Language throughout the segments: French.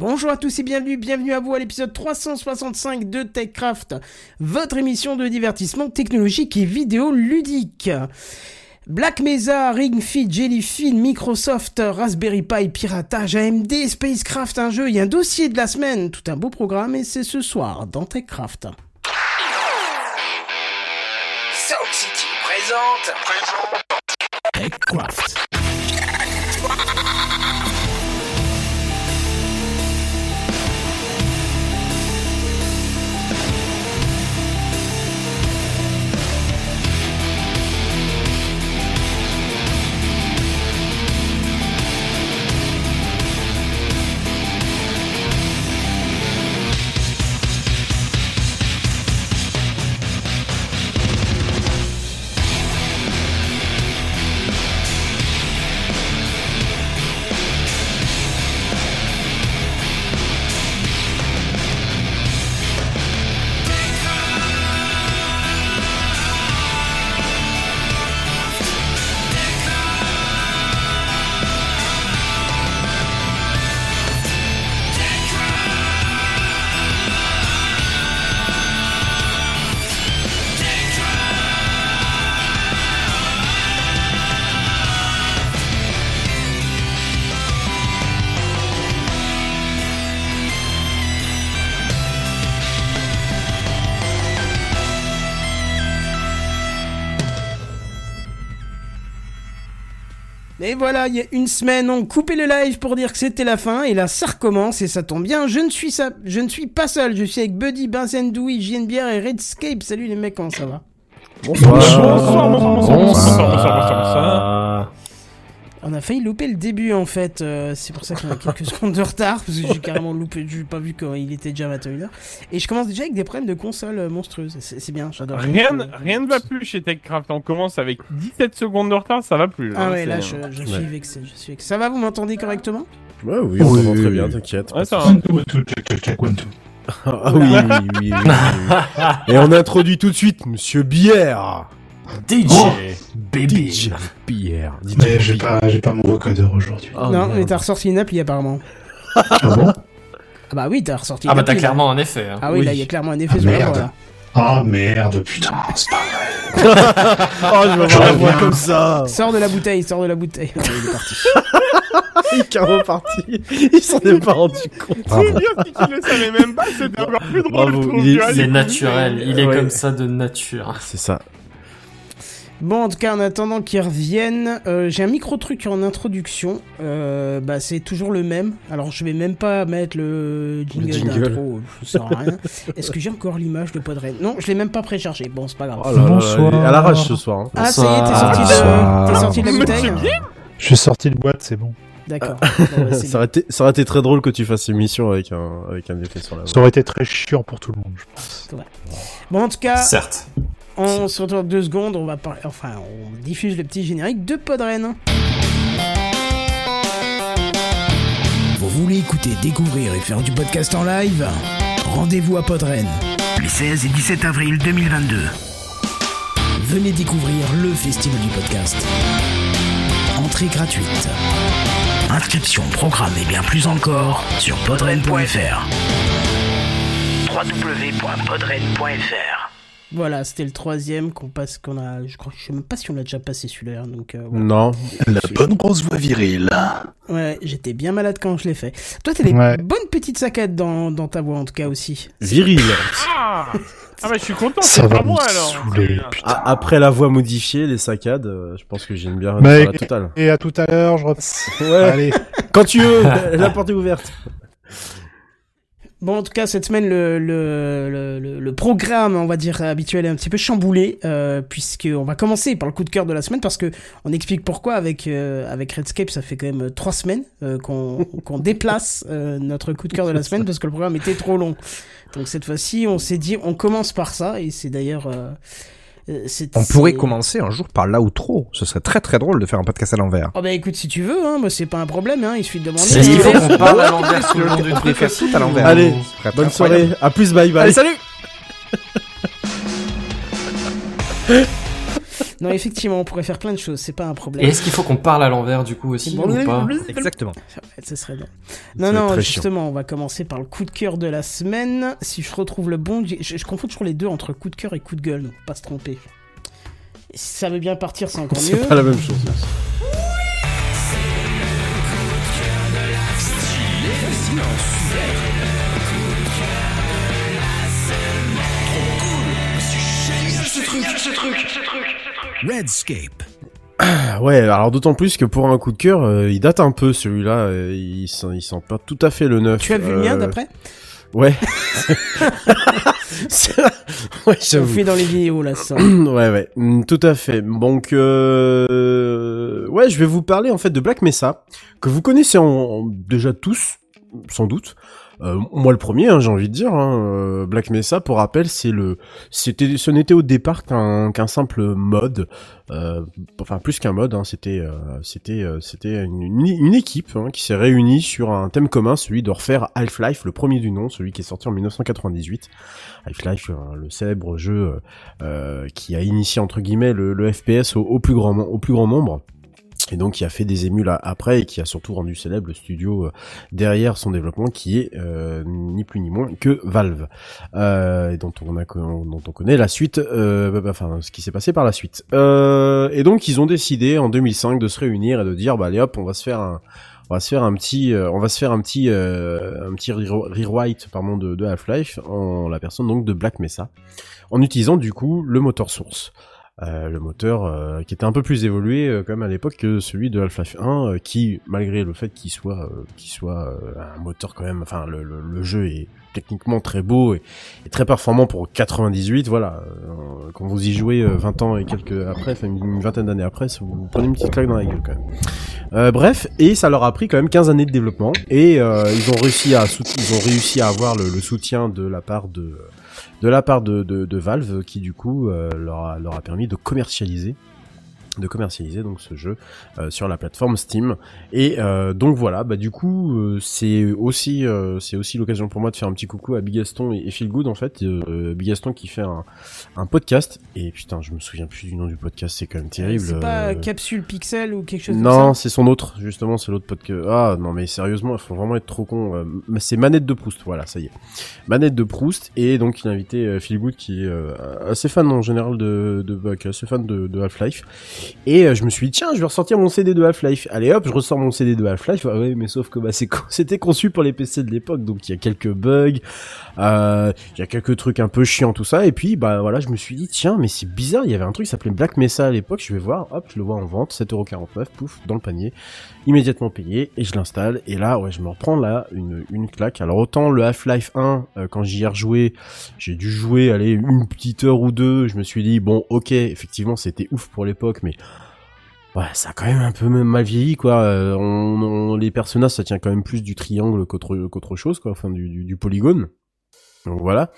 Bonjour à tous et bienvenue, bienvenue à vous à l'épisode 365 de TechCraft, votre émission de divertissement technologique et vidéo ludique. Black Mesa, Ring Fit, Jellyfin, Microsoft, Raspberry Pi, Piratage, AMD, Spacecraft, un jeu et un dossier de la semaine. Tout un beau programme et c'est ce soir dans TechCraft. Sound City présente. TechCraft. Et voilà, il y a une semaine, on coupait le live pour dire que c'était la fin, et là ça recommence, et ça tombe bien, je ne suis, ça, je ne suis pas seul, je suis avec Buddy, Benzen Douy, JNBR et Redscape. Salut les mecs, comment ça va? Bonsoir. Bonsoir, bonsoir, bonsoir, bonsoir, bonsoir, bonsoir, bonsoir. On a failli louper le début en fait, euh, c'est pour ça qu'on a quelques secondes de retard, parce que j'ai carrément loupé, j'ai pas vu quand il était déjà 21h. Et je commence déjà avec des problèmes de console euh, monstrueuses, c'est bien, j'adore. Rien, rien ne va plus chez TechCraft. On commence avec 17 secondes de retard, ça va plus. Ah là, ouais, là je, je suis vexé, je suis vexé. Ça va, vous m'entendez correctement? Ouais, oui, on t'entend très bien, t'inquiète. Ouais, ça. Ah oui, oui, oui, oui, oui, oui. Et on introduit tout de suite Monsieur Bière. DJ Baby. DJ Bière. DJ Mais j'ai pas, j'ai pas mon vocodeur aujourd'hui. Oh, Non, merde. mais t'as ressorti une appli apparemment. Ah bon Ah bah oui, t'as ressorti Ah une bah t'as clairement un effet. Hein. Ah oui, Oui. là il y a clairement un effet Ah, sur la merde. voix là. Ah merde, putain, c'est pas vrai. Oh, je vais Je avoir la voix comme ça. Sors de la bouteille, sors de la bouteille. Ah, il est parti. Il est carrément parti. Il s'en est pas rendu compte. C'est Bravo. bien si tu le savais même pas, c'était encore plus drôle. Bravo, il est- vois, C'est naturel, il est Ouais. comme ça de nature. C'est ça. Bon, en tout cas, en attendant qu'ils reviennent, euh, j'ai un micro truc en introduction. Euh, bah, c'est toujours le même. Alors, je vais même pas mettre le jingle, jingle. d'intro, à rien. Est-ce que j'ai encore l'image de Podren Non, je l'ai même pas préchargé. Bon, c'est pas grave. Oh là Bonsoir. à l'arrache ce soir. hein. ah, ça y est, t'es sorti, de... T'es sorti de la bouteille Bien Je suis sorti de boîte, c'est bon. D'accord. Bon, bah, Ça aurait, été, ça aurait été très drôle que tu fasses émission avec un, avec un effet sur la voix. Ça aurait été très chiant pour tout le monde, je pense. Bon, en tout cas, Certes. On se retrouve dans deux secondes. On va parler, enfin, on diffuse le petit générique de Podren. Vous voulez écouter, découvrir et faire du podcast en live? Rendez-vous à Podren. Les 16 et 17 avril 2022. Venez découvrir le festival du podcast. Entrée gratuite. Inscription, programme et bien plus encore sur podren.fr. www.podren.fr Voilà, c'était le troisième qu'on passe, qu'on a, je crois, je sais même pas si on l'a déjà passé celui-là, donc euh, voilà. Non. La bonne grosse voix virile. Ouais, j'étais bien malade quand je l'ai fait. Toi, t'as des Ouais. bonnes petites saccades dans, dans ta voix en tout cas aussi. Viril. Ah Ah bah je suis content, Ça c'est va pas moi me alors. saouler, C'est- putain. Après la voix modifiée, les saccades, euh, je pense que j'ai une bière Mais- sur la totale. Et à tout à l'heure, je repasse. Ouais. Allez. Quand tu veux, la porte est ouverte. Bon, en tout cas, cette semaine, le, le, le, le- programme, on va dire, habituel est un petit peu chamboulé, euh, puisqu'on va commencer par le coup de cœur de la semaine, parce que on explique pourquoi avec, euh, avec Redscape, ça fait quand même euh, trois semaines euh, qu'on déplace euh, notre coup de cœur de la semaine, parce que le programme était trop long. Donc cette fois-ci, on s'est dit, on commence par ça, et c'est d'ailleurs... euh, On pourrait commencer un jour par l'outro. Ce serait très très drôle de faire un podcast à l'envers. Oh bah écoute, si tu veux, hein, moi c'est pas un problème, hein, il suffit de demander. C'est il faut qu'on parle à l'envers tout le long du truc à l'envers. Allez, Ce bonne soirée. À plus, bye bye. Allez, salut Non, effectivement, on pourrait faire plein de choses, c'est pas un Et problème. est-ce qu'il faut qu'on parle à l'envers du coup aussi ou pas Exactement. Ce serait bien. Non, non, chiant. justement, on va commencer par le coup de cœur de la semaine. Si je retrouve le bon, je, je confonds toujours les deux entre coup de cœur et coup de gueule, donc pas se tromper. Et si ça veut bien partir, c'est encore mieux. C'est pas la même chose. Redscape. Ah Ouais, alors d'autant plus que pour un coup de cœur, euh, il date un peu celui-là. euh, il sent, il sent pas tout à fait le neuf. Tu as vu le mien Euh, d'après Ouais. Ouais, On fait dans les vidéos là, ça. ouais, ouais, mm, tout à fait. Donc, euh... ouais, je vais vous parler en fait de Black Mesa, que vous connaissez en- déjà tous, sans doute. Euh, moi le premier, hein, j'ai envie de dire. Hein, euh, Black Mesa, pour rappel, c'est le, c'était, ce n'était au départ qu'un simple mode, euh, enfin plus qu'un mode. Hein, c'était, c'était, c'était une, une, équipe hein, qui s'est réunie sur un thème commun, celui de refaire Half-Life, le premier du nom, celui qui est sorti en 1998. Half-Life, le célèbre jeu qui a initié entre guillemets le, le FPS au, au plus grand au plus grand nombre et donc qui a fait des émules après et qui a surtout rendu célèbre le studio euh, derrière son développement qui est euh, ni plus ni moins que Valve euh, et dont on a dont on connaît la suite euh, bah, enfin ce qui s'est passé par la suite Euh, et donc ils ont décidé en 2005 de se réunir et de dire bah allez hop on va se faire un on va se faire un petit, euh, on va se faire un petit, un petit rewrite pardon de, de Half-Life en la personne donc de Black Mesa, en utilisant du coup le moteur source. Euh, le moteur euh, qui était un peu plus évolué euh, quand même à l'époque que celui de Half-Life 1 euh, qui malgré le fait qu'il soit euh, qu'il soit euh, un moteur quand même enfin le, le, le jeu est techniquement très beau et, très performant pour 98 voilà. Euh, quand vous y jouez euh, 20 ans et quelques après enfin une, vingtaine d'années après ça vous prenez une petite claque dans la gueule quand même. Euh, bref, et ça leur a pris quand même 15 années de développement et euh, ils ont réussi à ils ont réussi à avoir le, le soutien de la part de de la part de, Valve qui du coup euh, leur leur a permis de commercialiser de commercialiser donc ce jeu euh, sur la plateforme Steam et euh, donc voilà bah du coup euh, c'est aussi euh, c'est aussi l'occasion pour moi de faire un petit coucou à Bigaston et, et Feel Good en fait euh, Bigaston qui fait un, un podcast et putain je me souviens plus du nom du podcast c'est quand même terrible C'est pas euh, Capsule Pixel ou quelque chose non, comme ça c'est son autre, justement, c'est l'autre podcast. Ah, non, mais sérieusement, il faut vraiment être trop con. euh, c'est Manette de Proust, voilà, ça y est. Manette de Proust, et donc il a invité euh, Phil Good, qui est euh, assez fan en général de, de, bah, qui est assez fan de, de Half-Life. Et euh, je me suis dit, tiens, je vais ressortir mon CD de Half-Life. Allez hop, je ressors mon CD de Half-Life. Ah mais sauf que bah, c'était conçu pour les PC de l'époque, donc il y a quelques bugs, euh, il y a quelques trucs un peu chiants, tout ça. Et puis, bah voilà, je me suis dit, tiens, mais c'est bizarre, il y avait un truc qui s'appelait Black Mesa à l'époque, je vais voir, hop, je le vois en vente, 7,49€, pouf, dans le panier, immédiatement payé, et je l'installe, et là, ouais, je me reprends là une, une claque. Alors autant le Half-Life 1, euh, quand j'y ai rejoué, j'ai dû jouer, allez, une petite heure ou deux, je me suis dit, bon, ok, effectivement, c'était ouf pour l'époque, mais... Ouais, ça a quand même un peu mal vieilli, quoi. Euh, on, on- les personnages, ça tient quand même plus du triangle qu'autre chose, quoi. Enfin, du polygone. Donc voilà.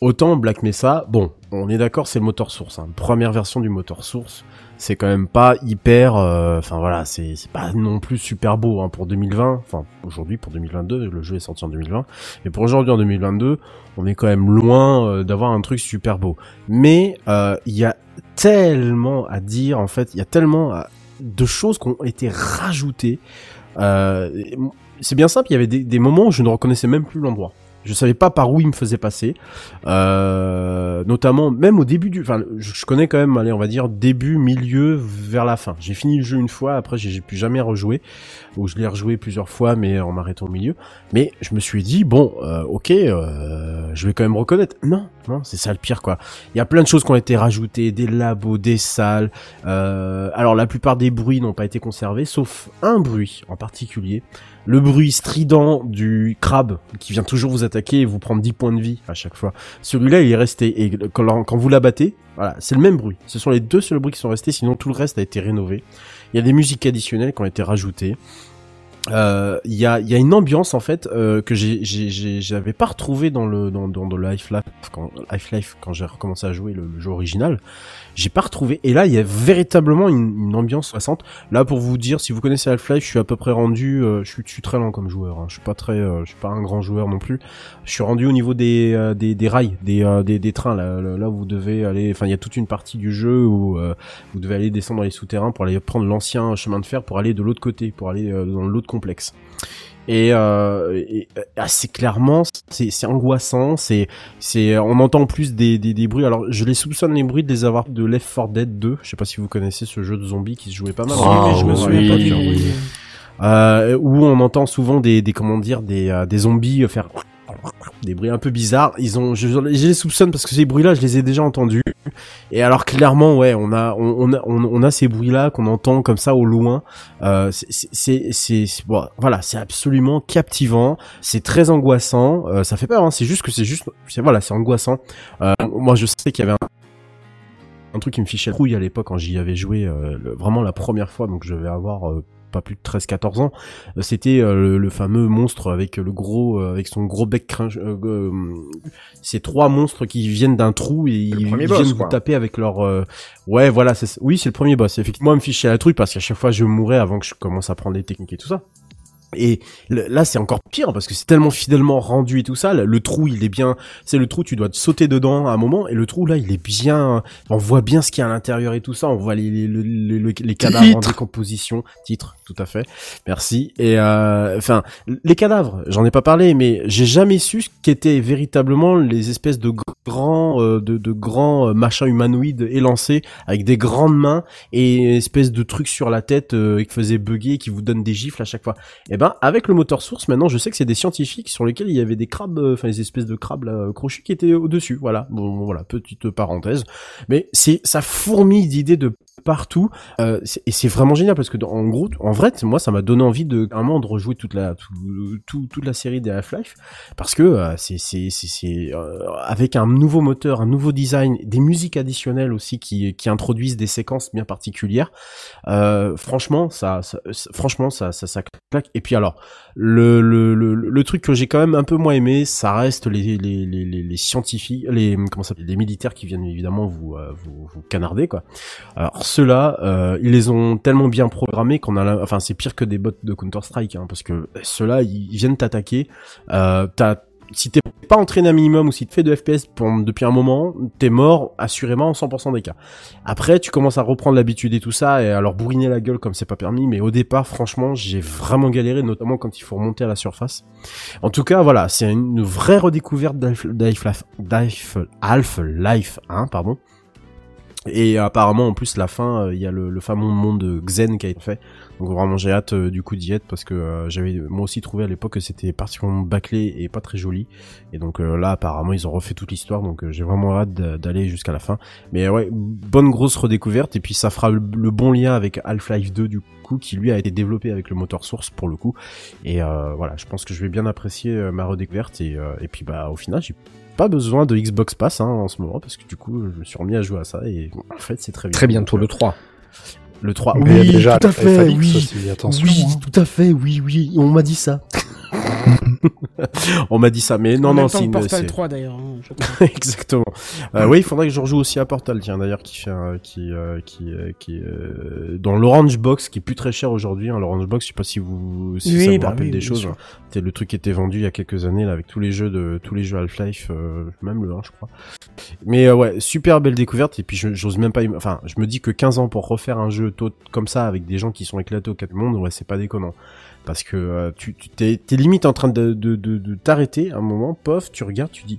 Autant Black Mesa, bon, on est d'accord, c'est le moteur source. Hein. Première version du moteur source, c'est quand même pas hyper. euh, Enfin voilà, c'est pas non plus super beau hein, pour 2020. Enfin aujourd'hui pour 2022, le jeu est sorti en 2020. Mais pour aujourd'hui en 2022, on est quand même loin euh, d'avoir un truc super beau. Mais euh, il y a tellement à dire en fait, il y a tellement de choses qui ont été rajoutées. C'est bien simple, il y avait des moments où je ne reconnaissais même plus l'endroit. Je savais pas par où il me faisait passer, euh, notamment même au début du. Enfin, je connais quand même, allez, on va dire début, milieu, vers la fin. J'ai fini le jeu une fois, après j'ai j'ai plus jamais rejoué, ou je l'ai rejoué plusieurs fois, mais en m'arrêtant au milieu. Mais je me suis dit bon, euh, ok, euh, je vais quand même reconnaître. Non, non, c'est ça le pire quoi. Il y a plein de choses qui ont été rajoutées, des labos, des salles. Euh, alors la plupart des bruits n'ont pas été conservés, sauf un bruit en particulier. Le bruit strident du crabe qui vient toujours vous attaquer et vous prendre 10 points de vie à chaque fois. Celui-là, il est resté. Et quand, vous l'abattez, voilà, c'est le même bruit. Ce sont les deux seuls bruits qui sont restés, sinon tout le reste a été rénové. Il y a des musiques additionnelles qui ont été rajoutées. euh, il y a une ambiance en fait euh, que j'avais pas retrouvé dans le dans dans, le Life quand quand j'ai recommencé à jouer le jeu original j'ai pas retrouvé. Et là il y a véritablement une, une ambiance 60 là pour vous dire si vous connaissez Half-Life je suis à peu près rendu euh, je suis je suis très lent comme joueur hein. je suis pas très euh, je suis pas un grand joueur non plus. Je suis rendu au niveau des euh, des, des rails des, euh, des des trains là là où vous devez aller enfin il y a toute une partie du jeu où euh, vous devez aller descendre dans les souterrains pour aller prendre l'ancien chemin de fer pour aller de l'autre côté pour aller euh, dans l'autre complexe et, euh, et, euh, assez clairement c'est c'est angoissant c'est c'est on entend plus des, des des bruits alors je les soupçonne les bruits de les avoir de Left 4 Dead 2 je sais pas si vous connaissez ce jeu de zombies qui se jouait pas mal en mais je me souviens pas du oui. bruit. euh, où on entend souvent des, des comment dire des, euh, des zombies faire des bruits un peu bizarres. Ils ont, je, les soupçonne parce que ces bruits-là, je les ai déjà entendus. Et alors clairement, ouais, on a, on, on a, on, a ces bruits-là qu'on entend comme ça au loin. Euh, c'est, c'est, bon, voilà, c'est absolument captivant. C'est très angoissant. Euh, ça fait peur. Hein, c'est juste que c'est juste, voilà, c'est angoissant. Euh, moi, je sais qu'il y avait un truc qui me fichait la trouille à l'époque quand j'y avais joué euh, vraiment la première fois donc je vais avoir pas plus de 13-14 ans euh, c'était euh, le, le fameux monstre avec le gros euh, avec son gros bec cringe ces trois monstres qui viennent d'un trou et ils, boss, viennent vous quoi. taper avec leur ouais voilà c'est oui c'est le premier boss. Effectivement moi me fichait la trouille parce qu'à chaque fois je mourais avant que je commence à prendre les techniques et tout ça et là, c'est encore pire parce que c'est tellement fidèlement rendu et tout ça. Le, trou, il est bien. C'est le trou, tu dois te sauter dedans à un moment. Et le trou, là, il est bien. On voit bien ce qu'il y a à l'intérieur et tout ça. On voit les, les, les, les- les cadavres en Titre. décomposition. Titre, tout à fait. Merci. Et euh, enfin, les cadavres, j'en ai pas parlé, mais j'ai jamais su ce qu'étaient véritablement les espèces de grands, euh, de, de grands euh, machins humanoïdes élancés avec des grandes mains et une espèce de truc sur la tête euh, qui faisait bugger, et qui vous donne des gifles à chaque fois. Et ben avec le moteur source, maintenant je sais que c'est des scientifiques sur lesquels il y avait des crabes, euh, enfin des espèces de crabes crochus qui étaient au dessus. Voilà, bon voilà. Petite parenthèse. Mais c'est ça fourmille d'idées de partout. Euh, et c'est vraiment génial parce que en gros en vrai moi ça m'a donné envie de vraiment de rejouer toute la tout, tout- toute la série des Half-Life parce que euh, c'est c'est c'est avec un nouveau moteur un nouveau design des musiques additionnelles aussi qui qui introduisent des séquences bien particulières. Franchement ça, franchement ça ça claque. Et puis alors le truc que j'ai quand même un peu moins aimé ça reste les scientifiques les comment ça les militaires qui viennent évidemment vous euh, canarder quoi. Alors ceux-là euh, ils les ont tellement bien programmés qu'on a la- enfin c'est pire que des bots de Counter Strike hein, parce que ceux-là ils viennent t'attaquer euh, si t'es pas entraîné un minimum ou si tu fais de FPS depuis un moment, t'es mort assurément en 100% des cas. Après, tu commences à reprendre l'habitude et tout ça, et leur bourriner la gueule comme c'est pas permis, mais au départ, franchement, j'ai vraiment galéré, notamment quand il faut remonter à la surface. En tout cas, voilà, c'est une vraie redécouverte d'Half- d'Half- d'Half- Half-Life 1, pardon. Et apparemment, en plus, la fin, euh, il y a le, le fameux monde de Xen qui a été fait. Donc vraiment, j'ai hâte euh, du coup d'y être parce que euh, j'avais moi aussi trouvé à l'époque que c'était particulièrement bâclé et pas très joli. Et donc euh, là, apparemment, ils ont refait toute l'histoire, donc euh, j'ai vraiment hâte d'a- d'aller jusqu'à la fin. Mais ouais, bonne grosse redécouverte et puis ça fera le, le bon lien avec Half-Life 2 du coup, qui lui a été développé avec le moteur source pour le coup. Et euh, voilà, je pense que je vais bien apprécier ma redécouverte et, euh, et puis bah au final, j'ai pas besoin de Xbox Pass hein, en ce moment parce que du coup, je me suis remis à jouer à ça et en fait, c'est très bien. Très bientôt le 3. Le 3. Mais il y a oui, déjà tout à fait, FAX oui. aussi, oui, hein. tout à fait, oui, oui, on m'a dit ça. on m'a dit ça, mais non, en non, c'est une... Portal c'est- 3 d'ailleurs. hein. Exactement. Euh, oui, il faudrait que je rejoue aussi à Portal, tiens, d'ailleurs, qui fait un, qui, euh, qui, euh, qui, dans l'Orange Box, qui est plus très cher aujourd'hui, hein, l'Orange Box, je sais pas si vous, si Oui, ça vous bah rappelle oui, des choses. hein. C'était le truc qui était vendu il y a quelques années, là, avec tous les jeux de, tous les jeux Half-Life, même le 1, je crois. Mais, ouais, super belle découverte, et puis je- j'ose même pas, enfin, je me dis que 15 ans pour refaire un jeu tôt- comme ça, avec des gens qui sont éclatés au quatre mondes, ouais, c'est pas déconnant parce que euh, tu tu- t'es t'es limite en train de de, de, de t'arrêter un moment pof tu regardes tu dis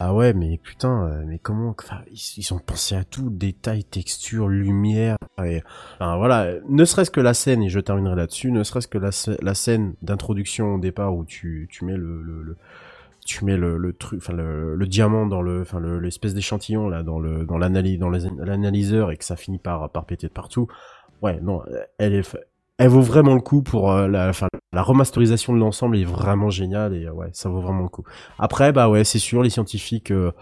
ah ouais mais putain euh, mais comment ils, ils ont pensé à tout détail texture lumière et enfin, voilà ne serait-ce que la scène et je terminerai là-dessus ne serait-ce que la, la scène d'introduction au départ où tu tu mets le, le, le- tu mais le, le truc, enfin le, le diamant dans le, enfin le- l'espèce d'échantillon là dans le dans l'analyse dans l'analyseur et que ça finit par par péter de partout. Ouais, non, elle est, elle vaut vraiment le coup pour euh, la, remasterisation de l'ensemble est vraiment géniale et euh, ouais, ça vaut vraiment le coup. Après, bah ouais, c'est sûr, les scientifiques, euh,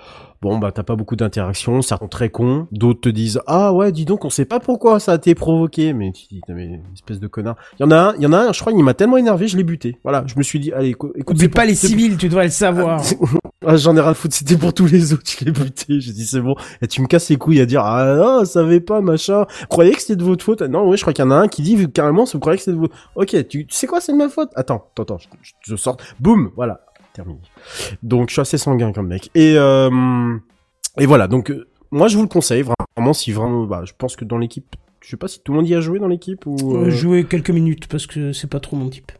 bon bah t'as pas beaucoup d'interactions, certains sont très cons, d'autres te disent ah ouais, dis donc, on sait pas pourquoi ça a été provoqué, mais tu dis mais espèce de connard. Il y en a un, il y en a un, je crois, il m'a tellement énervé, je l'ai buté. Voilà, je me suis dit allez, écoute, c'est pas pour- les civils, tu devrais le savoir. Ah, j'en ai rien à foutre, c'était pour tous les autres, je l'ai buté. J'ai dit c'est bon. Et tu me casses les couilles à dire ah non, ça savait pas machin. Croyez que c'était de votre faute? Non, oui, je crois qu'il y en a un qui dit carrément, vous croyez que c'est de votre. Ok, tu, tu sais quoi, c'est de ma faute? Attends, attends, attends, je, je- je sors. Boum, voilà, terminé. Donc je suis assez sanguin comme mec. Et euh, et voilà, donc euh, moi je vous le conseille vraiment si vraiment, bah, je pense que dans l'équipe, je sais pas si tout le monde y a joué dans l'équipe ou. Euh, euh, Jouer quelques minutes parce que c'est pas trop mon type.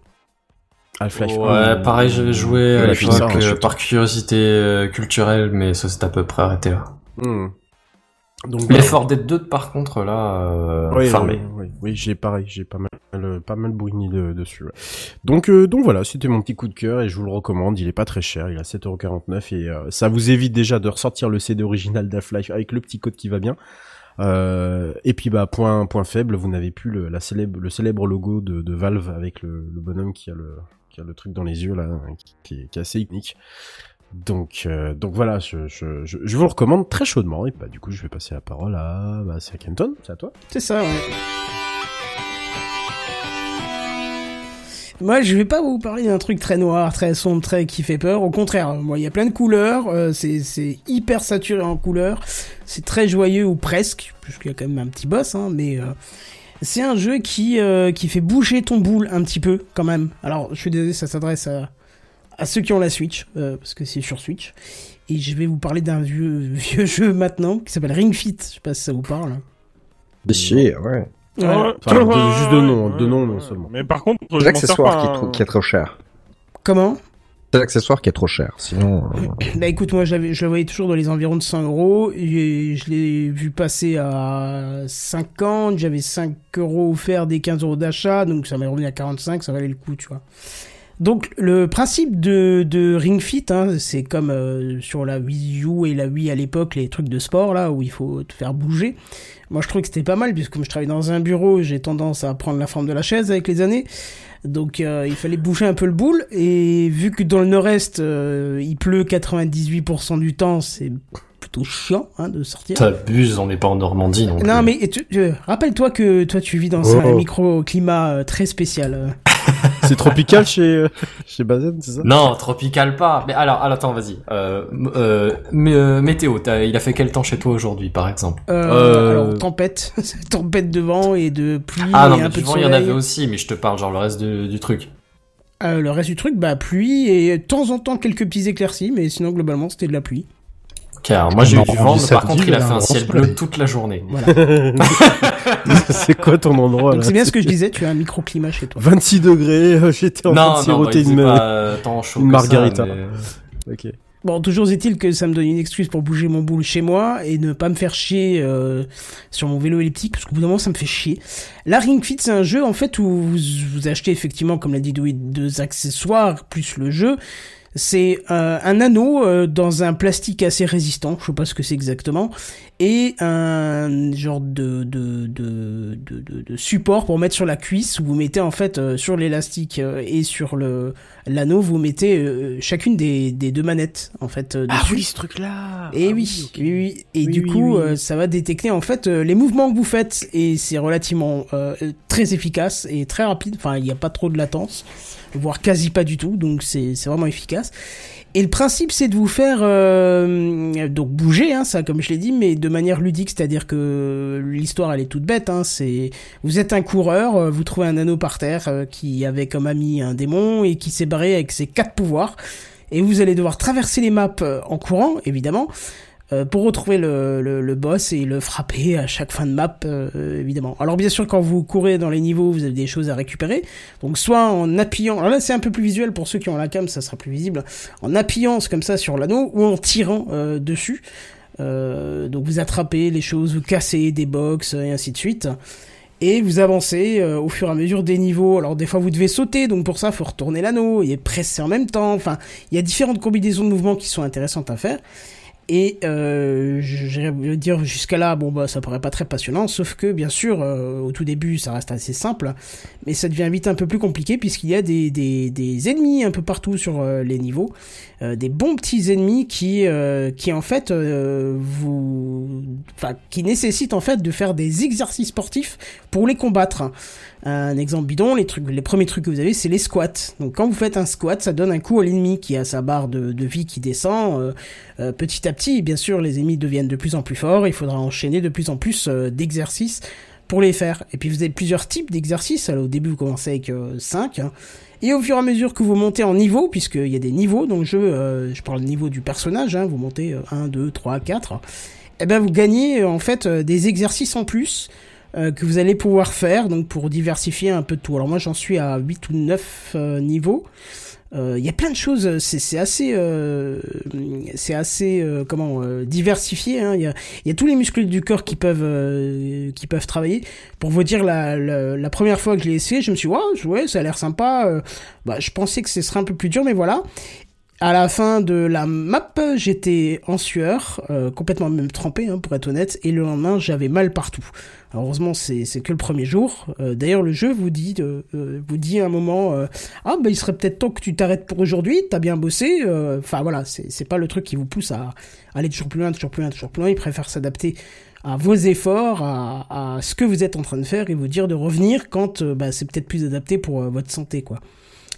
Half-Life Ouais, 1, pareil, j'avais joué Ouais, à l'époque par curiosité culturelle, mais ça s'est à peu près arrêté là. Hmm. Donc Les voilà. Fort Dead 2, par contre, là, euh, Oui, farmé. oui, oui, oui, j'ai pareil, j'ai pas mal, pas mal bourriné de, dessus. Donc, euh, donc voilà, c'était mon petit coup de cœur et je vous le recommande. Il est pas très cher, il est à 7,49€ et euh, ça vous évite déjà de ressortir le CD original d'Half-Life avec le petit code qui va bien. Euh, et puis bah point point faible, vous n'avez plus le, la célèbre le célèbre logo de, de Valve avec le, le bonhomme qui a le qui a le truc dans les yeux là, qui, qui est, qui est assez iconique. Donc euh, donc voilà, je, je, je, je vous le recommande très chaudement et bah du coup je vais passer la parole à bah, c'est à Kenton, c'est à toi. C'est ça, ouais. Moi, je vais pas vous parler d'un truc très noir, très sombre, très qui fait peur. Au contraire, moi, il y a plein de couleurs. euh, c'est hyper saturé en couleurs. C'est très joyeux ou presque, puisqu'il y a quand même un petit boss, hein. Mais euh, c'est un jeu qui euh, qui fait bouger ton boule un petit peu, quand même. Alors, je suis désolé, ça s'adresse à à ceux qui ont la Switch, euh, parce que c'est sur Switch. Et je vais vous parler d'un vieux vieux jeu maintenant qui s'appelle Ring Fit. Je sais pas si ça vous parle. Chier, ouais. Ouais. Enfin, de- juste de nom, de nom, non seulement. Mais par contre, C'est l'accessoire sers qui, pas, est trop- hein. qui est trop cher. Comment? C'est l'accessoire qui est trop cher. Sinon, euh, Bah écoute, moi je, le voyais toujours dans les environs de 100 euros. et Je l'ai vu passer à 50. J'avais 5 euros offerts des 15 euros d'achat. Donc ça m'est revenu à 45. Ça valait le coup, tu vois. Donc le principe de, de Ring Fit, hein, c'est comme euh, sur la Wii U et la Wii à l'époque, les trucs de sport là où il faut te faire bouger. Moi je trouvais que c'était pas mal puisque comme je travaille dans un bureau, j'ai tendance à prendre la forme de la chaise avec les années. Donc euh, il fallait bouger un peu le boule et vu que dans le nord-est euh, il pleut 98% du temps, c'est plutôt chiant hein, de sortir. T'abuses, on n'est pas en Normandie non plus. Non mais tu- tu- rappelle-toi que toi tu vis dans Oh. un microclimat euh, très spécial. C'est tropical chez euh, chez Bazen, c'est ça? Non, tropical pas. Mais alors, alors attends, vas-y. Euh, euh, mais, euh, météo, t'as- il a fait quel temps chez toi aujourd'hui, par exemple? Euh, Euh, Alors tempête, tempête de vent et de pluie Ah non, et mais un du peu de vent, il y en avait aussi, mais je te parle genre le reste du, du truc. Euh, le reste du truc, bah pluie et de temps en temps quelques petits éclaircies, mais sinon globalement c'était de la pluie. Car moi j'ai eu du vent, mais par contre il a fait un ciel bleu toute la journée. Voilà. c'est quoi ton endroit Donc c'est bien ce que je disais, tu as un microclimat chez toi. 26 degrés, euh, j'étais en train de non, siroter bah, une faisait me- pas tant chaud une que margarita. Ça, mais- Ok. Bon, toujours est-il que ça me donne une excuse pour bouger mon boule chez moi et ne pas me faire chier euh, sur mon vélo elliptique, parce qu'au bout d'un moment, ça me fait chier. La Ring Fit, c'est un jeu, en fait, où vous, vous achetez effectivement, comme l'a dit Louis, deux accessoires, plus le jeu. C'est euh, un anneau euh, dans un plastique assez résistant, je sais pas ce que c'est exactement, et un genre de, de, de, de, de- support pour mettre sur la cuisse, où vous mettez en fait euh, sur l'élastique euh, et sur le l'anneau, vous mettez euh, chacune des, des deux manettes en fait euh, Ah dessus. oui, ce truc-là. Et Ah oui, oui, oui. Et Oui, du coup, euh, ça va détecter en fait euh, les mouvements que vous faites et c'est relativement euh, très efficace et très rapide. Enfin, il n'y a pas trop de latence, voire quasi pas du tout. Donc c'est vraiment efficace. Et le principe, c'est de vous faire euh, donc bouger, hein, ça, comme je l'ai dit, mais de manière ludique, c'est-à-dire que l'histoire, elle est toute bête. Hein, c'est vous êtes un coureur, euh, vous trouvez un anneau par terre euh, qui avait comme ami un démon et qui s'est barré avec ses quatre pouvoirs. Et vous allez devoir traverser les maps euh, en courant, évidemment, pour retrouver le, le, le boss et le frapper à chaque fin de map, euh, évidemment. Alors bien sûr, quand vous courez dans les niveaux, vous avez des choses à récupérer. Donc soit en appuyant, alors là c'est un peu plus visuel pour ceux qui ont la cam, ça sera plus visible, en appuyant comme ça sur l'anneau ou en tirant euh, dessus. Euh, donc vous attrapez les choses, vous cassez des box et ainsi de suite. Et vous avancez euh, au fur et à mesure des niveaux. Alors des fois vous devez sauter, donc pour ça faut retourner l'anneau et presser en même temps. Enfin, il y a différentes combinaisons de mouvements qui sont intéressantes à faire. Et euh, je dire jusqu'à là, bon bah ça paraît pas très passionnant, sauf que bien sûr, euh, au tout début, ça reste assez simple, mais ça devient vite un peu plus compliqué puisqu'il y a des, des, des ennemis un peu partout sur euh, les niveaux, euh, des bons petits ennemis qui qui en fait vous, enfin qui nécessitent en fait de faire des exercices sportifs pour les combattre. Un exemple bidon, les trucs, les premiers trucs que vous avez, c'est les squats. Donc quand vous faites un squat, ça donne un coup à l'ennemi qui a sa barre de, vie qui descend. Euh, euh, petit à petit, bien sûr, les ennemis deviennent de plus en plus forts. Il faudra enchaîner de plus en plus euh, d'exercices pour les faire. Et puis vous avez plusieurs types d'exercices. Alors au début, vous commencez avec 5. Hein. Et au fur et à mesure que vous montez en niveau, puisqu'il y a des niveaux dans le jeu, je parle niveau du personnage, hein, vous montez 1, 2, 3, 4, et ben vous gagnez en fait des exercices en plus euh, que vous allez pouvoir faire donc pour diversifier un peu tout. Alors moi j'en suis à 8 ou 9 euh, niveaux. Euh, il y a plein de choses, c'est assez, c'est assez comment diversifié. Hein. Il y, a, y, a, tous les muscles du corps qui peuvent qui peuvent travailler. Pour vous dire, la, la, première fois que je l'ai essayé, je me suis dit, ouais, ça a l'air sympa. bah, je pensais que ce serait un peu plus dur, mais voilà. À la fin de la map, j'étais en sueur, euh, complètement même trempé, hein, pour être honnête, et le lendemain, j'avais mal partout. Heureusement, c'est que le premier jour. Euh, d'ailleurs, le jeu vous dit, euh, vous dit à un moment, ah bah il serait peut-être temps que tu t'arrêtes pour aujourd'hui, t'as bien bossé. Enfin voilà, c'est pas le truc qui vous pousse à aller toujours plus loin, toujours plus loin, toujours plus loin. Il préfère s'adapter à vos efforts, à, à, ce que vous êtes en train de faire, et vous dire de revenir quand bah, c'est peut-être plus adapté pour votre santé, quoi.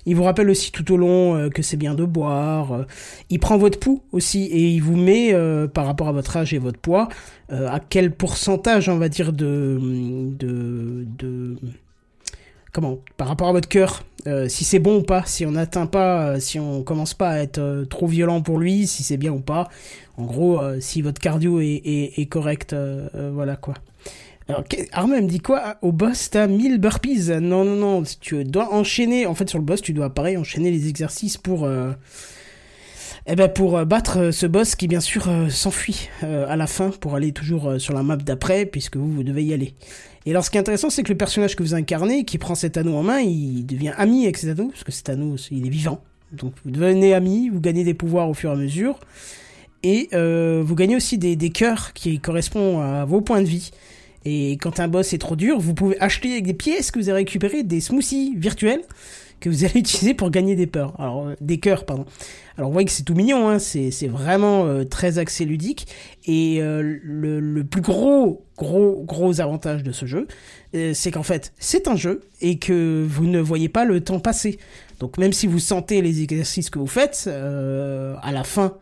Il vous rappelle aussi tout au long euh, que c'est bien de boire. Euh. il prend votre pouls aussi et il vous met euh, par rapport à votre âge et votre poids à quel pourcentage on va dire de de, de comment par rapport à votre cœur si c'est bon ou pas si on n'atteint pas si on commence pas à être trop violent pour lui si c'est bien ou pas en gros si votre cardio est, correct voilà quoi alors, Armand me dit quoi? Au boss, t'as 1000 burpees. Non, non, non. Tu dois enchaîner. En fait, sur le boss, tu dois pareil enchaîner les exercices pour. Euh... Eh ben pour euh, battre euh, ce boss qui bien sûr s'enfuit à la fin pour aller toujours sur la map d'après puisque vous, vous devez y aller. Et alors ce qui est intéressant c'est que le personnage que vous incarnez qui prend cet anneau en main il devient ami avec cet anneau parce que cet anneau il est vivant. Donc vous devenez ami, vous gagnez des pouvoirs au fur et à mesure et vous gagnez aussi des cœurs qui correspondent à vos points de vie. Et quand un boss est trop dur, vous pouvez acheter avec des pièces que vous avez récupérées des smoothies virtuels que vous allez utiliser pour gagner des peurs? Alors euh, des cœurs, pardon. Alors vous voyez que c'est tout mignon, hein, c'est vraiment euh, très axé ludique. Et euh, le, le, plus gros, gros, gros avantage de ce jeu, c'est qu'en fait c'est un jeu et que vous ne voyez pas le temps passer. Donc même si vous sentez les exercices que vous faites, à la fin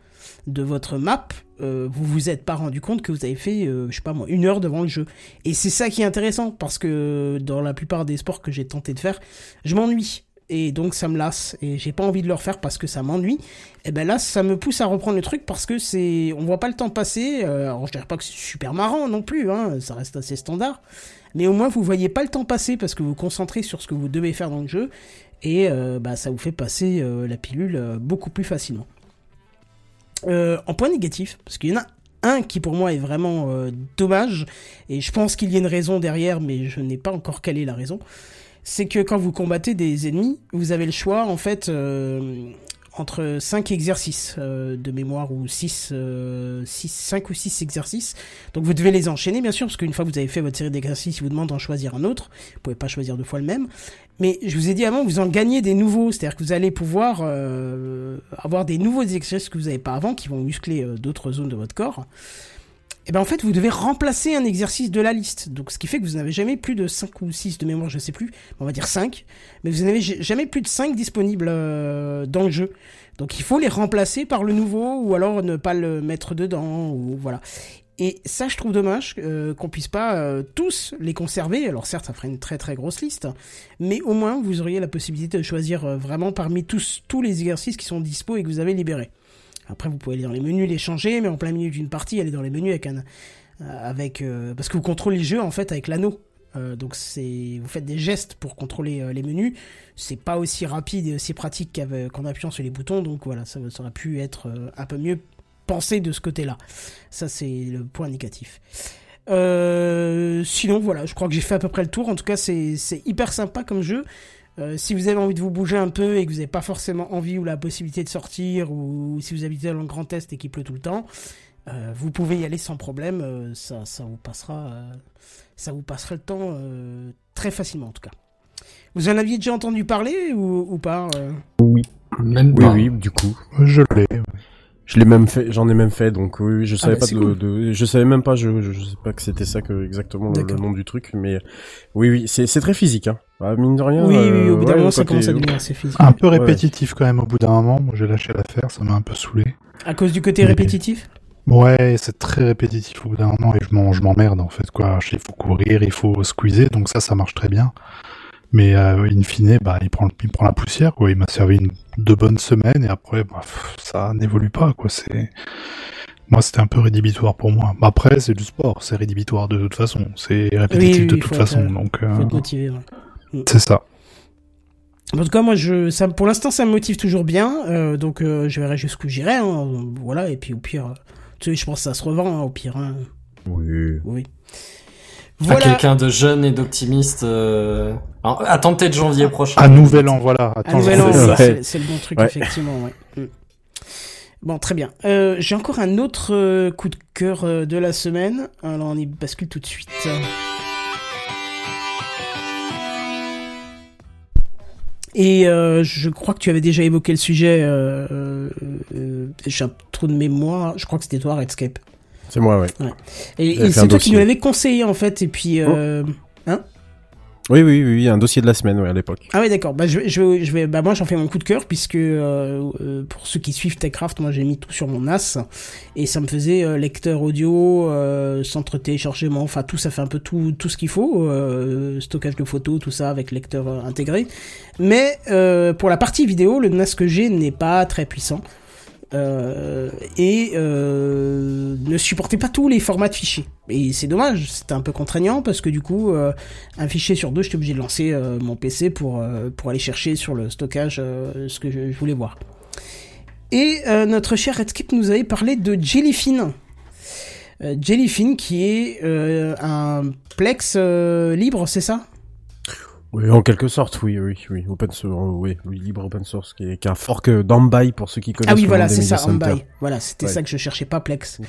de votre map, euh, vous vous êtes pas rendu compte que vous avez fait, euh, je sais pas moi, une heure devant le jeu. Et c'est ça qui est intéressant, parce que dans la plupart des sports que j'ai tenté de faire, je m'ennuie. Et donc ça me lasse, et j'ai pas envie de le refaire parce que ça m'ennuie. Et ben là, ça me pousse à reprendre le truc parce que c'est, on voit pas le temps passer. Euh, alors je dirais pas que c'est super marrant non plus, hein, ça reste assez standard. Mais au moins vous voyez pas le temps passer parce que vous vous concentrez sur ce que vous devez faire dans le jeu, et bah ça vous fait passer la pilule beaucoup plus facilement. Euh, en point négatif, parce qu'il y en a un qui pour moi est vraiment euh, dommage, et je pense qu'il y a une raison derrière, mais je n'ai pas encore calé la raison, c'est que quand vous combattez des ennemis, vous avez le choix en fait euh, entre 5 exercices euh, de mémoire ou 6, euh, 5 ou 6 exercices. Donc vous devez les enchaîner bien sûr, parce qu'une fois que vous avez fait votre série d'exercices, il vous demande d'en choisir un autre. Vous pouvez pas choisir deux fois le même. Mais je vous ai dit avant, vous en gagnez des nouveaux, c'est-à-dire que vous allez pouvoir euh, avoir des nouveaux exercices que vous n'avez pas avant, qui vont muscler euh, d'autres zones de votre corps et eh ben en fait vous devez remplacer un exercice de la liste. Donc ce qui fait que vous n'avez jamais plus de 5 ou 6 de mémoire, je sais plus, on va dire 5, mais vous n'avez jamais plus de 5 disponibles euh, dans le jeu. Donc il faut les remplacer par le nouveau ou alors ne pas le mettre dedans ou voilà. Et ça je trouve dommage euh, qu'on puisse pas euh, tous les conserver. Alors certes ça ferait une très très grosse liste, mais au moins vous auriez la possibilité de choisir vraiment parmi tous tous les exercices qui sont dispo et que vous avez libérés. Après, vous pouvez aller dans les menus, les changer, mais en plein milieu d'une partie, aller dans les menus avec un, euh, avec, euh, parce que vous contrôlez le jeu en fait avec l'anneau. Euh, donc c'est, vous faites des gestes pour contrôler les menus. C'est pas aussi rapide et aussi pratique qu'en appuyant sur les boutons. Donc voilà, ça, ça aurait pu être un peu mieux pensé de ce côté-là. Ça c'est le point négatif. sinon voilà, je crois que j'ai fait à peu près le tour. En tout cas, c'est hyper sympa comme jeu. Euh, si vous avez envie de vous bouger un peu et que vous n'avez pas forcément envie ou la possibilité de sortir, ou si vous habitez dans le Grand Est et qu'il pleut tout le temps, euh, vous pouvez y aller sans problème. euh, ça, ça vous passera, euh, ça vous passera le temps euh, très facilement en tout cas. Vous en aviez déjà entendu parler ou, ou pas euh? Même Oui, pas. oui, du coup. Je l'ai. Je l'ai même fait, j'en ai même fait, donc oui, oui, je savais bah, pas de, cool. de- je savais même pas, je, je, je sais pas que c'était ça que exactement le, nom du truc, mais oui, oui, c'est, c'est très physique, hein. Bah, mine de rien. Oui, oui, euh, au bout d'un ouais, moment, ça commence à devenir assez physique. Un peu Ouais. répétitif quand même au bout d'un moment. Moi, j'ai lâché l'affaire, ça m'a un peu saoulé. À cause du côté répétitif? Ouais, c'est très répétitif au bout d'un moment et je m'en- je m'emmerde en fait quoi. Il faut courir, il faut squeezer, donc ça, ça marche très bien. Mais euh, in fine, bah, il prend, il prend la poussière quoi. Il m'a servi une, deux bonnes semaines et après, bah, pff, ça n'évolue pas quoi. C'est moi, c'était un peu rédhibitoire pour moi. Bah, Après, c'est du sport, c'est rédhibitoire de toute façon. C'est répétitif Oui, oui, de toute façon, être- donc euh, Faut être motivé. ouais. c'est ça. En tout cas, moi, je, ça, pour l'instant, ça me motive toujours bien. euh, donc, euh, je verrai jusqu'où j'irai. hein, voilà, et puis au pire, euh, tu sais, je pense que ça se revend. hein, au pire, hein. Oui. oui. Voilà. quelqu'un de jeune et d'optimiste. Euh... alors, attends peut-être janvier prochain. À nouvel an, voilà. Un Attends, nouvel an, c'est oui, ça. c'est c'est le bon truc, Ouais. effectivement. Ouais. Mm. Bon, très bien. Euh, J'ai encore un autre euh, coup de cœur euh, de la semaine. Alors, on y bascule tout de suite. Et euh, je crois que tu avais déjà évoqué le sujet. Euh, euh, euh, J'ai un trou de mémoire. Je crois que c'était toi, Redscape. C'est moi, ouais. Et, c'est toi qui nous l'avais conseillé en fait. Et puis. euh, Oui, oui, oui, un dossier de la semaine, ouais, à l'époque. Ah oui d'accord. Bah je, je, vais- bah moi j'en fais mon coup de cœur puisque euh, euh, pour ceux qui suivent Techcraft, moi j'ai mis tout sur mon NAS et ça me faisait euh, lecteur audio, euh, centre téléchargement, enfin tout ça fait un peu tout tout ce qu'il faut, stockage de photos, tout ça avec lecteur intégré. Mais pour la partie vidéo, le NAS que j'ai n'est pas très puissant. Euh, et euh, ne supportait pas tous les formats de fichiers. Et c'est dommage, c'était un peu contraignant parce que du coup, euh, un fichier sur deux, j'étais obligé de lancer mon PC pour, pour aller chercher sur le stockage ce que je, voulais voir. Et notre cher Redscape nous avait parlé de Jellyfin. Jellyfin qui est un Plex libre, c'est ça? Oui, en quelque sorte, oui, oui, oui, open source, oui, oui, libre open source, qui est, qui est un fork euh, d'Ambai pour ceux qui connaissent Ah oui, voilà, c'est ça. Ambai. Voilà, c'était Ouais. ça que je cherchais, pas Plex.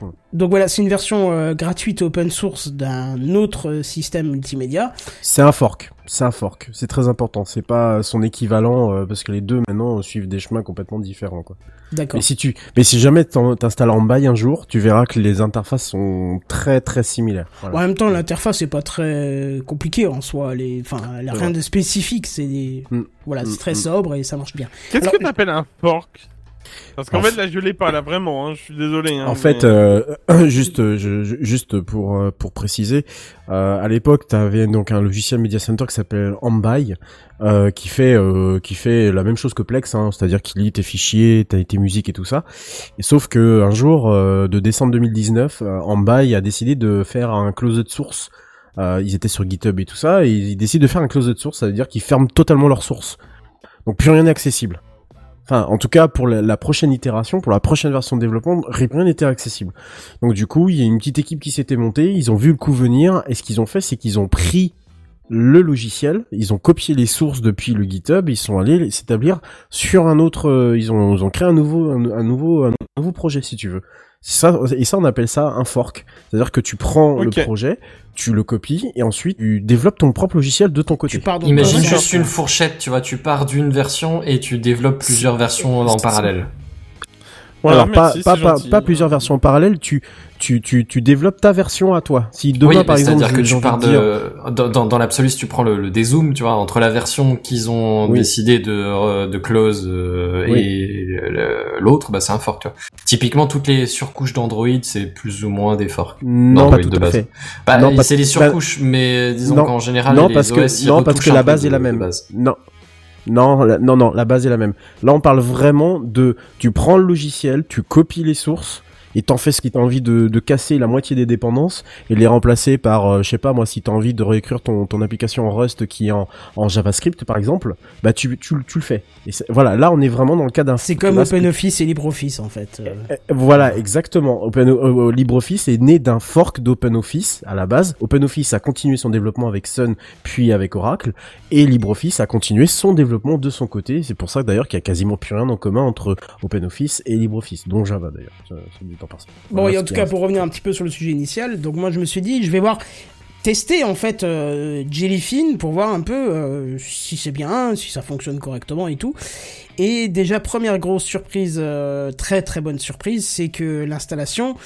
Ouais. Donc voilà, c'est une version euh, gratuite open source d'un autre euh, système multimédia. C'est un fork, c'est un fork, c'est très important, c'est pas son équivalent, euh, parce que les deux maintenant suivent des chemins complètement différents, quoi. D'accord. Mais si tu, mais si jamais t'en- t'installes en bail un jour, tu verras que les interfaces sont très très similaires. Voilà. En même temps, l'interface est pas très compliquée en soi. Elle est- Enfin, elle a rien de spécifique. C'est des... Mm. voilà, c'est Mm, très mm. sobre et ça marche bien. Qu'est-ce Alors, que t'appelles un fork? Parce qu'en En fait, là, je l'ai pas, là, vraiment, hein, je suis désolé. Hein, En fait, mais- euh, juste, euh, je- juste pour euh, pour préciser, euh, à l'époque, tu avais donc un logiciel Media Center qui s'appelle Ambai, euh, qui fait euh, qui fait la même chose que Plex, hein, c'est-à-dire qu'il lit tes fichiers, t'as tes musiques et tout ça. Et sauf que un jour euh, de décembre 2019, euh, Ambai a décidé de faire un closed source. Euh, ils étaient sur GitHub et tout ça, et ils décident de faire un closed source, ça veut dire qu'ils ferment totalement leur source. Donc plus rien n'est accessible. Enfin, en tout cas, pour la, prochaine itération, pour la prochaine version de développement, rien n'était accessible. Donc du coup, il y a une petite équipe qui s'était montée, ils ont vu le coup venir, et ce qu'ils ont fait, c'est qu'ils ont pris le logiciel, ils ont copié les sources depuis le GitHub, ils sont allés s'établir sur un autre, euh, ils ont, ils créé un nouveau, un nouveau, un nouveau projet, si tu veux. C'est Ça, et ça, on appelle ça un fork. C'est-à-dire que tu prends le projet, tu le copies, et ensuite tu développes ton propre logiciel de ton côté. Tu pars Imagine juste une fourchette, tu vois, tu pars d'une version et tu développes plusieurs versions en parallèle. Voilà, Alors pas, merci, pas, pas, gentil. pas plusieurs versions en parallèle, tu, tu, tu, tu développes ta version à toi. Si demain oui, par exemple, c'est-à-dire que tu pars de dire- dans, dans, dans l'absolu, si tu prends le, le dézoom, tu vois, entre la version qu'ils ont Oui. décidé de, euh, de close euh, Oui. et l'autre, bah c'est un fork. Tu vois. Typiquement, toutes les surcouches d'Android, c'est plus ou moins des forks. Non, pas tout de à base. fait. Bah, Non, pas- c'est les surcouches, mais disons qu'en général, non, les parce OS, que non, parce que la base est la même. base. Non. Non, la- non, non, la base est la même. Là, on parle vraiment de, tu prends le logiciel, tu copies les sources, et t'en fais ce qui t'a envie de, de casser la moitié des dépendances et les remplacer par, euh, je sais pas moi, si t'as envie de réécrire ton, ton application en Rust qui est en, en JavaScript par exemple, bah tu, tu, tu le fais. Et voilà, là on est vraiment dans le cas d'un. C'est comme OpenOffice et LibreOffice en fait. euh. Euh, Voilà, exactement. Open, euh, LibreOffice est né d'un fork d'OpenOffice à la base. OpenOffice a continué son développement avec Sun, puis avec Oracle, et LibreOffice a continué son développement de son côté. C'est pour ça d'ailleurs qu'il y a quasiment plus rien en commun entre OpenOffice et LibreOffice, dont Java d'ailleurs. Bon, Voilà et en tout cas, pour revenir un petit peu sur le sujet initial, donc moi je me suis dit, je vais voir, tester en fait euh, Jellyfin pour voir un peu euh, si c'est bien, si ça fonctionne correctement et tout. Et déjà, première grosse surprise, euh, très très bonne surprise, c'est que l'installation,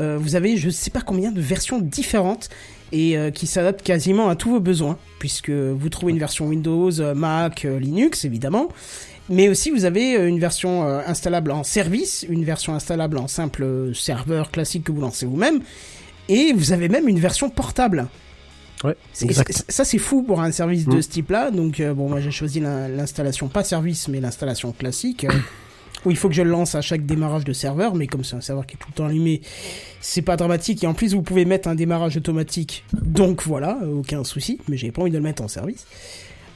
vous avez je sais pas combien de versions différentes et qui s'adaptent quasiment à tous vos besoins, puisque vous trouvez une version Windows, Mac, Linux évidemment, mais aussi vous avez euh, une version euh, installable en service, une version installable en simple euh, serveur classique que vous lancez vous-même, et vous avez même une version portable. Ouais, exact. ça c'est fou pour un service de Mm. ce type-là, donc euh, bon moi j'ai choisi l'in- l'installation pas service mais l'installation classique. euh, où il faut que je le lance à chaque démarrage de serveur, mais comme c'est un serveur qui est tout le temps allumé, c'est pas dramatique. Et en plus, vous pouvez mettre un démarrage automatique, donc voilà, aucun souci. Mais j'ai pas envie de le mettre en service.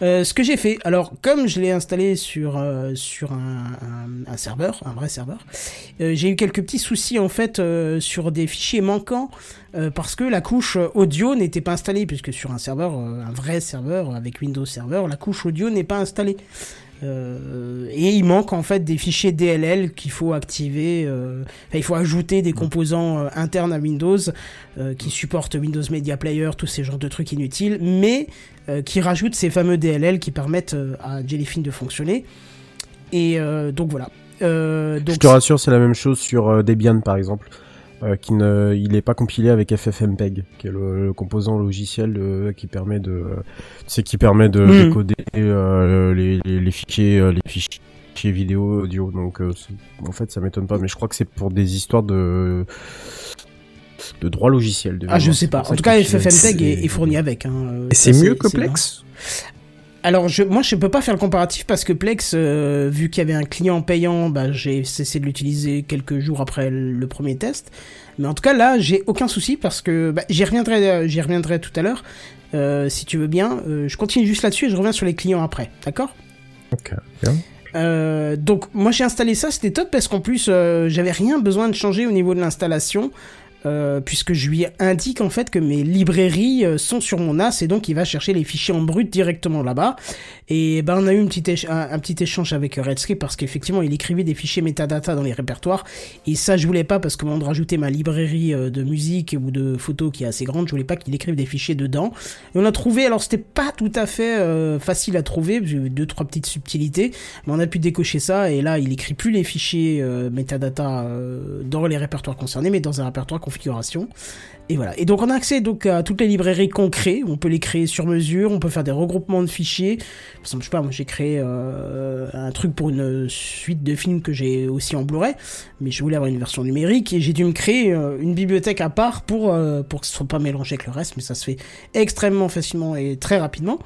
Euh, ce que j'ai fait, alors comme je l'ai installé sur euh, sur un, serveur, un vrai serveur, euh, j'ai eu quelques petits soucis en fait sur des fichiers manquants parce que la couche audio n'était pas installée puisque sur un serveur, un vrai serveur avec Windows Server, la couche audio n'est pas installée. Euh, et il manque en fait des fichiers DLL qu'il faut activer. euh, il faut ajouter des composants euh, internes à Windows qui supportent Windows Media Player, tous ces genres de trucs inutiles, mais qui rajoutent ces fameux DLL qui permettent à Jellyfin de fonctionner. Et donc voilà. Donc Je te rassure, c'est la même chose sur Debian par exemple, euh, qui ne, il est pas compilé avec FFmpeg, qui est le, le composant logiciel euh, qui permet de, c'est qui permet de décoder euh, les, les, les fichiers, euh, les fichiers vidéo, audio. Donc euh, en fait, ça m'étonne pas, mais je crois que c'est pour des histoires de de droit logiciel. de Ah, je sais pas. En tout cas, FFmpeg est, est fourni avec. Hein. Et c'est mieux que Plex? Alors, je, moi, je peux pas faire le comparatif parce que Plex, euh, vu qu'il y avait un client payant, bah, j'ai cessé de l'utiliser quelques jours après le premier test. Mais en tout cas, là, j'ai aucun souci parce que bah, j'y reviendrai, euh, j'y reviendrai tout à l'heure, euh, si tu veux bien. Euh, je continue juste là-dessus et je reviens sur les clients après, d'accord? Ok, bien. Donc moi j'ai installé ça, c'était top parce qu'en plus j'avais rien besoin de changer au niveau de l'installation. Euh, puisque je lui indique en fait que mes librairies euh, sont sur mon NAS et donc il va chercher les fichiers en brut directement là-bas. Et ben on a eu une petite un, petit échange avec Redscape parce qu'effectivement il écrivait des fichiers metadata dans les répertoires et ça je voulais pas parce que avant de rajouter ma librairie euh, de musique ou de photos qui est assez grande, je voulais pas qu'il écrive des fichiers dedans. Et on a trouvé, alors c'était pas tout à fait euh, facile à trouver, j'ai eu deux trois petites subtilités, mais on a pu décocher ça et là il écrit plus les fichiers euh, metadata euh, dans les répertoires concernés, mais dans un répertoire Et voilà. Et donc on a accès donc à toutes les librairies qu'on crée. On peut les créer sur mesure. On peut faire des regroupements de fichiers. Par exemple, je sais pas, moi j'ai créé euh, un truc pour une suite de films que j'ai aussi en Blu-ray, mais je voulais avoir une version numérique et j'ai dû me créer euh, une bibliothèque à part pour euh, pour que ce soit pas mélangé avec le reste. Mais ça se fait extrêmement facilement et très rapidement.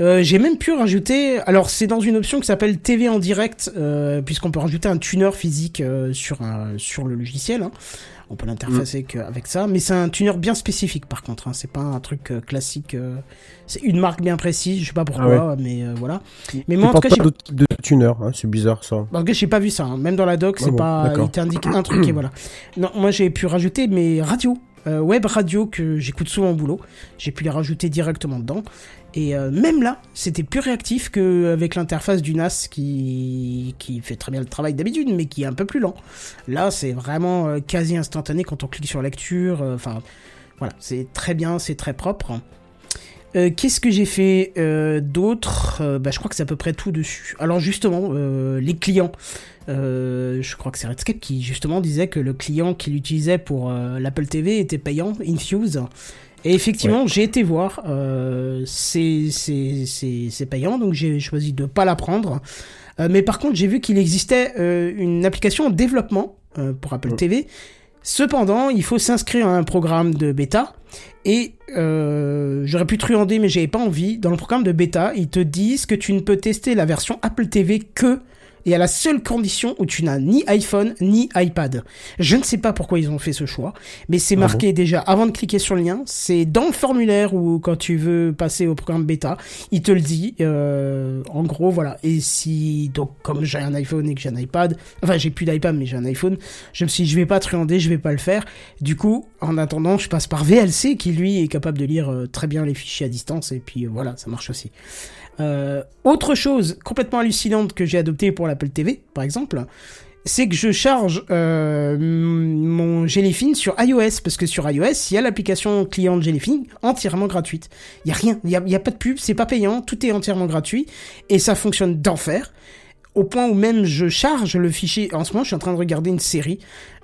Euh, j'ai même pu rajouter, alors c'est dans une option qui s'appelle TV en direct, euh, puisqu'on peut rajouter un tuner physique euh, sur un, sur le logiciel. hein. On peut l'interfacer que- avec ça, mais c'est un tuner bien spécifique par contre. Hein. C'est pas un truc euh, classique. euh, C'est une marque bien précise. Je sais pas pourquoi, mais euh, voilà. Mais moi en tout cas, pas j'ai d'autres types de tuner, hein, c'est bizarre ça. en tout cas, j'ai pas vu ça. hein. Même dans la doc, Ah c'est pas. Il t'indique un truc et voilà. Non, moi j'ai pu rajouter mes radios, euh, web radio que j'écoute souvent au boulot. J'ai pu les rajouter directement dedans. Et euh, même là, c'était plus réactif qu'avec l'interface du NAS qui fait très bien le travail d'habitude, mais qui est un peu plus lent. Là, c'est vraiment euh, quasi instantané quand on clique sur lecture. euh, Enfin, voilà, c'est très bien, c'est très propre. Qu'est-ce que j'ai fait d'autre? Bah, Je crois que c'est à peu près tout dessus. Alors justement, les clients. Je crois que c'est Redscape qui justement disait que le client qu'il utilisait pour l'Apple TV était payant, Infuse. Et effectivement, j'ai été voir, euh, c'est c'est- c'est- c'est payant, donc j'ai choisi de pas la prendre. Euh, mais par contre, j'ai vu qu'il existait euh, une application en développement euh, pour Apple Ouais. TV. Cependant, il faut s'inscrire à un programme de bêta. Et j'aurais pu truander, mais j'avais pas envie. Dans le programme de bêta, ils te disent que tu ne peux tester la version Apple TV que et à la seule condition où tu n'as ni iPhone ni iPad. Je ne sais pas pourquoi ils ont fait ce choix, mais c'est Ah marqué déjà avant de cliquer sur le lien. C'est dans le formulaire ou quand tu veux passer au programme bêta, il te le dit. euh, en gros, voilà. Et si donc comme j'ai un iPhone et que j'ai un iPad, enfin j'ai plus d'iPad mais j'ai un iPhone, je me suis dit je vais pas truander, je vais pas le faire. Du coup, en attendant, je passe par VLC qui lui est capable de lire euh, très bien les fichiers à distance et puis euh, voilà, ça marche aussi. Euh, autre chose complètement hallucinante que j'ai adoptée pour l'Apple TV, par exemple, c'est que je charge euh, mon Jellyfin sur iOS parce que sur iOS, il y a l'application client Jellyfin entièrement gratuite. Il y a rien, il y a, a pas de pub, c'est pas payant, tout est entièrement gratuit et ça fonctionne d'enfer. Au point où même je charge le fichier. En ce moment, je suis en train de regarder une série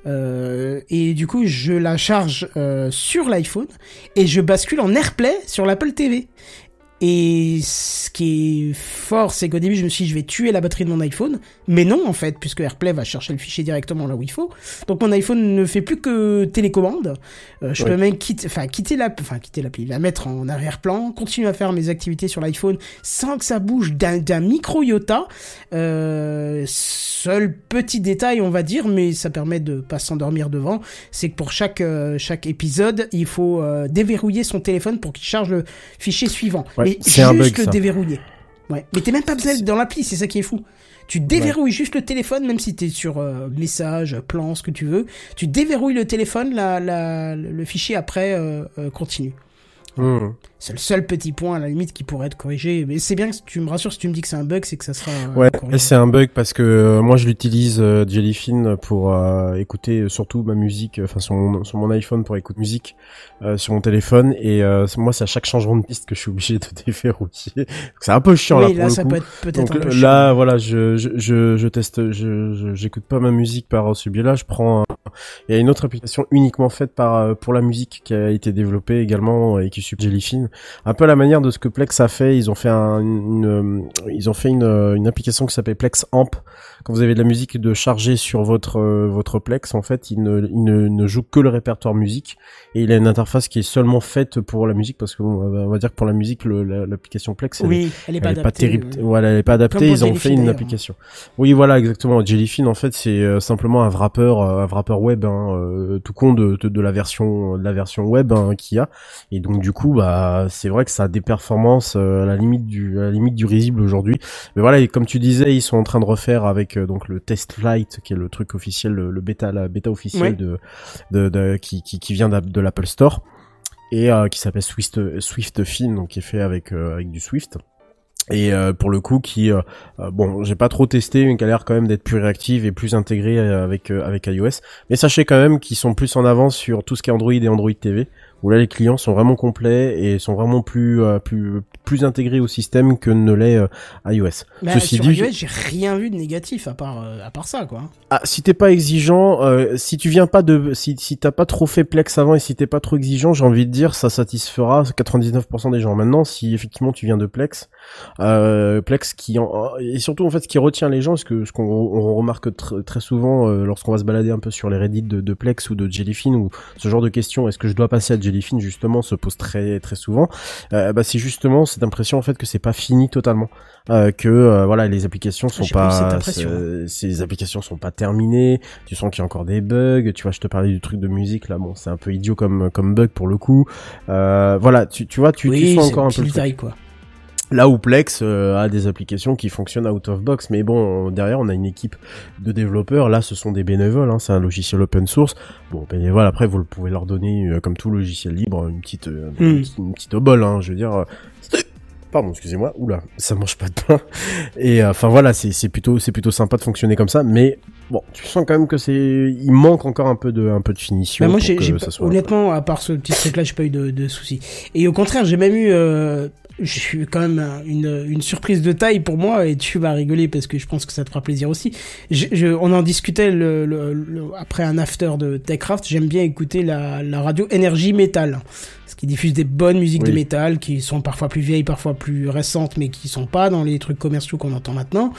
euh, et du coup, je la charge euh, sur l'iPhone et je bascule en AirPlay sur l'Apple TV. Et ce qui est fort, c'est qu'au début, je me suis dit, je vais tuer la batterie de mon iPhone. Mais non, en fait, puisque AirPlay va chercher le fichier directement là où il faut. Donc mon iPhone ne fait plus que télécommande. Euh, je Ouais. peux même quitter, enfin, quitter la, enfin, quitter l'appli, la mettre en arrière-plan, continuer à faire mes activités sur l'iPhone sans que ça bouge d'un, d'un micro iota. Euh, seul petit détail, on va dire, mais ça permet de pas s'endormir devant, c'est que pour chaque, euh, chaque épisode, il faut euh, déverrouiller son téléphone pour qu'il charge le fichier suivant. Ouais, mais c'est un juste le déverrouiller. Ouais. Mais t'es même pas besoin dans l'appli, c'est ça qui est fou. Tu déverrouilles juste le téléphone, même si t'es sur euh, message, plan, ce que tu veux. Tu déverrouilles le téléphone, la, la, le fichier après euh, euh, continue. Mmh. C'est le seul petit point à la limite qui pourrait être corrigé. Mais c'est bien que tu me rassures si tu me dis que c'est un bug, c'est que ça sera euh, Ouais, c'est un bug parce que euh, moi je l'utilise euh, Jellyfin pour euh, écouter euh, surtout ma musique, enfin sur mon, sur mon iPhone pour écouter musique euh, sur mon téléphone et euh, moi c'est à chaque changement de piste que je suis obligé de déverrouiller. C'est un peu chiant là pour là, le ça coup. peut être peut-être un peu chiant. là, voilà, je, je, je, je teste, je, je- j'écoute pas ma musique par ce biais-là. Je prends, un- il y a une autre application uniquement faite par pour la musique qui a été développée également et qui suit Jellyfin. Un peu à la manière de ce que Plex a fait. Ils ont fait un, une, ils ont fait une, une application qui s'appelle Plex Amp. Quand vous avez de la musique de charger sur votre euh, votre Plex, en fait, il ne, il ne, ne joue que le répertoire musique et il a une interface qui est seulement faite pour la musique parce que on va dire que pour la musique, l'application Plex, elle est- Oui, elle est pas terrible. euh. Voilà, elle est pas adaptée. Ils ont fait une application. Oui, voilà, exactement. Jellyfin, en fait, c'est euh, simplement un wrapper, euh, un wrapper web, hein, tout con de, de, de la version, de la version web hein, qu'il y a. Et donc, du coup, bah, c'est vrai que ça a des performances euh, à la limite du, à la limite du risible aujourd'hui. Mais voilà, et comme tu disais, ils sont en train de refaire avec euh, donc le Test Lite, qui est le truc officiel, le, le bêta, la bêta officielle Ouais. de, de, de- qui, qui, qui vient de l'Apple Store et euh, qui s'appelle Swift Swift Fin, donc qui est fait avec euh, avec du Swift. Et euh, pour le coup, qui bon, j'ai pas trop testé, mais qui a l'air quand même d'être plus réactive et plus intégrée avec avec iOS. Mais sachez quand même qu'ils sont plus en avance sur tout ce qui est Android et Android TV, où là les clients sont vraiment complets et sont vraiment plus euh, plus plus intégrés au système que ne l'est euh, iOS. Mais Ceci sur dit, iOS, j'ai rien vu de négatif à part, euh, à part ça, quoi. ah, si t'es pas exigeant, euh, si tu viens pas de, si, si t'as pas trop fait Plex avant et si t'es pas trop exigeant, j'ai envie de dire, ça satisfera 99% des gens. Maintenant, si effectivement tu viens de Plex, euh, Plex qui en, et surtout en fait ce qui retient les gens, parce que ce qu'on on remarque tr- très souvent euh, lorsqu'on va se balader un peu sur les Reddit de, de Plex ou de Jellyfin ou ce genre de questions, est-ce que je dois passer à Jellyfin justement se pose très très souvent. Euh, bah c'est justement cette impression en fait que c'est pas fini totalement, euh, que euh, voilà les applications sont J'ai pas eu cette pas, impression. c'est- ces applications sont pas terminées. Tu sens qu'il y a encore des bugs. Tu vois, je te parlais du truc de musique là. Bon, c'est un peu idiot comme comme bug pour le coup. Euh, voilà, tu tu vois, tu, tu oui, sens c'est encore un peu le truc. quoi. Là où Plex euh, a des applications qui fonctionnent out of box, mais bon, derrière on a une équipe de développeurs. Là, ce sont des bénévoles. Hein, c'est un logiciel open source. Bon, bénévoles. Après, vous le pouvez leur donner euh, comme tout logiciel libre une petite euh, Hmm. une, petite- une petite obole. Hein, je veux dire. euh, Pardon, excusez-moi. Oula, ça mange pas de pain. Et euh, enfin voilà, c'est c'est plutôt c'est plutôt sympa de fonctionner comme ça, mais bon, tu sens quand même que c'est il manque encore un peu de un peu de finition. Bah, moi, pour que ça soit- honnêtement, à part ce petit truc-là, j'ai pas eu de, de soucis. Et au contraire, j'ai même eu, euh, je suis quand même un- une, une surprise de taille pour moi, et tu vas rigoler parce que je pense que ça te fera plaisir aussi. Je, je- on en discutait le, le- le- après un after de Techcraft. J'aime bien écouter la, la radio Énergie Metal, ce qui diffuse des bonnes musiques de métal qui sont parfois plus vieilles, parfois plus récentes, mais qui sont pas dans les trucs commerciaux qu'on entend maintenant.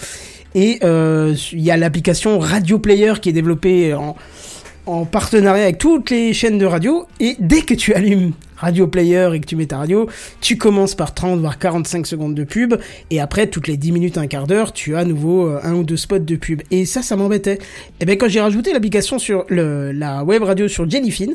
Et euh, il y a l'application Radio Player qui est développée en en partenariat avec toutes les chaînes de radio et dès que tu allumes Radio Player et que tu mets ta radio, tu commences par 30 voire 45 secondes de pub et après toutes les 10 minutes un quart d'heure, tu as à nouveau euh, un ou deux spots de pub et ça ça m'embêtait. Et ben quand j'ai rajouté l'application sur le, la web radio sur Jellyfin,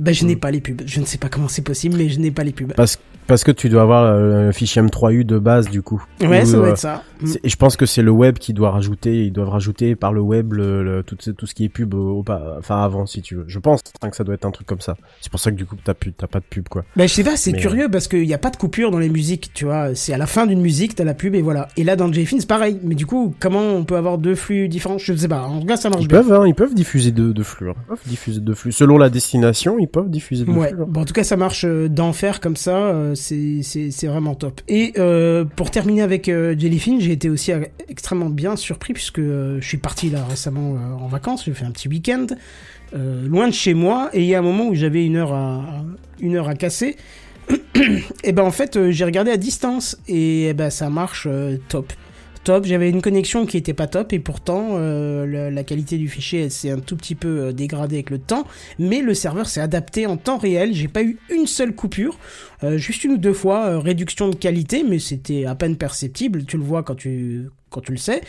ben je n'ai pas les pubs. Je ne sais pas comment c'est possible mais je n'ai pas les pubs. Parce parce que tu dois avoir euh, un fichier M3U de base du coup. Ouais, Ou, ça doit euh, être ça. Mm. Et je pense que c'est le web qui doit rajouter, ils doivent rajouter par le web le, le- tout, ce- tout ce qui est pub au, enfin avant si tu veux. Je pense hein, que ça doit être un truc comme ça. C'est pour ça que du coup t'as pas de pub quoi. Bah, je sais pas, c'est Mais, curieux parce qu'il n'y a pas de coupure dans les musiques, tu vois. C'est à la fin d'une musique, t'as la pub et voilà. Et là, dans JFIN, c'est pareil. Mais du coup, comment on peut avoir deux flux différents? Je sais pas. En tout cas, ça marche Ils bien. peuvent, hein, ils peuvent diffuser deux, deux flux. hein. Ils peuvent diffuser deux flux. Selon la destination, ils peuvent diffuser Ouais. hein. Bon, en tout cas, ça marche euh, d'enfer comme ça. euh, c'est vraiment top. Et euh, pour terminer avec Jellyfin, j'ai été aussi extrêmement bien surpris puisque je suis parti là récemment en vacances. J'ai fait un petit week-end loin de chez moi et il y a un moment où j'avais une heure à une heure à casser. et ben en fait, j'ai regardé à distance et eh ben ça marche top. Top, j'avais une connexion qui était pas top et pourtant euh, la, qualité du fichier s'est un tout petit peu euh, dégradée avec le temps, mais le serveur s'est adapté en temps réel. J'ai pas eu une seule coupure, euh, juste une ou deux fois réduction de qualité, mais c'était à peine perceptible. Tu le vois quand tu quand tu le sais,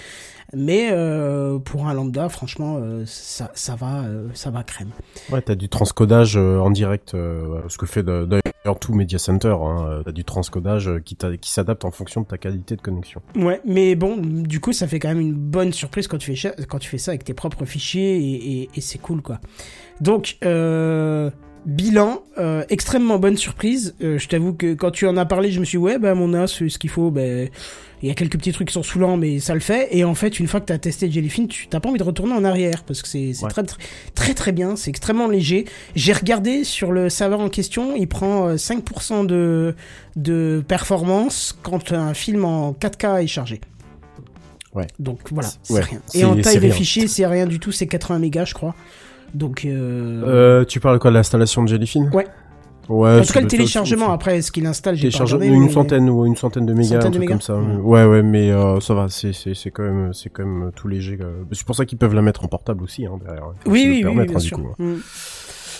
mais euh, pour un lambda, franchement, euh, ça ça va euh, ça va crème. Ouais, t'as du transcodage en direct, ce que fait d'ailleurs tout Media Center. Hein, t'as du transcodage qui, s'adapte en fonction de ta qualité de connexion. Ouais, mais bon, du coup, ça fait quand même une bonne surprise quand tu fais, quand tu fais ça avec tes propres fichiers et, et- et c'est cool, quoi. Donc, euh, bilan, euh, extrêmement bonne surprise. Euh, je t'avoue que quand tu en as parlé, je me suis dit, ouais, bah, mon as, ce qu'il faut, ben, il y a quelques petits trucs qui sont saoulants, mais ça le fait. Et en fait, une fois que t'as testé Jellyfin, tu t'as pas envie de retourner en arrière parce que c'est Ouais. très, très, très, très bien. C'est extrêmement léger. J'ai regardé sur le serveur en question, il prend euh, 5% de, de performance quand un film en 4K est chargé. Ouais. Donc voilà, C'est- ouais, rien. Et en taille de rien. fichier, c'est rien du tout, c'est 80 mégas, je crois. Donc, euh... Euh, tu parles quoi de l'installation de Jellyfin Ouais. Ouais. en tout cas, le téléchargement, ça- après, ce qu'il installe, j'ai pas Télécharge regardé. une mais- centaine ou une centaine de mégas, Centaine un de truc mégas comme ça. Ouais. Ouais, ouais, mais euh, ça va, c'est c'est c'est quand même c'est quand même tout léger. C'est pour ça qu'ils peuvent la mettre en portable aussi hein, derrière. Faut Oui, oui, oui, bien hein, du sûr. coup, hein. Mm.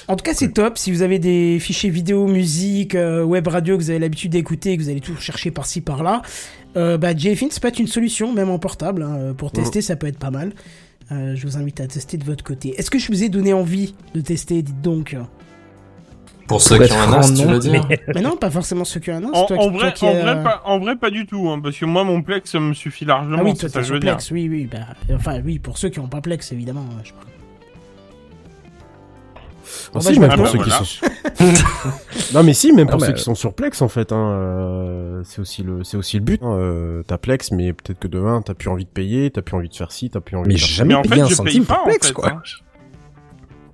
En tout cas, c'est top. Si vous avez des fichiers vidéo, musique, euh, web radio que vous avez l'habitude d'écouter, que vous allez tout chercher par-ci par-là, euh, bah, JFIN, ça peut être une solution, même en portable. hein. Pour tester, ça peut être pas mal. Euh, je vous invite à tester de votre côté. Est-ce que je vous ai donné envie de tester Dites donc. Pour ceux Pour qui ont un as, tu veux dire Mais non, pas forcément ceux qui ont un as. En, toi, en qui- toi vrai, qui en, vrai pas, en vrai, pas du tout, hein, parce que moi, mon Plex me suffit largement, Ah oui, toi, ça je veux dire. Plex, oui, oui. Bah, enfin, oui, pour ceux qui ont pas Plex, évidemment. Je... Ah, Bon, si, bah, je même me pour prends. ceux Voilà. qui sont. non mais si, même Ah, pour bah, ceux qui sont sur Plex en fait. Hein, euh, c'est aussi le c'est aussi le but. Hein, euh, t'as Plex, mais peut-être que demain t'as plus envie de payer, t'as plus envie de faire ci, t'as plus envie. Mais de faire j'ai ça. jamais Mais en payé fait, un je centime pas, pour en Plex, fait, quoi. hein.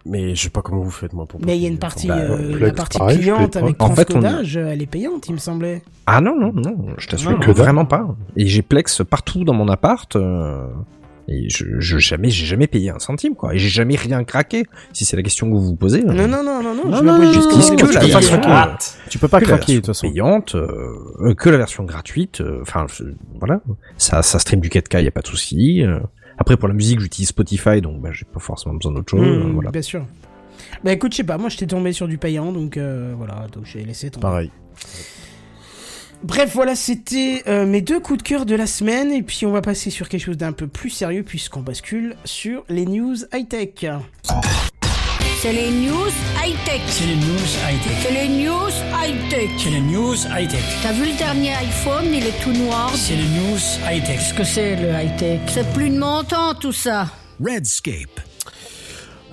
Mais je sais pas comment vous faites moi pour. Mais il y a une partie, bah, euh, Plex, la partie pareil, cliente avec En fait, on- elle est payante, il me semblait. Ah non, non, non, je t'assure Non, que vraiment pas. Et j'ai Plex partout dans mon appart. euh, et je, je jamais, j'ai jamais payé un centime, quoi. Et j'ai jamais rien craqué. Si c'est la question que vous vous posez. euh, Non, non, non, non, non, Non, je non, que tu la peux pas version, craquer. Tu peux pas que craquer de toute façon. payante, euh, euh, que la version gratuite. euh, Enfin, voilà, ça, ça stream du 4K, y a pas de souci. euh. Après, pour la musique, j'utilise Spotify, donc bah, j'ai pas forcément besoin d'autre chose. Mmh, euh, voilà. Bien sûr. Bah écoute, je sais pas, moi j'étais tombé sur du payant, donc euh, voilà, donc j'ai laissé tomber. Pareil. Bref, voilà, c'était euh, mes deux coups de cœur de la semaine, et puis on va passer sur quelque chose d'un peu plus sérieux, puisqu'on bascule sur les news high-tech. C'est les news high-tech. C'est les news high-tech. C'est les news high-tech. C'est les news high-tech. T'as vu le dernier iPhone, il est tout noir. C'est les news high-tech. Qu'est-ce que c'est le high-tech? C'est plus de mon temps tout ça. Redscape.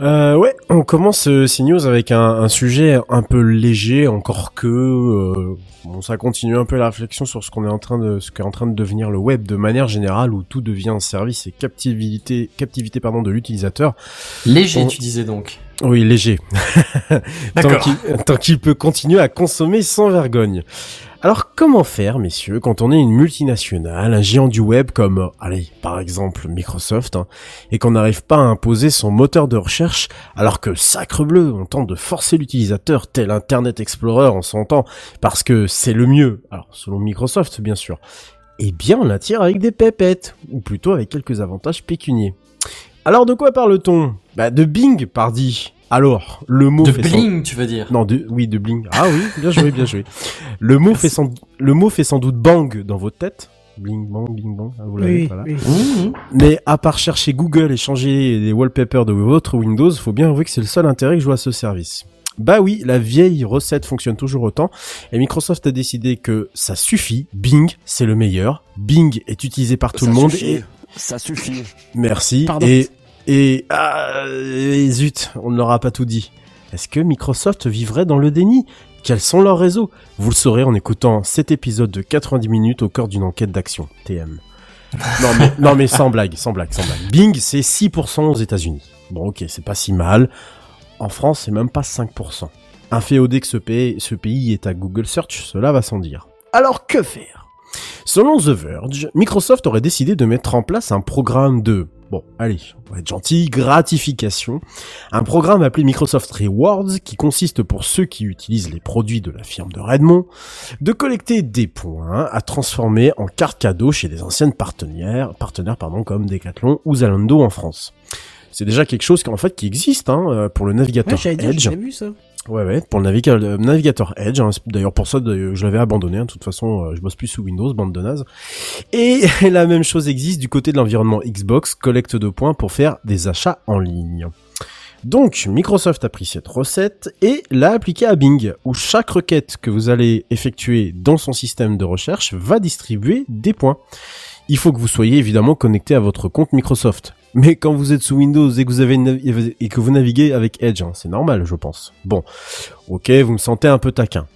Euh, ouais, on commence euh, CNews avec un, un sujet un peu léger, encore que euh, bon, ça continue un peu la réflexion sur ce qu'on est en train de, ce qu'est en train de devenir le web de manière générale, où tout devient un service et captivité, captivité pardon de l'utilisateur. Léger, On- tu disais donc. Oui, léger. tant qu'il tant qu'il peut continuer à consommer sans vergogne. Alors comment faire, messieurs, quand on est une multinationale, un géant du web comme, allez, par exemple Microsoft, hein, et qu'on n'arrive pas à imposer son moteur de recherche, alors que sacre bleu, on tente de forcer l'utilisateur tel Internet Explorer en son temps, parce que c'est le mieux, alors selon Microsoft bien sûr, eh bien on attire avec des pépettes, ou plutôt avec quelques avantages pécuniers. Alors de quoi parle-t-on? Bah de Bing, pardi. Alors, le mot De fait sans- bling, tu veux dire? non, de, oui, de bling. Ah oui, bien joué, bien joué. Le mot fait sans, le mot fait sans doute bang dans votre tête. Bling, bang, bing, bang. Ah, vous l'avez, Oui, voilà. oui. Mmh. Mais à part chercher Google et changer les wallpapers de votre Windows, faut bien avouer que c'est le seul intérêt que je vois à ce service. Bah oui, la vieille recette fonctionne toujours autant, et Microsoft a décidé que ça suffit, Bing, c'est le meilleur, Bing est utilisé par tout Ça le monde, suffit. et Ça suffit. Merci. Pardon. Et, et, ah, et zut, on ne leur a pas tout dit. Est-ce que Microsoft vivrait dans le déni? Quels sont leurs réseaux? Vous le saurez en écoutant cet épisode de 90 minutes au cœur d'une enquête d'action. TM. non mais, non mais sans blague, sans blague, sans blague. Bing, c'est 6% aux États-Unis. Bon ok, c'est pas si mal. En France, c'est même pas 5%. Inféodé que ce pays, ce pays est à Google Search, cela va sans dire. Alors que faire? Selon The Verge, Microsoft aurait décidé de mettre en place un programme de, bon, allez, on va être gentil, gratification. Un programme appelé Microsoft Rewards qui consiste pour ceux qui utilisent les produits de la firme de Redmond de collecter des points à transformer en cartes cadeaux chez des anciennes partenaires, partenaires pardon, comme Decathlon ou Zalando en France. C'est déjà quelque chose qui, en fait qui existe hein, pour le navigateur Edge. vu ça. Ouais, ouais, pour le naviga- le navigateur Edge. hein, D'ailleurs, pour ça, je l'avais abandonné. hein, De toute façon, euh, je bosse plus sous Windows, bande de naze. Et la même chose existe du côté de l'environnement Xbox, collecte de points pour faire des achats en ligne. Donc, Microsoft a pris cette recette et l'a appliquée à Bing, où chaque requête que vous allez effectuer dans son système de recherche va distribuer des points. Il faut que vous soyez évidemment connecté à votre compte Microsoft. Mais quand vous êtes sous Windows et que vous avez et que vous naviguez avec Edge, hein, c'est normal, je pense. Bon, ok, vous me sentez un peu taquin.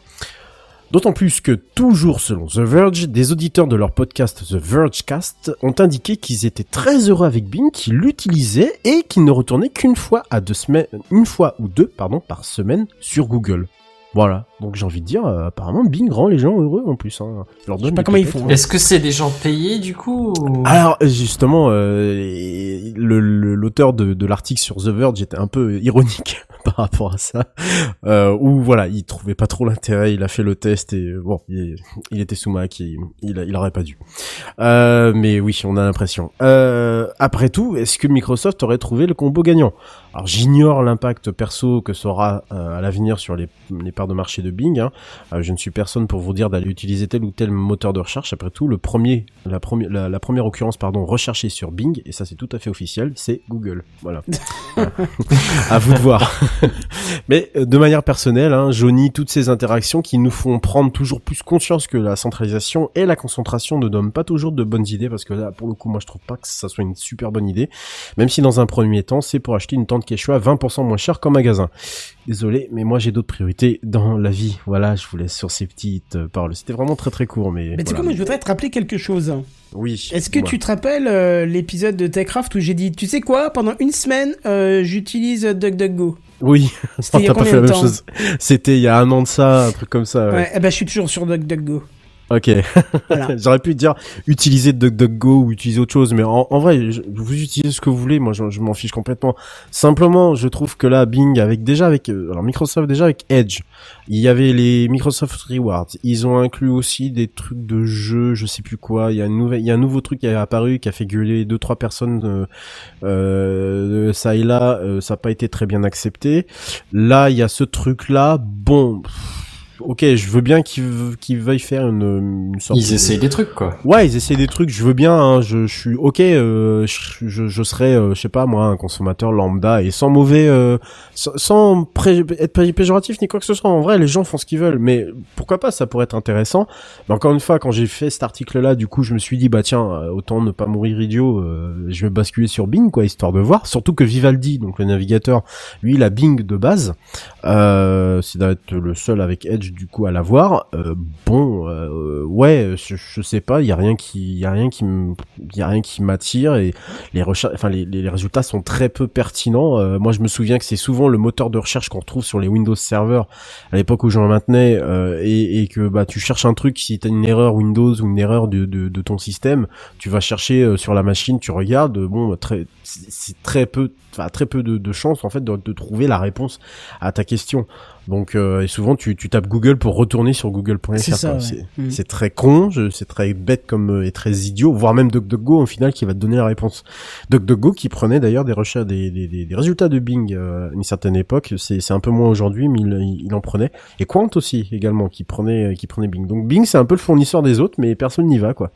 D'autant plus que, toujours selon The Verge, des auditeurs de leur podcast The Vergecast ont indiqué qu'ils étaient très heureux avec Bing, qu'ils l'utilisaient et qu'ils ne retournaient qu'une fois à deux semaines, une fois ou deux, par semaine sur Google. Voilà. Donc j'ai envie de dire, euh, apparemment Bing rend les gens heureux en plus. Hein. Je leur donne pas comment ils font, hein. Est-ce que c'est des gens payés du coup ou- Alors justement, euh, le- le- l'auteur de, de l'article sur The Verge était un peu ironique par rapport à ça, euh, où voilà, il trouvait pas trop l'intérêt, il a fait le test et euh, bon, il, il était sous Mac, et il, il aurait pas dû. Euh, mais oui, on a l'impression. Euh, après tout, est-ce que Microsoft aurait trouvé le combo gagnant? Alors j'ignore l'impact perso que ça aura euh, à l'avenir sur les, les parts de marché de Bing. hein. Euh, je ne suis personne pour vous dire d'aller utiliser tel ou tel moteur de recherche. Après tout, le premier, la, première, la, la première occurrence, pardon, recherchée sur Bing, et ça c'est tout à fait officiel, c'est Google. Voilà. À vous de voir. Mais euh, de manière personnelle, hein, Johnny, toutes ces interactions qui nous font prendre toujours plus conscience que la centralisation et la concentration ne donnent pas toujours de bonnes idées, parce que là, pour le coup, moi je trouve pas que ça soit une super bonne idée. Même si dans un premier temps, c'est pour acheter une tente Quechua 20% moins cher qu'en magasin. Désolé, mais moi j'ai d'autres priorités dans la vie. Voilà, je vous laisse sur ces petites euh, paroles. C'était vraiment très très court, mais. Mais tu sais voilà. quoi, moi je voudrais te rappeler quelque chose. Oui. Est-ce que tu te rappelles euh, l'épisode de Techcraft où j'ai dit, tu sais quoi, pendant une semaine, euh, j'utilise DuckDuckGo? Oui, C'était il y a t'as pas fait la même chose. C'était il y a un an de ça, un truc comme ça. Ouais, Ouais. eh ben je suis toujours sur DuckDuckGo. Ok. Voilà. J'aurais pu dire utiliser DuckDuckGo ou utiliser autre chose, mais en, en vrai, je- vous utilisez ce que vous voulez. Moi, je, je m'en fiche complètement. Simplement, je trouve que là, Bing, avec déjà avec euh, alors Microsoft déjà avec Edge, il y avait les Microsoft Rewards. Ils ont inclus aussi des trucs de jeux, je sais plus quoi. Il y a une nouvelle, il y a un nouveau truc qui est apparu qui a fait gueuler deux trois personnes euh, euh, ça et là. euh, ça n'a pas été très bien accepté. Là, il y a ce truc là. Bon. pff, Ok, je veux bien qu'ils veuillent faire une, une sorte Ils de- essayent des trucs quoi. Ouais, ils essaient des trucs, je veux bien, hein, je, je suis ok, euh, je, je, je serais, euh, je sais pas moi, un consommateur lambda et sans mauvais, euh, sans, sans pré- être pé- péjoratif ni quoi que ce soit. En vrai, les gens font ce qu'ils veulent, mais pourquoi pas, ça pourrait être intéressant. Mais encore une fois, quand j'ai fait cet article-là, du coup, je me suis dit, bah tiens, euh, autant ne pas mourir idiot, euh, je vais basculer sur Bing, quoi, histoire de voir. Surtout que Vivaldi, donc le navigateur, lui, il a Bing de base. Euh, c'est d'être le seul avec Edge du coup à l'avoir. Euh, bon, euh, ouais, je, sais pas, il y a rien qui, y a rien qui, y rien qui m'attire et les recherches, enfin les, résultats sont très peu pertinents. Euh, moi, je me souviens que c'est souvent le moteur de recherche qu'on retrouve sur les Windows Server à l'époque où j'en maintenais euh, et, que bah tu cherches un truc si t'as une erreur Windows ou une erreur de, ton système, tu vas chercher sur la machine, tu regardes, bon, c'est très peu, enfin très peu de, de chances en fait de, de trouver la réponse à ta question. Donc euh, et souvent tu, tu tapes Google pour retourner sur google.fr. C'est ouais. Mm. très con, je- c'est très bête comme euh, et très idiot, voire même DuckDuckGo au final qui va te donner la réponse. DuckDuckGo qui prenait d'ailleurs des recherches, des, des, des, résultats de Bing euh, à une certaine époque, c'est c'est un peu moins aujourd'hui, mais il, il en prenait. Et Quant aussi également qui prenait qui prenait Bing. Donc Bing c'est un peu le fournisseur des autres, mais personne n'y va quoi.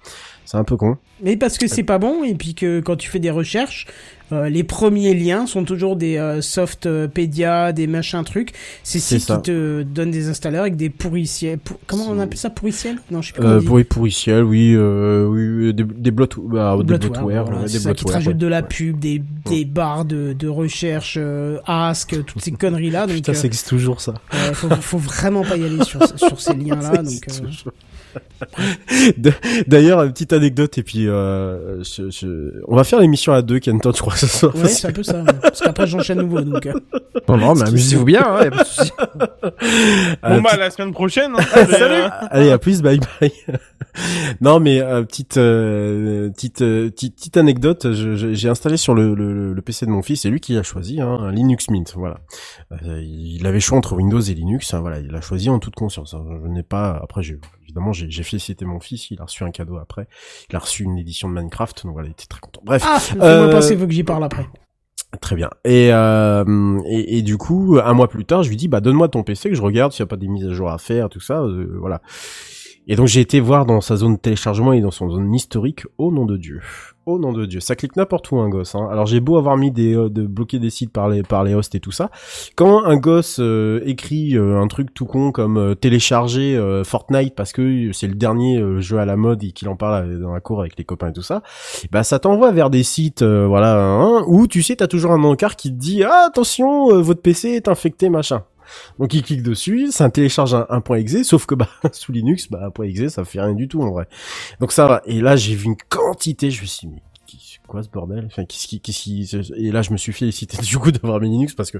C'est un peu con. Mais parce que c'est pas bon, et puis que quand tu fais des recherches, euh, les premiers liens sont toujours des euh, softpedia, des machins trucs. C'est sites ça. qui te donnent des installeurs avec des pourriciels. pour- Comment on appelle ça pourriciels? Non, je sais on Euh, dit. pour pourriciel, oui, euh, oui, des, des blot, bah, des Bloatware, voilà, des ça qui te bloatware, rajoute ouais. de la pub, des, des barres de, de recherche, euh, Ask, toutes ces conneries là. Donc, Putain, euh, ça existe toujours ça. faut, faut vraiment pas y aller sur, sur ces liens là. Ça Donc, D'ailleurs, une petite anecdote et puis euh, je, je- on va faire l'émission à deux, Kenton, je crois que ça sera ouais, c'est un peu ça. ouais. Parce qu'après j'enchaîne nouveau. Donc, euh, Non, non, mais amusez-vous bien, hein, y a pas de. Euh, Bon bah la semaine prochaine. hein. Salut. Allez, à plus, bye bye. non, mais euh, petite, euh, petite, euh, petite, petite anecdote. J'ai installé sur le, le, le PC de mon fils. C'est lui qui l'a choisi, hein, un Linux Mint. Voilà. Euh, il avait choix entre Windows et Linux. hein, voilà, il l'a choisi en toute conscience. hein. Je n'ai pas. Après, j'ai évidemment, j'ai félicité mon fils. Il a reçu un cadeau après. Il a reçu une édition de Minecraft. Donc voilà, il était très content. Bref. Ah, fais-moi Euh, faut que j'y parle après. Très bien. Et, euh, et, et du coup, un mois plus tard, je lui dis, bah donne-moi ton PC que je regarde s'il n'y a pas des mises à jour à faire, tout ça, euh, voilà. Et donc j'ai été voir dans sa zone de téléchargement et dans son zone historique, au nom de Dieu. Au nom de Dieu, ça clique n'importe où un gosse. Hein. Alors j'ai beau avoir mis des euh, de bloquer des sites par les par les hosts et tout ça, quand un gosse euh, écrit euh, un truc tout con comme euh, télécharger Fortnite parce que c'est le dernier jeu à la mode et qu'il en parle dans la cour avec les copains et tout ça, bah ça t'envoie vers des sites voilà hein, où tu sais t'as toujours un encart qui te dit ah, attention votre PC est infecté machin. Donc il clique dessus, ça télécharge un, un point .exe, sauf que bah sous Linux, bah un point .exe ça fait rien du tout en vrai. Donc ça va. Et là j'ai vu une quantité, je me suis dit mais qui- quoi ce bordel? Enfin qu'est-ce qui, qu'est-ce qui Et là je me suis félicité du coup d'avoir mis Linux parce que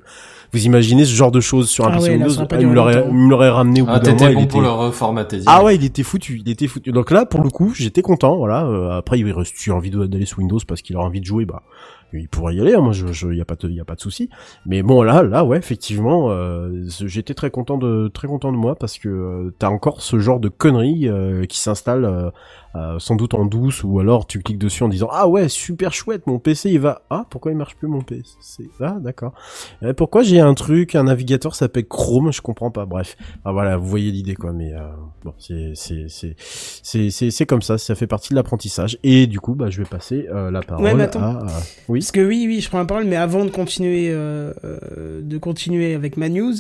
vous imaginez ce genre de choses sur un Ah PC ouais, Windows, ah, il me l'aurait, longtemps. il me l'aurait ramené au bout Ah, d'un mois. il bon était- pour le reformater. ah ouais, il était foutu, il était foutu. Donc là, pour le coup, j'étais content, voilà. Euh, après, il reste tu as envie d'aller sous Windows parce qu'il a envie de jouer, bah, il pourrait y aller. hein, moi, je, je, y a pas de, y a pas de souci. Mais bon, là, là, ouais, effectivement, euh, j'étais très content de, très content de moi parce que euh, t'as encore ce genre de conneries euh, qui s'installe. euh, euh, sans doute en douce ou alors tu cliques dessus en disant ah ouais super chouette mon PC il va ah pourquoi il marche plus mon PC ah d'accord pourquoi j'ai un truc un navigateur s'appelle Chrome? Je comprends pas bref ah voilà vous voyez l'idée quoi mais euh, bon c'est c'est c'est c'est c'est c'est comme ça ça fait partie de l'apprentissage et du coup bah je vais passer euh, la parole Ouais, mais attends. à oui Parce que oui, oui, je prends la parole, mais avant de continuer, euh, euh, de continuer avec ma news,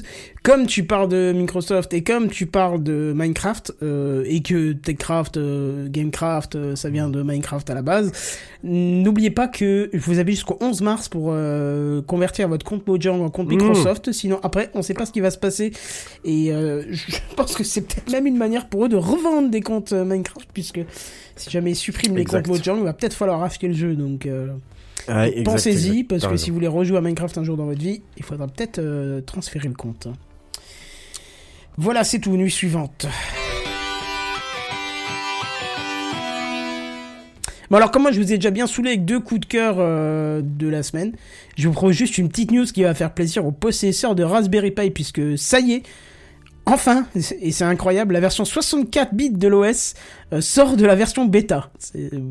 comme tu parles de Microsoft et comme tu parles de Minecraft euh, et que Techcraft, Gamecraft, ça vient de Minecraft à la base, n'oubliez pas que vous avez jusqu'au 11 mars pour convertir votre compte Mojang en compte Mmh. Microsoft. Sinon, après, on sait pas ce qui va se passer. Et je pense que c'est peut-être même une manière pour eux de revendre des comptes Minecraft, puisque si jamais ils suppriment les comptes Mojang, il va peut-être falloir acheter le jeu. Donc exact, Pensez-y, parce que raison. si vous voulez rejouer à Minecraft un jour dans votre vie, il faudra peut-être euh, transférer le compte. Voilà, c'est tout. Nuit suivante. Bon alors comme moi je vous ai déjà bien saoulé avec deux coups de cœur euh, de la semaine, je vous propose juste une petite news qui va faire plaisir aux possesseurs de Raspberry Pi puisque ça y est, enfin, et c'est incroyable, la version 64 bits de l'OS sort de la version bêta.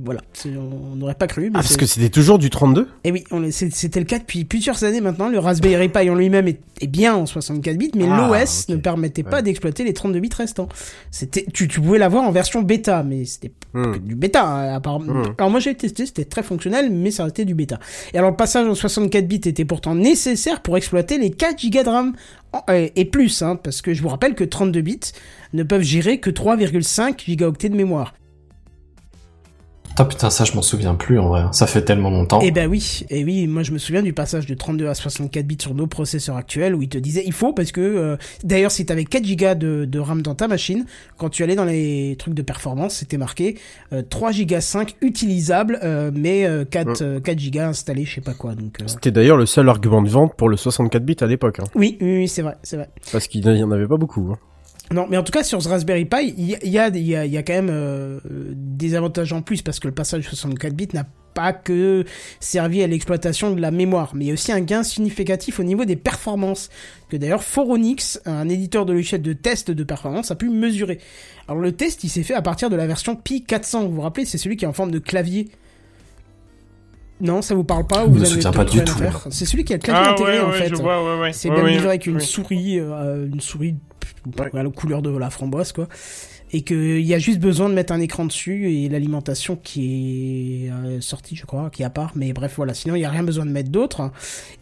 Voilà, on n'aurait pas cru. Mais ah parce que c'était toujours du 32 et oui, c'était le cas depuis plusieurs années maintenant. Le Raspberry Pi en lui-même est, est bien en 64 bits, mais Ah, l'OS ne permettait pas Ouais. d'exploiter les 32 bits restants. C'était, tu, tu pouvais l'avoir en version bêta, mais c'était Hmm. du bêta. hein, apparemment. Hmm. Alors moi j'ai testé, c'était très fonctionnel, mais ça restait du bêta. Et alors le passage en 64 bits était pourtant nécessaire pour exploiter les 4 Go de RAM euh, et plus, hein, parce que je vous rappelle que 32 bits ne peuvent gérer que 3,5 gigaoctets de mémoire. Putain, putain, ça je m'en souviens plus en vrai. Ça fait tellement longtemps. Eh ben oui, et oui, moi je me souviens du passage de 32 à 64 bits sur nos processeurs actuels où il te disait il faut parce que euh, d'ailleurs si t'avais 4 Go de, de RAM dans ta machine, quand tu allais dans les trucs de performance, c'était marqué euh, 3 Go 5 utilisables euh, mais euh, 4 euh, 4 Go installés, je sais pas quoi. Donc euh, c'était d'ailleurs le seul argument de vente pour le 64 bits à l'époque hein, oui, oui, oui, c'est vrai, c'est vrai. parce qu'il y en avait pas beaucoup hein. Non, mais en tout cas, sur ce Raspberry Pi, il y a, il y, a, il y a- il y a quand même euh, des avantages en plus parce que le passage 64 bits n'a pas que servi à l'exploitation de la mémoire, mais il y a aussi un gain significatif au niveau des performances, que d'ailleurs Foronix, un éditeur de logiciels de test de performance, a pu mesurer. Alors le test, il s'est fait à partir de la version Pi 400, vous vous rappelez, c'est celui qui est en forme de clavier. Non, ça vous parle pas ou vous avez pas du tout. C'est celui qui a le clavier Ah intégré ouais, en fait. ouais. C'est Ouais, bien ouais, livré avec une souris, euh, une souris, voilà, aux couleurs de la framboise, quoi. Et qu'il y a juste besoin de mettre un écran dessus et l'alimentation qui est euh, sortie, je crois, qui est à part. Mais bref, voilà, sinon il n'y a rien besoin de mettre d'autre.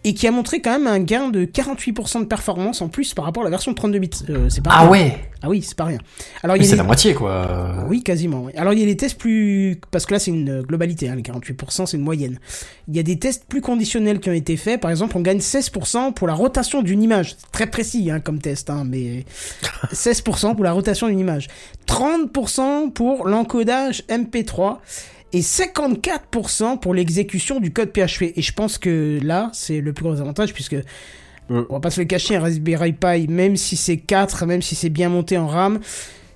Et qui a montré quand même un gain de 48% de performance en plus par rapport à la version 32 bits. Euh, c'est pas Ah rien. ouais Ah oui, c'est pas rien. Alors Mais C'est la moitié, quoi. oui, quasiment. oui. Alors il y a des tests plus parce que là c'est une globalité, hein, les 48% c'est une moyenne. Il y a des tests plus conditionnels qui ont été faits. Par exemple, on gagne 16% pour la rotation d'une image. Très précis hein, comme test, hein, mais 16% pour la rotation d'une image, 30% pour l'encodage MP3 et 54% pour l'exécution du code PHP. Et je pense que là c'est le plus gros avantage puisque Mm. on va pas se le cacher, un Raspberry Pi, même si c'est 4, même si c'est bien monté en RAM,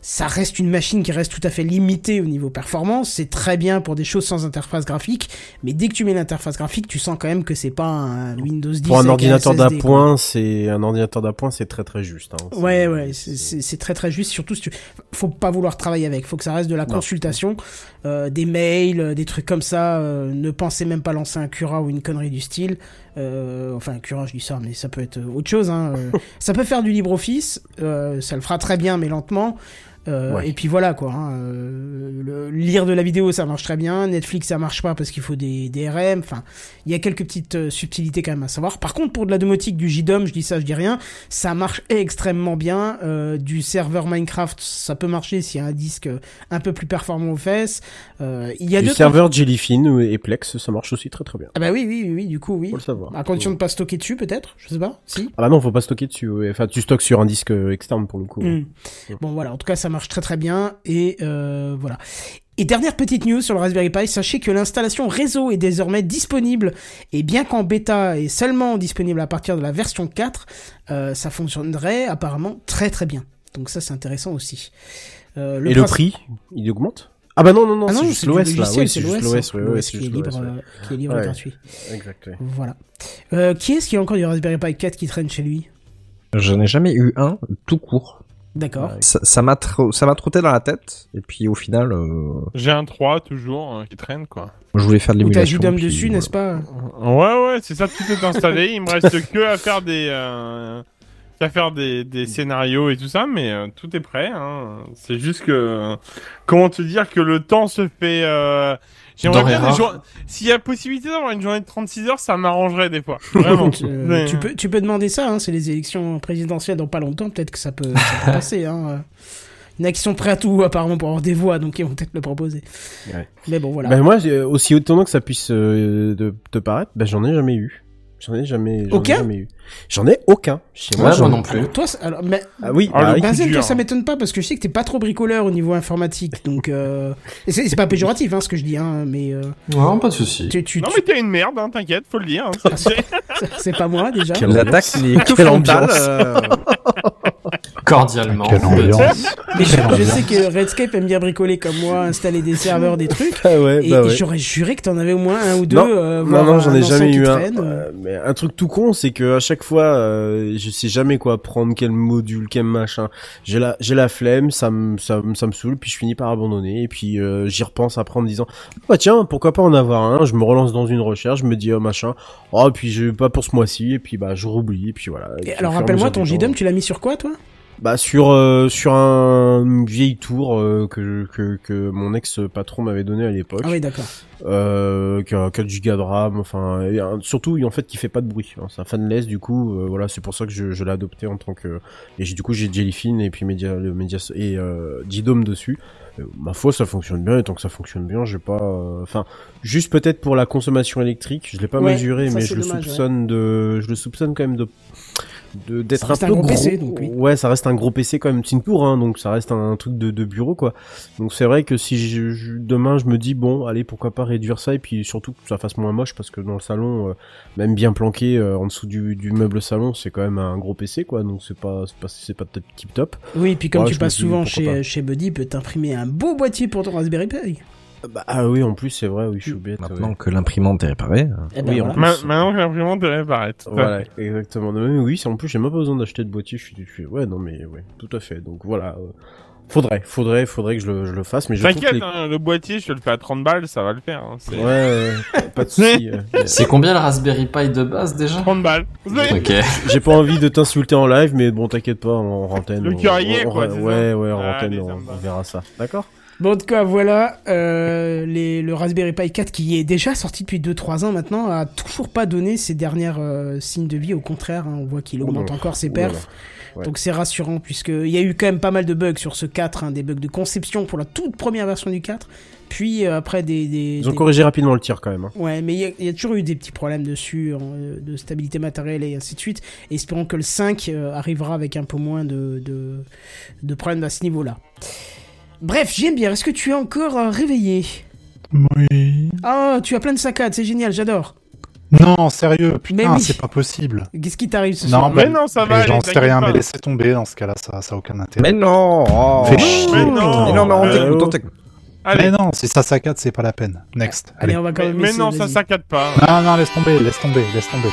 ça reste une machine qui reste tout à fait limitée au niveau performance. C'est très bien pour des choses sans interface graphique, mais dès que tu mets l'interface graphique, tu sens quand même que c'est pas un Windows 10. Pour un ordinateur d'appoint, c'est un ordinateur d'appoint, c'est très très juste. Hein. Ouais, ouais, c'est- très très juste. Surtout, si tu... faut pas vouloir travailler avec. Faut que ça reste de la Non. consultation, euh, des mails, euh, des trucs comme ça. euh, ne pensez même pas lancer un Cura ou une connerie du style. Euh, enfin, un Cura, je dis ça, mais ça peut être autre chose. Hein. euh. ça peut faire du LibreOffice. euh, ça le fera très bien, mais lentement. Euh, Ouais. Et puis voilà quoi. hein, euh, le- lire de la vidéo ça marche très bien. Netflix ça marche pas parce qu'il faut des DRM. Enfin, il y a quelques petites euh, subtilités quand même à savoir. Par contre pour de la domotique du JDOM, je dis ça, je dis rien. Ça marche extrêmement bien. Euh, du serveur Minecraft ça peut marcher s'il y a un disque un peu plus performant aux fesses. Euh, il y a Du deux serveur Jellyfin et Plex, ça marche aussi très très bien. Ah bah oui oui oui, oui, du coup oui. Faut le savoir. À condition de pas stocker dessus peut-être. Je sais pas. Si. Ah bah non, faut pas stocker dessus. Enfin, tu stockes sur un disque externe pour le coup. Mm. Bon voilà, en tout cas ça marche très très bien et euh, voilà. Et dernière petite news sur le Raspberry Pi, sachez que l'installation réseau est désormais disponible et bien qu'en bêta est seulement disponible à partir de la version 4, euh, ça fonctionnerait apparemment très très bien. Donc ça c'est intéressant aussi. Euh, et le prix, il augmente? Ah bah non, non, non, Ah c'est non, juste l'OS là. Oui, c'est juste l'OS, l'OS, hein. qui est juste libre, ouais. euh, qui est libre et Ouais. gratuit. Exact, ouais. Voilà. Euh, qui est-ce qui a encore du Raspberry Pi 4 qui traîne chez lui? J'en ai jamais eu un tout court. D'accord. Ça ça m'a ça m'a trotté dans la tête et puis au final euh, J'ai un 3 toujours euh, qui traîne quoi. je voulais faire de Ou t'as l'émulation. Puis dessus, voilà. n'est-ce pas Ouais ouais, c'est ça, tout est installé. Il me reste que à faire des euh, qu'à faire des, des scénarios et tout ça, mais euh, tout est prêt. Hein. C'est juste que euh, comment te dire que le temps se fait. Euh... J'aimerais bien des jour- S'il y a possibilité d'avoir une journée de 36 heures, ça m'arrangerait des fois. Vraiment. Tu, euh, Mais- tu peux, tu peux demander ça, hein, c'est les élections présidentielles dans pas longtemps, peut-être que ça peut, ça peut passer. Hein. euh. Il y en a qui sont prêts à tout, apparemment, pour avoir des voix, donc ils vont peut-être le proposer. Ouais. Mais bon, voilà. Bah moi, aussi étonnant que ça puisse euh, te paraître, bah j'en ai jamais eu. J'en ai jamais, j'en ai Aucun jamais eu. J'en ai aucun. Chez moi, Ouais, j'en moi non plus. Alors, toi, alors, mais, Ah oui, Ah, bah Benzen, dur. toi, ça m'étonne pas, parce que je sais que t'es pas trop bricoleur au niveau informatique, donc, euh... c'est pas péjoratif, hein, ce que je dis, hein, mais, euh, Non, pas de souci. tu, tu, Non mais t'es une merde, hein, t'inquiète, faut le dire. hein. C'est- pas moi, déjà. Quel- L'attaque n'est que Quelle ambiance. euh, Cordialement. Quelle ambiance. Mais je, je sais que Redscape aime bien bricoler comme moi, installer des serveurs, des trucs, Ah ouais, et, bah et ouais. j'aurais juré que t'en avais au moins un ou deux, Non, euh, Non, j'en ai ensemble jamais eu un. euh. Euh, mais un truc tout con, c'est que à chaque fois, euh, je sais jamais quoi prendre, quel module, quel machin. J'ai la, j'ai la flemme, ça me, ça, me- ça me saoule, puis je finis par abandonner, et puis euh, j'y repense après en me disant, bah tiens, pourquoi pas en avoir un? Je me relance dans une recherche, je me dis oh machin, oh puis je pas pour ce mois-ci, et puis bah je roublie, et puis voilà. Et alors rappelle-moi, ton temps- tu l'as mis sur quoi, toi? Bah sur euh, sur un une vieille tour euh, que, que que mon ex patron m'avait donné à l'époque. Ah oui, d'accord. euh, qui a 4 gigas de RAM, enfin, et surtout, en fait, qui fait pas de bruit. hein. C'est un fanless, du coup, euh, voilà, c'est pour ça que je, je l'ai adopté en tant que, et du coup, j'ai Jellyfin et puis Media, le Media, et, euh, Didome dessus. Ma foi, ça fonctionne bien, et tant que ça fonctionne bien, j'ai pas, enfin, juste peut-être pour la consommation électrique, je l'ai pas Ouais, mesuré, ça, mais je le soupçonne de, je le soupçonne quand même de d'être un peu un gros. PC, donc oui. Ouais, ça reste un gros PC quand même. C'est une tour, hein, donc ça reste un, truc de, de bureau, quoi. Donc c'est vrai que si je, je- demain je me dis bon, allez, pourquoi pas réduire ça et puis surtout que ça fasse moins moche parce que dans le salon, euh, même bien planqué euh, en dessous du, du meuble salon, c'est quand même un gros PC, quoi. Donc c'est pas, c'est pas, c'est pas tip top. Oui, et puis comme Ouais, tu passes souvent pas. chez, chez Buddy, peut t'imprimer un beau boîtier pour ton Raspberry Pi. Bah ah oui, en plus c'est vrai, oui, je suis bête. Maintenant ouais. que l'imprimante est réparée. euh, Eh ben Oui, voilà. en Ma- plus. Maintenant que l'imprimante est réparée. Voilà, exactement. Mais oui, en plus j'ai même pas besoin d'acheter de boîtier. Je suis, suis- ouais, non mais ouais, tout à fait. Donc voilà. euh, Faudrait, faudrait, faudrait que je le, je le fasse, mais je T'inquiète, les- hein, le boîtier, je te le fais à 30 balles, ça va le faire. hein, c'est- Ouais, ouais, pas de soucis. euh, C'est combien le Raspberry Pi de base déjà 30 balles. Ok. J'ai pas envie de t'insulter en live, mais bon, t'inquiète pas, en antenne. Le on- on- quoi, on- c'est Ouais, ça ouais, en Ah, on, on verra ça. D'accord? Bon, en tout cas, voilà, euh, les, le Raspberry Pi 4 qui est déjà sorti depuis 2-3 ans maintenant a toujours pas donné ses dernières euh, signes de vie. Au contraire, hein, on voit qu'il augmente encore ses perfs. Ouais. Donc c'est rassurant puisqu'il y a eu quand même pas mal de bugs sur ce 4, hein, des bugs de conception pour la toute première version du 4. Puis euh, après des... des Ils ont des- corrigé rapidement le tir quand même. hein. Ouais, mais il y, a- il y a toujours eu des petits problèmes dessus, euh, de stabilité matérielle et ainsi de suite. Et espérons que le 5 euh, arrivera avec un peu moins de, de, de problèmes à ce niveau-là. Bref, j'aime bien. Est-ce que tu es encore euh, réveillé? Oui. Ah, tu as plein de saccades, c'est génial, j'adore. Non, sérieux, putain, oui. c'est pas possible. Qu'est-ce qui t'arrive ce Non, soir? Mais non, ça va J'en sais rien, pas. mais laissez tomber, dans ce cas-là, ça, ça a aucun intérêt. Mais non oh. Fais chier. Mais non. Mais non, mais on t'écoute, on t'écoute. Allez, Mais non, si ça saccade, c'est pas la peine. Next. Allez, Allez. on va quand mais, même mais essayer, non, ça saccade pas. Non, non, laisse tomber, laisse tomber, laisse tomber.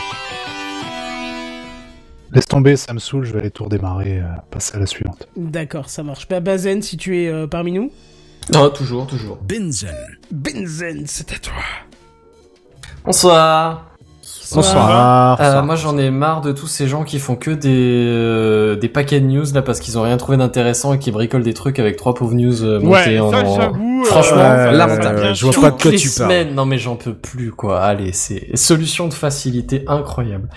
Laisse tomber, ça me saoule, je vais aller tout redémarrer, euh, passer à la suivante. D'accord, ça marche. Bah, Bazen, si tu es euh, parmi nous. Non, toujours, toujours. Benzen. Benzen, c'est à toi. Bonsoir. Bonsoir. Euh, Bonsoir. moi j'en ai marre de tous ces gens qui font que des euh, des paquets de news là parce qu'ils ont rien trouvé d'intéressant et qui bricolent des trucs avec trois pauvres news euh, Ouais, montées en. ça. Franchement, euh, là, Je vois pas de quoi les tu parles. semaines, non mais j'en peux plus quoi. Allez, c'est solution de facilité incroyable.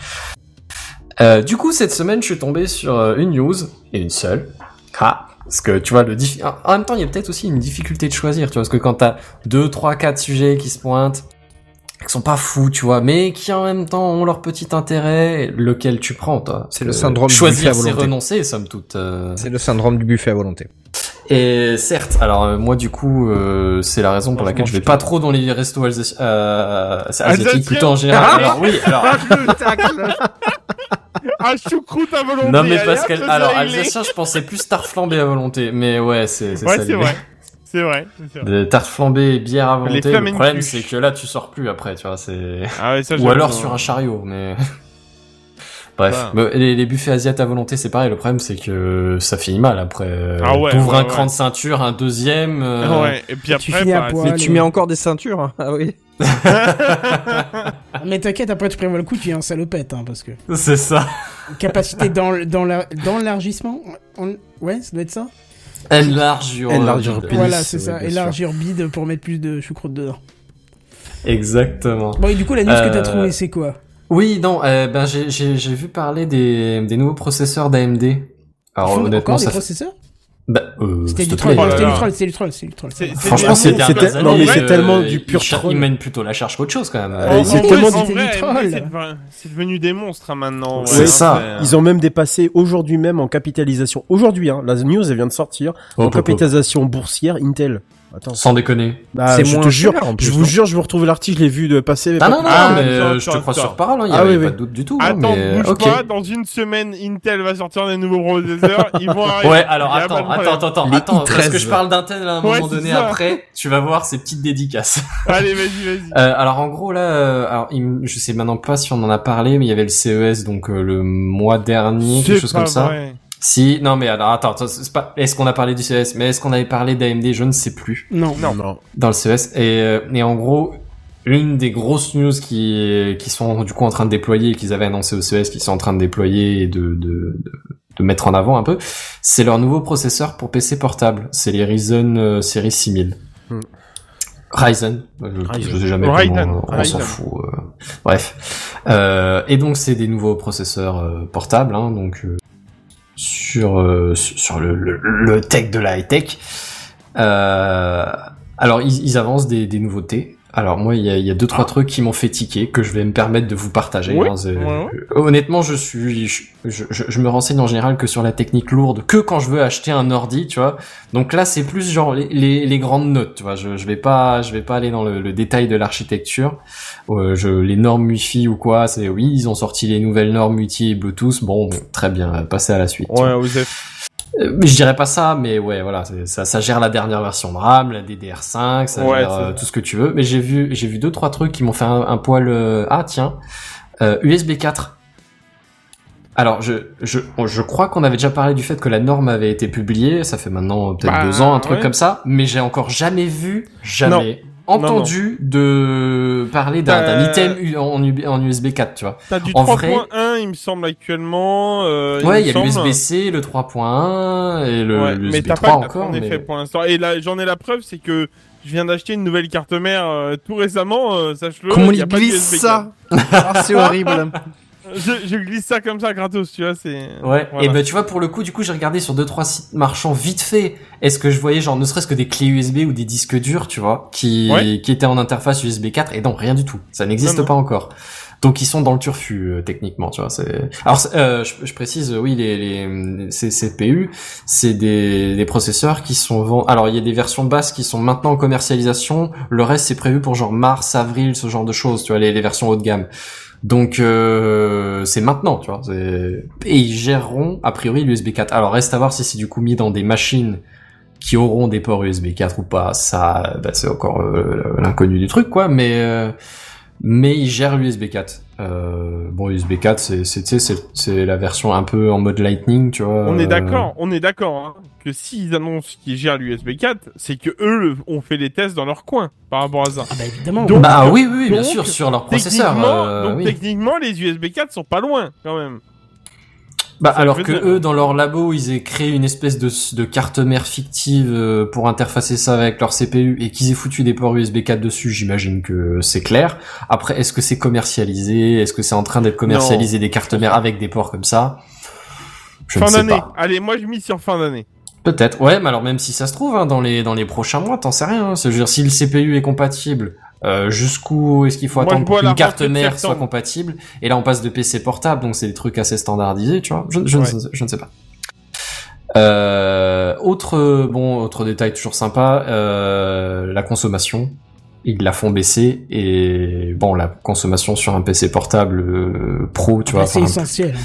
Euh, du coup, cette semaine, je suis tombé sur euh, une news et une seule. Ah, parce que tu vois le en même temps, il y a peut-être aussi une difficulté de choisir, tu vois, parce que quand t'as deux, trois, quatre sujets qui se pointent, qui sont pas fous, tu vois, mais qui en même temps ont leur petit intérêt, lequel tu prends, toi C'est le Euh, syndrome du buffet choisir, à c'est volonté. renoncer, somme toute. euh. C'est le syndrome du buffet à volonté. Et certes, alors euh, moi du coup, euh, c'est la raison pour laquelle je vais pas trop dans les restos euh, asiatiques, plutôt en général. Alors oui, alors Ah, choucroute à volonté. non mais allez, hop, ça, alors alsacien, je pensais plus tarte flambée à volonté, mais ouais, c'est c'est Ouais, ça. c'est l'idée. vrai. C'est vrai. c'est vrai. De tarte flambée et bière à Les volonté. Le flamencuches. problème c'est que là tu sors plus après, tu vois, c'est Ah ouais, ça, ou alors hein. sur un chariot, mais Bref, Bah. Les, les buffets asiates à volonté, c'est pareil. Le problème, c'est que ça finit mal après. Ah ouais, T'ouvres ouais, un ouais. cran de ceinture, un deuxième. euh, Ouais, et puis Tu après, finis à poil. Mais tu mets encore des ceintures hein Ah oui. Mais t'inquiète, après tu prévois le coup, tu es un salopette, hein, parce que... C'est ça. Capacité dans, dans la- dans l'élargissement on- Ouais, ça doit être ça Élargir. Élargir Voilà, c'est ouais, ça. Élargir bide pour mettre plus de choucroute dedans. Exactement. Bon, et du coup, la news que t'as Euh, trouvée, c'est quoi? Oui, non, euh, ben j'ai vu parler des des nouveaux processeurs d'AMD. Ils Alors font honnêtement, encore des ça fait... processeurs? Bah, euh, C'était du troll, c'était euh, du troll, c'était du troll, c'est du troll. C'est- c'est Franchement, c'est- c'est- non, mais c'est euh, tellement du ils pur troll. Ils mènent plutôt la charge qu'autre chose quand même. Euh, Euh, c'est en tellement du- du troll. c'est devenu- C'est des monstres hein, maintenant. C'est ça. c'est- Ils ont même dépassé aujourd'hui même en capitalisation. Aujourd'hui, hein, la news elle vient de sortir. hop, en capitalisation boursière, Intel. Attends. Sans déconner. Bah, C'est je moins te jure, cher, en plus, je vous jure, je vous retrouve l'article, je l'ai vu de passer. mais Ah pas non, non. Ah, mais euh, je te crois sur parole, il y Ah avait oui, pas oui. de doute du tout. hein, Attends, mais, bouge ok. pas, dans une semaine, Intel va sortir des nouveaux processeurs, ils vont arriver. Ouais, alors attends, attends, attends, Les attends, parce que i13. je parle d'Intel à un Ouais, moment donné ça. après, tu vas voir ces petites dédicaces. Allez, vas-y, vas-y. Euh, alors en gros là, euh, alors je sais maintenant pas si on en a parlé, mais il y avait le CES donc euh, le mois dernier, quelque chose comme ça. vrai. Si, non mais alors attends, attends, c'est pas. Est-ce qu'on a parlé du CES Mais est-ce qu'on avait parlé d'AMD Je ne sais plus Non. Non, non. dans le CES. Et, euh, et en gros, une des grosses news qui qui sont du coup en train de déployer, et qu'ils avaient annoncé au CES, qui sont en train de déployer et de de, de, de mettre en avant un peu, c'est leur nouveau processeur pour PC portable. C'est les Ryzen euh, série 6000. Hmm. Ryzen, Ryzen. je sais jamais Ryzen, comment on s'en fout. euh, bref, euh, et donc c'est des nouveaux processeurs euh, portables, hein, donc euh, sur euh, sur le, le, tech de la high tech. Euh, alors ils, avancent des nouveautés. Alors moi il y a, il y a deux trois trucs qui m'ont fait tiquer que je vais me permettre de vous partager. Oui, hein, ouais, ouais. Honnêtement je suis je, je, je- me renseigne en général que sur la technique lourde que quand je veux acheter un ordi tu vois. Donc là c'est plus genre les, les, les grandes notes tu vois. Je, je vais pas je vais pas aller dans le, le détail de l'architecture. Euh, je, les normes Wi-Fi ou quoi c'est oui ils ont sorti les nouvelles normes Wi-Fi et Bluetooth bon très bien passez à la suite. Ouais, vous êtes... Euh, mais je dirais pas ça, mais ouais, voilà, ça, ça gère la dernière version de RAM, la DDR5, ça Ouais, gère euh, tout ce que tu veux. Mais j'ai vu, j'ai vu deux trois trucs qui m'ont fait un, un poil. euh, ah tiens, euh, USB 4. Alors, je, je, je crois qu'on avait déjà parlé du fait que la norme avait été publiée, ça fait maintenant peut-être Bah, deux ans, un truc ouais. comme ça, mais j'ai encore jamais vu, jamais Non, entendu de parler d'un item en, USB 4, tu vois. T'as du En 3.1, il me semble, actuellement. Euh, Ouais, il y a l'USB-C, le 3.1 et le Ouais, mais l'USB t'as 3 pas le 4 encore. en mais- effet pour l'instant. Et là, j'en ai la preuve, c'est que je viens d'acheter une nouvelle carte mère euh, tout récemment, euh, sache-le. Comment y il glisse USB ça Ah, C'est horrible. Je, je glisse ça comme ça gratos, tu vois, c'est... Ouais, Voilà. et ben tu vois pour le coup du coup j'ai regardé sur deux trois sites marchands vite fait. Est-ce que je voyais genre ne serait-ce que des clés USB ou des disques durs, tu vois, qui Ouais. qui étaient en interface USB 4 et non, rien du tout. Ça n'existe pas encore. Donc ils sont dans le turfu euh, techniquement, tu vois, c'est Alors euh, je, je précise euh, oui les les ces CPU, c'est des des processeurs qui sont vend- alors il y a des versions basses qui sont maintenant en commercialisation, le reste c'est prévu pour genre mars, avril, ce genre de choses, tu vois, les, les versions haut de gamme. Donc euh, c'est maintenant, tu vois. Et ils géreront a priori l'USB 4. Alors reste à voir si c'est du coup mis dans des machines qui auront des ports USB 4 ou pas. Ça, bah, c'est encore euh, l'inconnu du truc, quoi. Mais euh, mais ils gèrent l'USB 4. Euh, bon, USB 4, c'est c'est tu sais, c'est c'est la version un peu en mode Lightning, tu vois. On est euh, d'accord, on est d'accord, hein, que s'ils annoncent qu'ils gèrent l'USB 4, c'est que eux ont fait les tests dans leur coin, par rapport à ça. Ah bah évidemment. Donc, Bah oui, oui, oui, bien donc, sûr, sur leur processeur. Techniquement, euh, donc oui. techniquement, les USB 4 sont pas loin, quand même. Bah alors que dire. eux dans leur labo ils aient créé une espèce de, de carte mère fictive euh, pour interfacer ça avec leur CPU et qu'ils aient foutu des ports USB 4 dessus, j'imagine que c'est clair. Après est-ce que c'est commercialisé? Est-ce que c'est en train d'être commercialisé des cartes mères avec des ports comme ça? Je fin ne sais d'année. pas. Allez, moi je mise sur fin d'année. Peut-être. Ouais, mais alors même si ça se trouve hein, dans les dans les prochains mois, t'en sais rien. hein. Je veux dire si le CPU est compatible, euh, jusqu'où est-ce qu'il faut attendre pour qu'une carte mère soit compatible? Et là, on passe de PC portable, donc c'est des trucs assez standardisés, tu vois. Je, Ouais. je ne sais pas. Euh, autre bon, autre détail toujours sympa, euh, la consommation. Ils la font baisser et bon, la consommation sur un PC portable euh, pro, tu vois. Bah, c'est essentiel.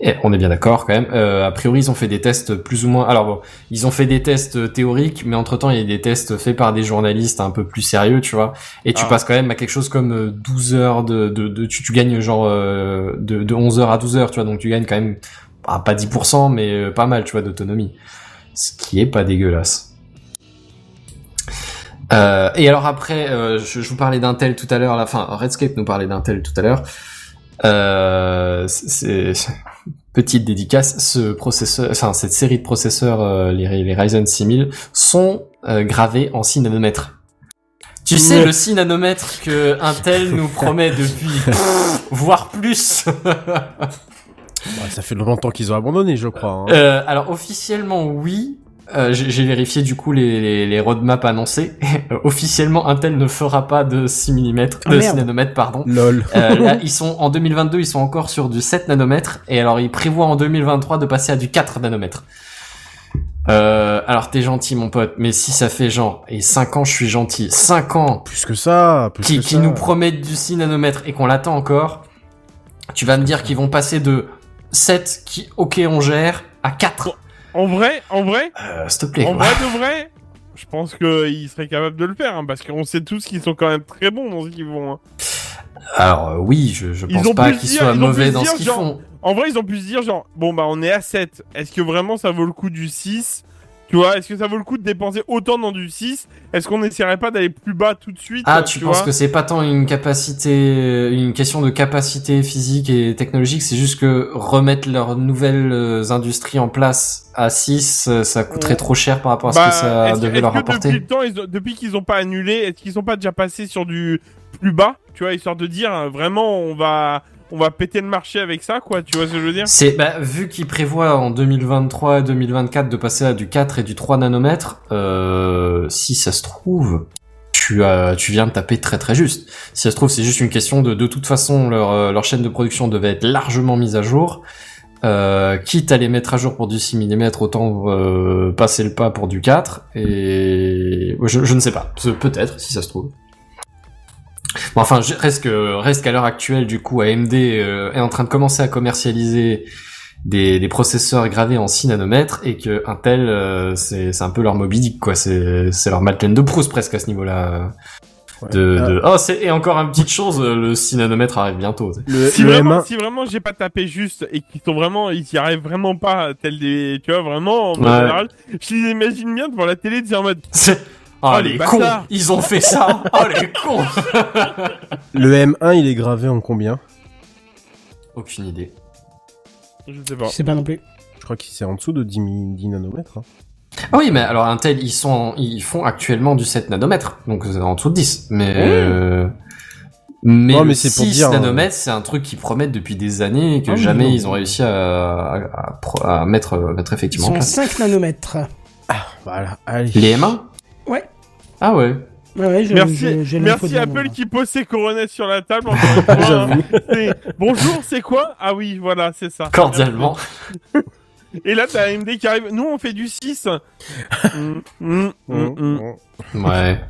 et on est bien d'accord quand même. Euh, a priori, ils ont fait des tests plus ou moins. Alors bon, ils ont fait des tests théoriques, mais entre temps, il y a des tests faits par des journalistes un peu plus sérieux, tu vois. Et tu Ah. passes quand même à quelque chose comme euh, 12 heures de, de, de tu, tu gagnes genre euh, de, de 11 heures à 12 heures, tu vois. Donc tu gagnes quand même ah, pas 10%, mais euh, pas mal, tu vois, d'autonomie. Ce qui est pas dégueulasse. Euh, et alors après, euh, je, je vous parlais d'Intel tout à l'heure, la fin, Redscape nous parlait d'Intel tout à l'heure. Euh, c'est petite dédicace, ce processeur, enfin cette série de processeurs, euh, les, les Ryzen 6000, sont euh, gravés en 6 nanomètres. Tu sais le 6 nanomètres que Intel nous promet depuis, voire plus. Bah, ça fait longtemps qu'ils ont abandonné, je crois. hein. Euh, alors officiellement oui. Euh, j'ai j'ai vérifié du coup les, les, les roadmaps annoncés. Officiellement, Intel ne fera pas de 6 mm, Ah, de merde. 6 nanomètres, pardon. Lol. Euh, là, ils sont en 2022, ils sont encore sur du 7 nanomètres, et alors ils prévoient en 2023 de passer à du 4 nanomètres. Euh, alors t'es gentil mon pote, mais si ça fait genre, et 5 ans je suis gentil, 5 ans Plus que ça, plus qui, que qui ça. nous promettent du 6 nanomètres et qu'on l'attend encore, tu vas me dire qu'ils vont passer de 7 qui, ok on gère, à 4. En vrai, en vrai, Euh, s'il te plaît. en quoi. vrai de vrai, je pense qu'ils seraient capables de le faire, hein, parce qu'on sait tous qu'ils sont quand même très bons dans ce qu'ils font. hein. Alors euh, oui, je, pense pas qu'ils soient ils mauvais dans dire, ce qu'ils font. En vrai, ils ont pu se dire genre, bon bah on est à 7, est-ce que vraiment ça vaut le coup du 6 Tu vois, est-ce que ça vaut le coup de dépenser autant dans du 6 Est-ce qu'on n'essaierait pas d'aller plus bas tout de suite Ah, euh, tu penses que c'est pas tant une capacité, une question de capacité physique et technologique, c'est juste que remettre leurs nouvelles euh, industries en place à 6, euh, ça coûterait Ouais. trop cher par rapport à ce Bah, que ça est-ce- devait leur que apporter? Depuis, le temps, ils ont- depuis qu'ils ont pas annulé, est-ce qu'ils sont pas déjà passés sur du plus bas? Tu vois, histoire de dire vraiment on va on va péter le marché avec ça, quoi. Tu vois ce que je veux dire? C'est bah, vu qu'ils prévoient en 2023 et 2024 de passer à du 4 et du 3 nanomètres, euh, si ça se trouve, tu as, tu viens de taper très très juste. Si ça se trouve, c'est juste une question de de toute façon leur euh, chaîne de production devait être largement mise à jour. Euh, quitte à les mettre à jour pour du 6 mm, autant passer le pas pour du 4. Et je, ne sais pas. Peut-être, si ça se trouve. Bon, enfin, je- reste que reste qu'à l'heure actuelle, du coup, AMD euh, est en train de commencer à commercialiser des, des processeurs gravés en 6 nanomètres et que Intel, euh, c'est c'est un peu leur Moby Dick, quoi. C'est c'est leur Madeleine de Proust presque à ce niveau-là. Ouais. de, de... oh c'est et encore une petite chose, euh, le 6 nanomètres arrive bientôt. Le, Si le vraiment, M1, si vraiment j'ai pas tapé juste et qu'ils sont vraiment, ils y arrivent vraiment pas, tel des, tu vois, vraiment, en Ouais. général, je les imagine bien devant la télé, dire en mode, oh, Oh, les, les cons, ils ont fait ça. Oh les cons. le M1, il est gravé en combien? Aucune idée. je sais pas. Je sais pas non plus. Je crois qu'il c'est en dessous de 10, mi- 10 nanomètres. hein. Ah oui, mais alors Intel, ils sont, ils font actuellement du 7 nanomètres, donc c'est en dessous de 10. Mais, euh, mais, Non, mais c'est pour 6 dire, nanomètres, c'est un truc qu'ils promettent depuis des années et que Ah jamais non. ils ont réussi à, à, à pro- à mettre, mettre Ils effectivement en sont place. 5 nanomètres. Voilà, allez. Les M1 Ouais. Ah ouais. Ouais, ouais, je- Merci, je- Apple moi. qui pose ses coronettes sur la table. Encore une fois, hein. C'est- Bonjour, c'est quoi? Ah oui, voilà, c'est ça. Cordialement. Et là, t'as AMD qui arrive. Nous, on fait du 6. Mm, mm, mm. Ouais.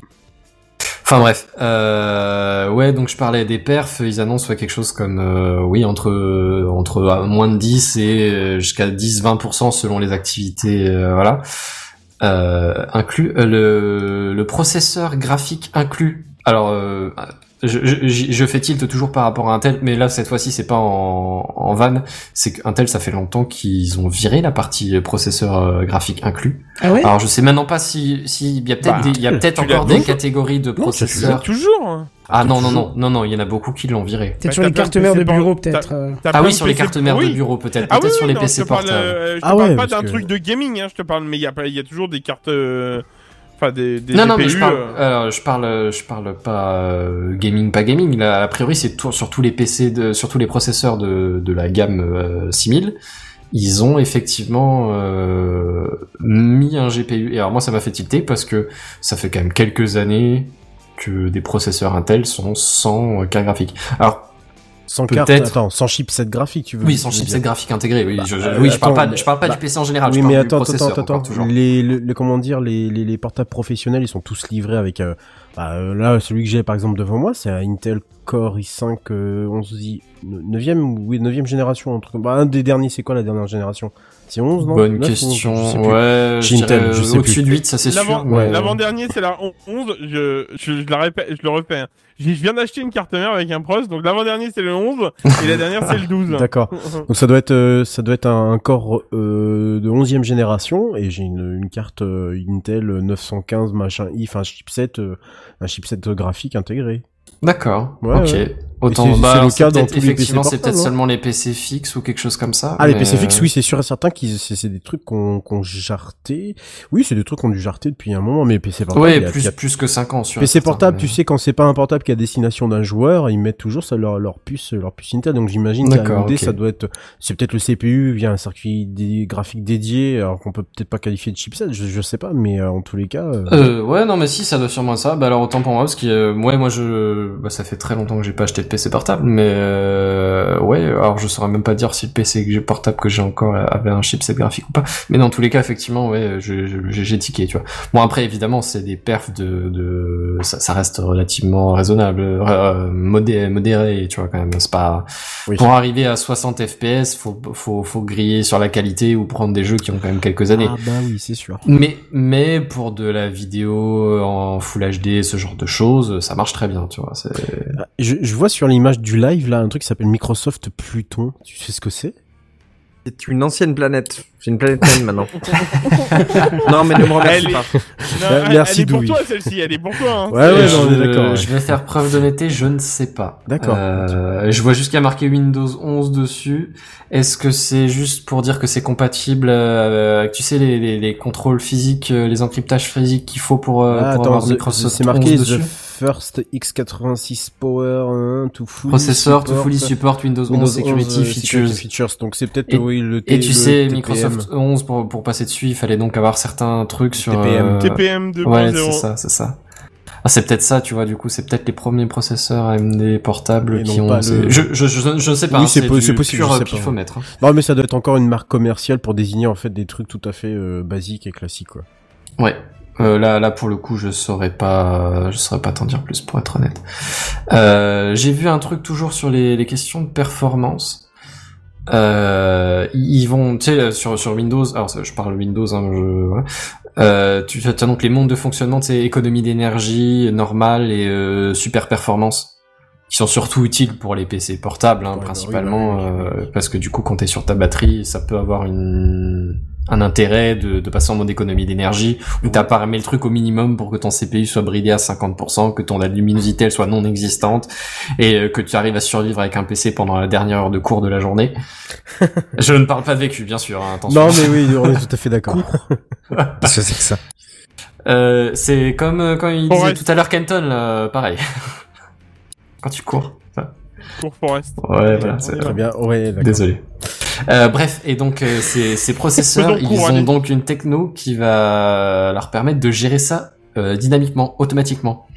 Enfin bref, euh, ouais donc je parlais des perfs, ils annoncent ouais, quelque chose comme euh, oui entre entre euh, moins de 10 et euh, jusqu'à 10-20% selon les activités euh, voilà euh, inclus euh, le le processeur graphique inclus. Alors euh, je, je, je fais tilt toujours par rapport à Intel, mais là cette fois-ci c'est pas en, en van, c'est qu'Intel ça fait longtemps qu'ils ont viré la partie processeur euh, graphique inclus. Ah ouais? Alors je sais maintenant pas si si il y a peut-être Bah, des- il y a peut-être l'as encore des toujours catégories de l'as processeurs. Toujours. hein. Ah non non non non non, il y en a beaucoup qui l'ont viré. Peut-être Bah, sur t'as les cartes mères de bureau, peut-être. Ah oui sur les cartes mères oui. de bureau peut-être, Ah peut-être oui, sur les non, PC je te parle, portables. euh, je te Ah parle ouais, pas d'un que- truc de gaming, hein, je te parle, mais il y a, pas- il y a toujours des cartes, euh, enfin des, des Non GPU. non mais je parle euh, alors, je parle je parle pas euh, gaming pas gaming là a priori c'est tout- sur tous les PC de sur tous les processeurs de de la gamme euh, 6000 ils ont effectivement euh, mis un GPU et alors moi ça m'a fait tilter parce que ça fait quand même quelques années que des processeurs Intel sont sans euh, carte graphique. Alors Sans carte, attends, sans chipset graphique, tu veux oui, sans chipset graphique intégré. Oui, je, je- euh, oui, je parle attends, pas, je parle pas bah, du PC en général. oui, je parle mais du attends, attends, attends, toujours. Les, comment dire, les, les, les portables professionnels, ils sont tous livrés avec, euh, bah, euh, là, celui que j'ai par exemple devant moi, c'est un Intel Core i5 euh, 11 i 9e, oui, 9e génération, bah, un des derniers, c'est quoi la dernière génération? C'est 11, non? Bonne 9 ou 11, question. je sais plus. ouais, je sais au-dessus plus. de 8, ça c'est sûr. L'avant, Ouais. l'avant-dernier, c'est la 11. Je, je, je la répète, je le refais. hein. Je viens d'acheter une carte mère avec un pros, donc l'avant-dernier c'est le 11 et la dernière c'est le 12. D'accord. Donc ça doit être euh, ça doit être un, un Core euh, de 11e génération et j'ai une, une carte euh, Intel 915 machin i, enfin chipset euh, un chipset graphique intégré. D'accord. Ouais, ok. ouais. Autant, bah, c'est le cas dans tous les PC effectivement, c'est peut-être non seulement les PC fixes ou quelque chose comme ça. Ah les PC fixes euh, oui c'est sûr et certain qu'ils c'est c'est des trucs qu'on qu'on jarté. Oui c'est des trucs qu'on dû jarter depuis un moment mais PC portable. Ouais, plus, a- plus que 5 ans sur. PC portable, mais- tu sais quand c'est pas un portable qui a destination d'un joueur, ils mettent toujours ça leur leur puce leur puce Intel. Donc j'imagine qu'à D'accord, AMD ok. ça doit être c'est peut-être le CPU via un circuit dé- graphique dédié alors qu'on peut peut-être pas qualifier de chipset, je, je sais pas mais euh, en tous les cas euh, Euh, ouais, non, mais si, ça doit sûrement ça. Bah alors autant pour moi, parce que euh, ouais, moi je, bah ça fait très longtemps que j'ai pas acheté de PC portable, mais euh, ouais, alors je saurais même pas dire si le PC que j'ai portable que j'ai encore avait un chipset graphique ou pas. Mais dans tous les cas, effectivement, ouais, j'ai j'ai tiqué, tu vois. Bon après, évidemment, c'est des perfs de, de, ça, ça reste relativement raisonnable, euh, modéré, modéré, tu vois quand même. C'est pas oui. pour arriver à 60 FPS, faut, faut, faut griller sur la qualité ou prendre des jeux qui ont quand même quelques années. Ah bah oui, c'est sûr. Mais, mais pour de la vidéo en Full HD, ce genre de choses, ça marche très bien, tu vois. Ah, Je, je vois sur l'image du live là un truc qui s'appelle Microsoft Pluton. Tu sais ce que c'est? C'est une ancienne planète. C'est une planète naine maintenant. non, mais ne me remercie Elle est- pas. Non, Euh, elle- merci, elle est pour toi celle-ci, elle est pour toi. Hein. Ouais ouais, je, on est d'accord. je vais faire preuve d'honnêteté, je ne sais pas. D'accord. Euh, je vois juste qu'il y a marqué Windows 11 dessus. Est-ce que c'est juste pour dire que c'est compatible euh, avec, tu sais, les, les, les contrôles physiques, euh, les encryptages physiques qu'il faut pour, euh, Ah, pour attends, avoir Microsoft c'est marqué 11 The dessus? First X86 Power hein, to fully Processeur, to support fully support Windows 11 Windows Security 11, euh, Features. Security Features. Donc c'est peut-être Et- oui le T- Et tu le sais, TPM. Microsoft 11, pour, pour passer dessus, il fallait donc avoir certains trucs sur... TPM. euh, TPM 2.0. Ouais, c'est ça, c'est ça. Ah, c'est peut-être ça, tu vois, du coup, c'est peut-être les premiers processeurs AMD portables Et qui non ont... pas c'est- le- je, je, je, je sais pas, Oui, hein, c'est po- du c'est possible, pur je sais pas. pifomètre, hein. Non mais ça doit être encore une marque commerciale pour désigner en fait des trucs tout à fait euh, basiques et classiques quoi. Ouais. Euh, là, là, pour le coup, je saurais pas, je saurais pas t'en dire plus, pour être honnête. Euh, j'ai vu un truc toujours sur les, les questions de performance. Euh, ils vont, tu sais, sur, sur Windows, alors je parle Windows, hein, je. Euh, tu as donc les mondes de fonctionnement, c'est économie d'énergie normale et super performance, qui sont surtout utiles pour les PC portables, hein, Ouais, bah oui, principalement, bah oui, parce que du coup, quand t'es sur ta batterie, ça peut avoir une un intérêt de, de passer en mode économie d'énergie, où t'as paramé le truc au minimum pour que ton CPU soit bridé à 50%, que ton luminosité elle soit non existante, et euh, que tu arrives à survivre avec un PC pendant la dernière heure de cours de la journée. Je ne parle pas de vécu, bien sûr, hein, attention. Non, mais oui, on est tout à fait d'accord. Qu'est-ce que c'est que ça Euh, c'est comme euh, quand il disait Forest. tout à l'heure Kenton, là, pareil. quand tu cours. Pour Forest. Ouais, voilà. c'est- Très bien, ouais, d'accord. Désolé. Euh, bref, et donc euh, ces, ces processeurs, ils ont allez. donc une techno qui va leur permettre de gérer ça euh, dynamiquement, automatiquement.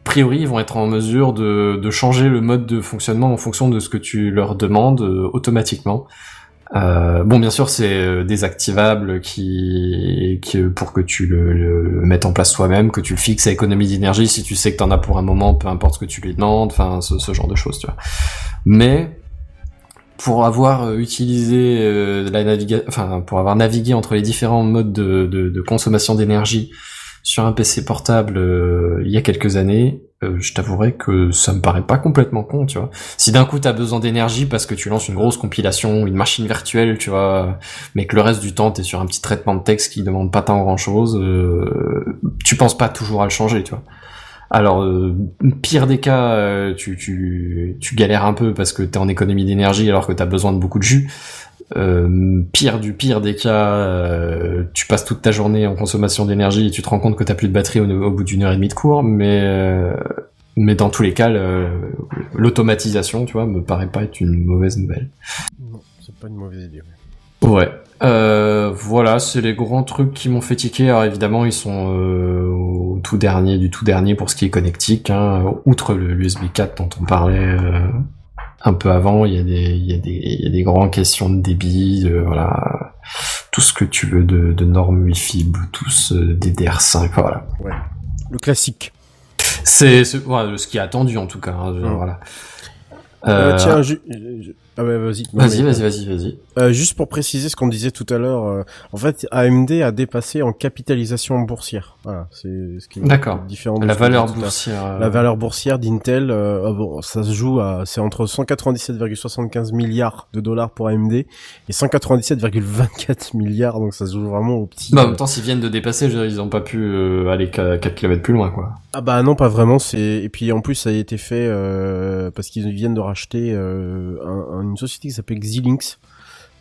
A priori, ils vont être en mesure de, de changer le mode de fonctionnement en fonction de ce que tu leur demandes euh, automatiquement. Euh, bon, bien sûr, c'est euh, désactivable qui, qui pour que tu le, le mettes en place toi-même, que tu le fixes à économie d'énergie si tu sais que t'en as pour un moment, peu importe ce que tu lui demandes, enfin ce, ce genre de choses, tu vois. Mais pour avoir euh, utilisé euh, la naviga enfin pour avoir navigué entre les différents modes de, de, de consommation d'énergie sur un PC portable euh, il y a quelques années, euh, je t'avouerai que ça me paraît pas complètement con, tu vois. Si d'un coup t'as besoin d'énergie parce que tu lances une grosse compilation, une machine virtuelle, tu vois, mais que le reste du temps t'es sur un petit traitement de texte qui demande pas tant grand chose, tu penses pas toujours à le changer, tu vois. Alors, euh, pire des cas, euh, tu, tu, galères un peu parce que t'es en économie d'énergie alors que t'as besoin de beaucoup de jus. Euh, pire du pire des cas, tu passes toute ta journée en consommation d'énergie et tu te rends compte que t'as plus de batterie au, bout d'une heure et demie de cours, mais mais dans tous les cas, l'automatisation, tu vois, me paraît pas être une mauvaise nouvelle. Non, c'est pas une mauvaise idée. Ouais. Euh, voilà, c'est les grands trucs qui m'ont fait tiquer. Alors évidemment, ils sont euh, au tout dernier du tout dernier pour ce qui est connectique. Hein. Outre le l'USB 4 dont on parlait euh, un peu avant, il y a des il y a des il y a des grandes questions de débit, de, voilà, tout ce que tu veux de, de normes Wi-Fi, Bluetooth, euh, DDR5, voilà. Le classique. C'est c'est- voilà, ce qui est attendu en tout cas. hein, je- Mm. voilà. Euh, Euh, tiens, ju- je- ah ouais, vas-y. Vas-y, vas-y, vas-y, vas-y. Euh, juste pour préciser ce qu'on disait tout à l'heure, euh, en fait, AMD a dépassé en capitalisation boursière. Voilà, c'est ce qui est D'accord. différent. de La valeur boursière. euh, La valeur boursière d'Intel, euh, ah bon, ça se joue à, c'est entre 197,75 milliards de dollars pour AMD et 197,24 milliards, donc ça se joue vraiment au petit. Bah, en même temps, s'ils viennent de dépasser, je veux dire, ils ont pas pu euh, aller 4 km plus loin, quoi. Ah bah non, pas vraiment. C'est et puis en plus ça a été fait euh, parce qu'ils viennent de racheter euh, un- un- une société qui s'appelle Xilinx,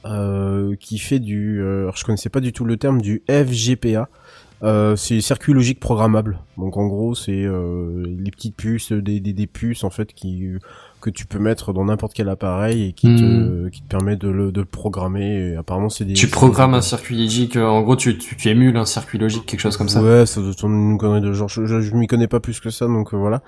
euh, qui fait du. euh, alors je connaissais pas du tout le terme du FGPA. Euh, c'est circuit logique programmable. Donc en gros c'est euh, les petites puces, des, des, des puces en fait qui que tu peux mettre dans n'importe quel appareil et qui te qui te permet de le de le programmer. Et apparemment c'est des. Tu programmes des- un circuit logique, euh, en gros, tu, tu, tu émules un circuit logique, quelque chose comme ça. Ouais, ça doit être une connerie de genre. Je, je, je m'y connais pas plus que ça, donc euh, voilà.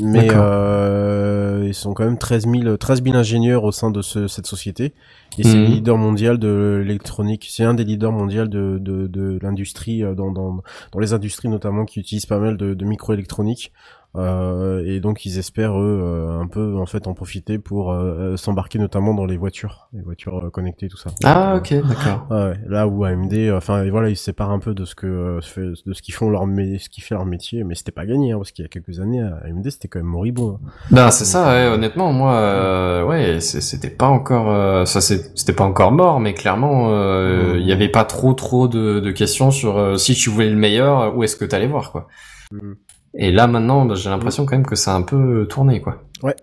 Mais euh, ils sont quand même 13 000, 13 000 ingénieurs au sein de ce, cette société. Et c'est Mhm. le leader mondial de l'électronique. C'est un des leaders mondiaux de, de, de l'industrie, euh, dans, dans, dans les industries notamment qui utilisent pas mal de, de microélectronique. Euh, et donc ils espèrent eux euh, un peu en fait en profiter pour euh, s'embarquer notamment dans les voitures, les voitures euh, connectées tout ça. Ah, Euh, ok, d'accord. ouais, là où AMD, euh, enfin voilà, ils se séparent un peu de ce que euh, de ce qu'ils font leur mé- ce qui fait leur métier, mais c'était pas gagné hein, parce qu'il y a quelques années AMD c'était quand même moribond. hein. Ben, c'est ça, ouais, honnêtement, moi, euh, ouais, c'était pas encore, euh, ça, c'est- c'était pas encore mort, mais clairement, euh, Mhm. il y avait pas trop, trop de, de questions sur euh, si tu voulais le meilleur, où est-ce que t'allais voir, quoi. Mhm. Et là, maintenant, bah, j'ai l'impression quand même que ça a un peu tourné, quoi. Ouais.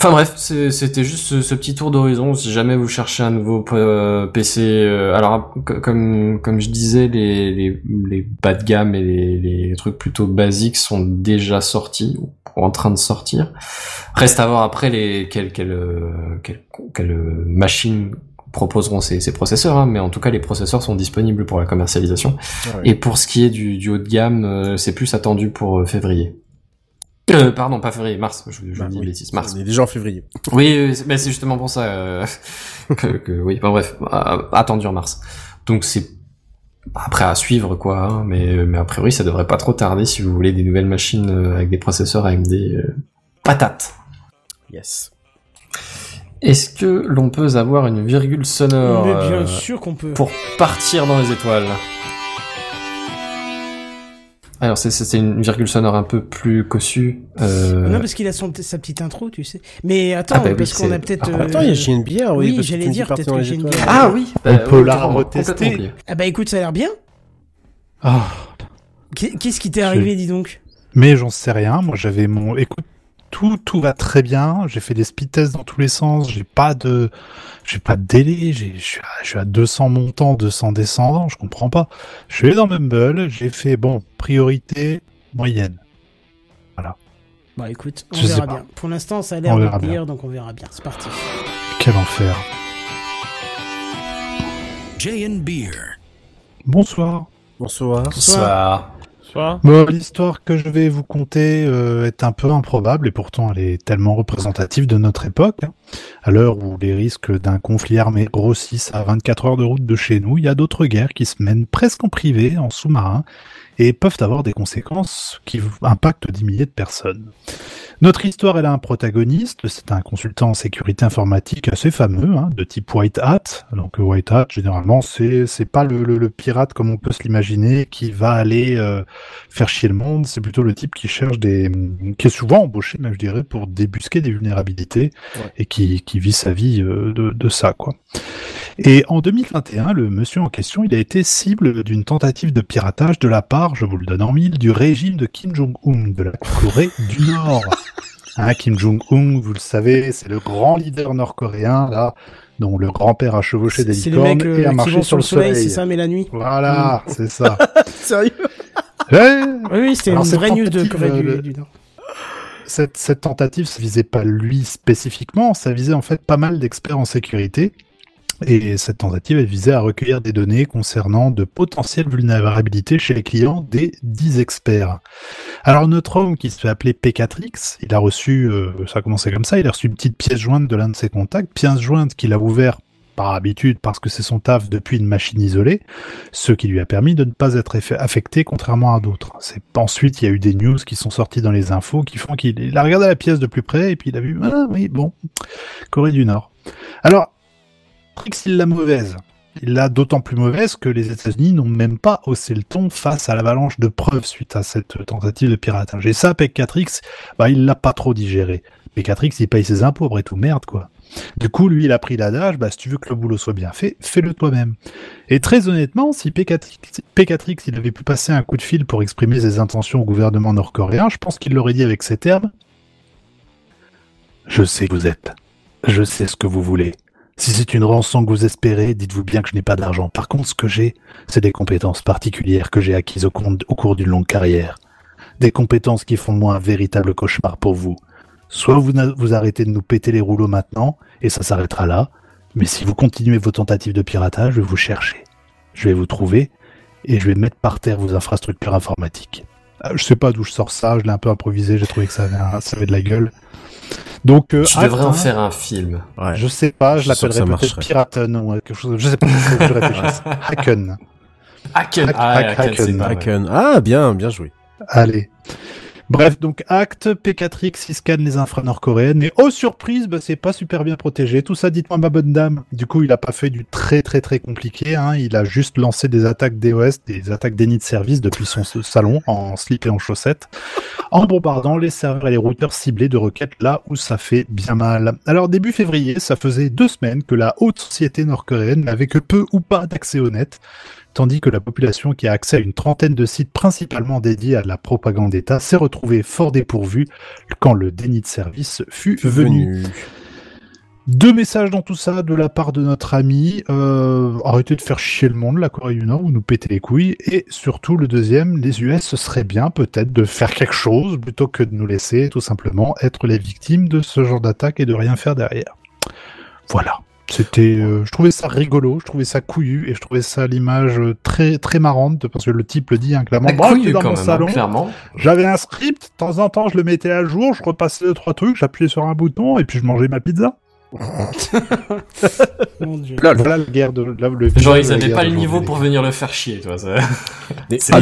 Enfin bref, c'était juste ce, ce petit tour d'horizon. Si jamais vous cherchez un nouveau euh, PC, euh, alors co- comme comme je disais, les les, les bas de gamme et les, les trucs plutôt basiques sont déjà sortis ou en train de sortir. Reste à voir après les quelles quelles euh, quelles, quelles machines proposeront ces, ces processeurs, hein, mais en tout cas les processeurs sont disponibles pour la commercialisation. Ah. Et pour ce qui est du, du haut de gamme, euh, c'est plus attendu pour euh, février. Euh, pardon, pas février, mars. Je, je Bah dis oui, bêtise, mars. On est déjà en février. Oui, oui, c'est justement pour ça que, que- oui. Enfin bref, attendu en mars. Donc c'est après à suivre quoi, hein, mais mais a priori ça devrait pas trop tarder si vous voulez des nouvelles machines avec des processeurs AMD patates. Yes. Est-ce que l'on peut avoir une virgule sonore Mais bien euh, sûr qu'on peut. pour partir dans les étoiles? Alors c'est- c'était une virgule sonore un peu plus cossue. Euh... Non, parce qu'il a son, sa petite intro, tu sais. Mais attends, Ah bah oui, parce qu'on a peut-être. Ah, euh, Attends, il y a j'ai une bière, oui. j'allais dire, peut-être que j'ai une bière. Ah oui. On bah, peut la retester. Ah bah écoute, ça a l'air bien. Ah, Qu'est- Qu'est-ce qui t'est arrivé, dis donc? Mais j'en sais rien. Moi, j'avais mon. Écoute, tout, tout va très bien. J'ai fait des speed tests dans tous les sens. J'ai pas de, j'ai pas de délai. J'ai, je suis à, je suis à 200 montants, 200 descendants. Je comprends pas. Je suis allé dans Mumble. J'ai fait bon priorité moyenne. Bah écoute, on Je verra bien. Pour l'instant, ça a l'air On de verra pire, bien. donc on verra bien. C'est parti. Quel enfer. Jay and Beer. Bonsoir. Bonsoir. Bonsoir. Soit. Bon, l'histoire que je vais vous conter euh, est un peu improbable et pourtant elle est tellement représentative de notre époque. hein. À l'heure où les risques d'un conflit armé grossissent à 24 heures de route de chez nous, il y a d'autres guerres qui se mènent presque en privé, en sous-marin, et peuvent avoir des conséquences qui impactent des milliers de personnes. Notre histoire, elle a un protagoniste, c'est un consultant en sécurité informatique assez fameux, hein, de type White Hat. Donc euh, White Hat, généralement, c'est c'est pas le, le- le pirate comme on peut se l'imaginer qui va aller euh, faire chier le monde. C'est plutôt le type qui cherche des, qui est souvent embauché, même je dirais, pour débusquer des vulnérabilités Ouais. et qui qui vit sa vie euh, de, de ça, quoi. Et en 2021, le monsieur en question, il a été cible d'une tentative de piratage de la part, je vous le donne en mille, du régime de Kim Jong-un de la Corée du Nord. Hein, Kim Jong-un, vous le savez, c'est le grand leader nord-coréen, là, dont le grand-père a chevauché des C'est le mec licornes et euh, a marché sur le soleil, soleil. c'est ça, mais la nuit Voilà, c'est ça. Sérieux? Ouais, Oui, oui, c'était une vraie news de tentative, Corée du, euh, du Nord. cette, cette tentative, ça visait pas lui spécifiquement, ça visait en fait pas mal d'experts en sécurité. Et cette tentative, elle visait à recueillir des données concernant de potentielles vulnérabilités chez les clients des 10 experts. Alors notre homme qui se fait appeler P4X, il a reçu, euh, ça a commencé comme ça, il a reçu une petite pièce jointe de l'un de ses contacts, pièce jointe qu'il a ouvert par habitude parce que c'est son taf depuis une machine isolée, ce qui lui a permis de ne pas être affecté contrairement à d'autres. C'est ensuite il y a eu des news qui sont sorties dans les infos qui font qu'il il a regardé la pièce de plus près et puis il a vu ah oui bon Corée du Nord. Alors Trix il l'a mauvaise. Il l'a d'autant plus mauvaise que les États-Unis n'ont même pas haussé le ton face à l'avalanche de preuves suite à cette tentative de piratage. Et ça, P4X, bah, il l'a pas trop digéré. P4X, il paye ses impôts, après tout, merde, quoi. Du coup, lui, il a pris l'adage, bah, si tu veux que le boulot soit bien fait, fais-le toi-même. Et très honnêtement, si P4X, P4X, il avait pu passer un coup de fil pour exprimer ses intentions au gouvernement nord-coréen, je pense qu'il l'aurait dit avec ces termes. Je sais que vous êtes. Je sais ce que vous voulez. Si c'est une rançon que vous espérez, dites-vous bien que je n'ai pas d'argent. Par contre, ce que j'ai, c'est des compétences particulières que j'ai acquises au, au cours d'une longue carrière. Des compétences qui font moi un véritable cauchemar pour vous. Soit vous, vous arrêtez de nous péter les rouleaux maintenant, et ça s'arrêtera là. Mais si vous continuez vos tentatives de piratage, je vais vous chercher. Je vais vous trouver, et je vais mettre par terre vos infrastructures informatiques. Euh, Je sais pas d'où je sors ça, je l'ai un peu improvisé, j'ai trouvé que ça avait, un- ça avait de la gueule. Donc, euh, Tu devrais en faire un film. Ouais. Je sais pas, je l'appellerais peut-être. Piraten ou quelque chose. Je sais pas, je réfléchisse. Hacken. Hacken. Hack- Ah, hack- Hacken. Hacken. Ah, bien, bien joué. Allez. Bref, donc acte, P4X, il scanne les infras nord-coréennes, et oh surprise, bah, c'est pas super bien protégé. Tout ça, dites-moi ma bonne dame. Du coup, il a pas fait du très très très compliqué, hein. il a juste lancé des attaques DOS, des attaques déni de service depuis son salon, en slip et en chaussettes, en bombardant les serveurs et les routeurs ciblés de requêtes là où ça fait bien mal. Alors début février, ça faisait deux semaines que la haute société nord-coréenne n'avait que peu ou pas d'accès au net, tandis que la population qui a accès à une trentaine de sites principalement dédiés à la propagande d'État s'est retrouvée fort dépourvue quand le déni de service fut venu. Deux messages dans tout ça de la part de notre ami. Euh, arrêtez de faire chier le monde, la Corée du Nord, ou nous péter les couilles. Et surtout, le deuxième, les US, ce serait bien peut-être de faire quelque chose plutôt que de nous laisser tout simplement être les victimes de ce genre d'attaque et de rien faire derrière. Voilà. C'était, euh, je trouvais ça rigolo, je trouvais ça couillu et je trouvais ça l'image euh, très très marrante parce que le type le dit hein, clairement. Moi, couillu j'étais dans quand mon même, hein, salon, clairement. j'avais un script, de temps en temps je le mettais à jour, je repassais deux trois trucs, j'appuyais sur un bouton et puis je mangeais ma pizza. Mon dieu. Lol. Voilà la guerre de. là, le Genre, ils avaient pas le niveau pour venir le faire chier, toi. ça. C'est Ah,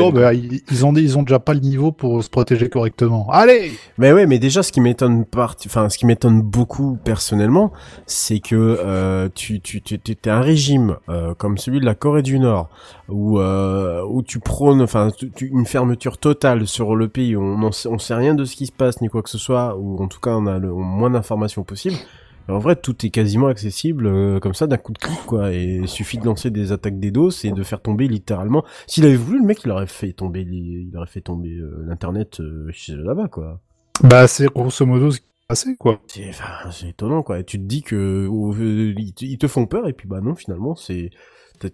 oh, bah, ils, ils ont, ils ont déjà pas le niveau pour se protéger correctement. Allez Mais ouais, mais déjà, ce qui m'étonne part, enfin, ce qui m'étonne beaucoup personnellement, c'est que euh, tu, tu, tu, tu t'es un régime euh, comme celui de la Corée du Nord, où euh, où tu prônes, enfin, tu- tu- une fermeture totale sur le pays, on n'en sait, on sait rien de ce qui se passe ni quoi que ce soit, ou en tout cas, on a le moins d'informations possible. Et en vrai, tout est quasiment accessible euh, comme ça d'un coup de clic, quoi. Et il suffit de lancer des attaques DDoS et de faire tomber littéralement. S'il avait voulu, le mec, il aurait fait tomber, il aurait fait tomber euh, l'internet euh, là-bas, quoi. Bah, c'est grosso modo ce qui s'est passé, quoi. C'est, enfin, étonnant, quoi. Et tu te dis que oh, ils, te, font peur, et puis bah non, finalement, c'est,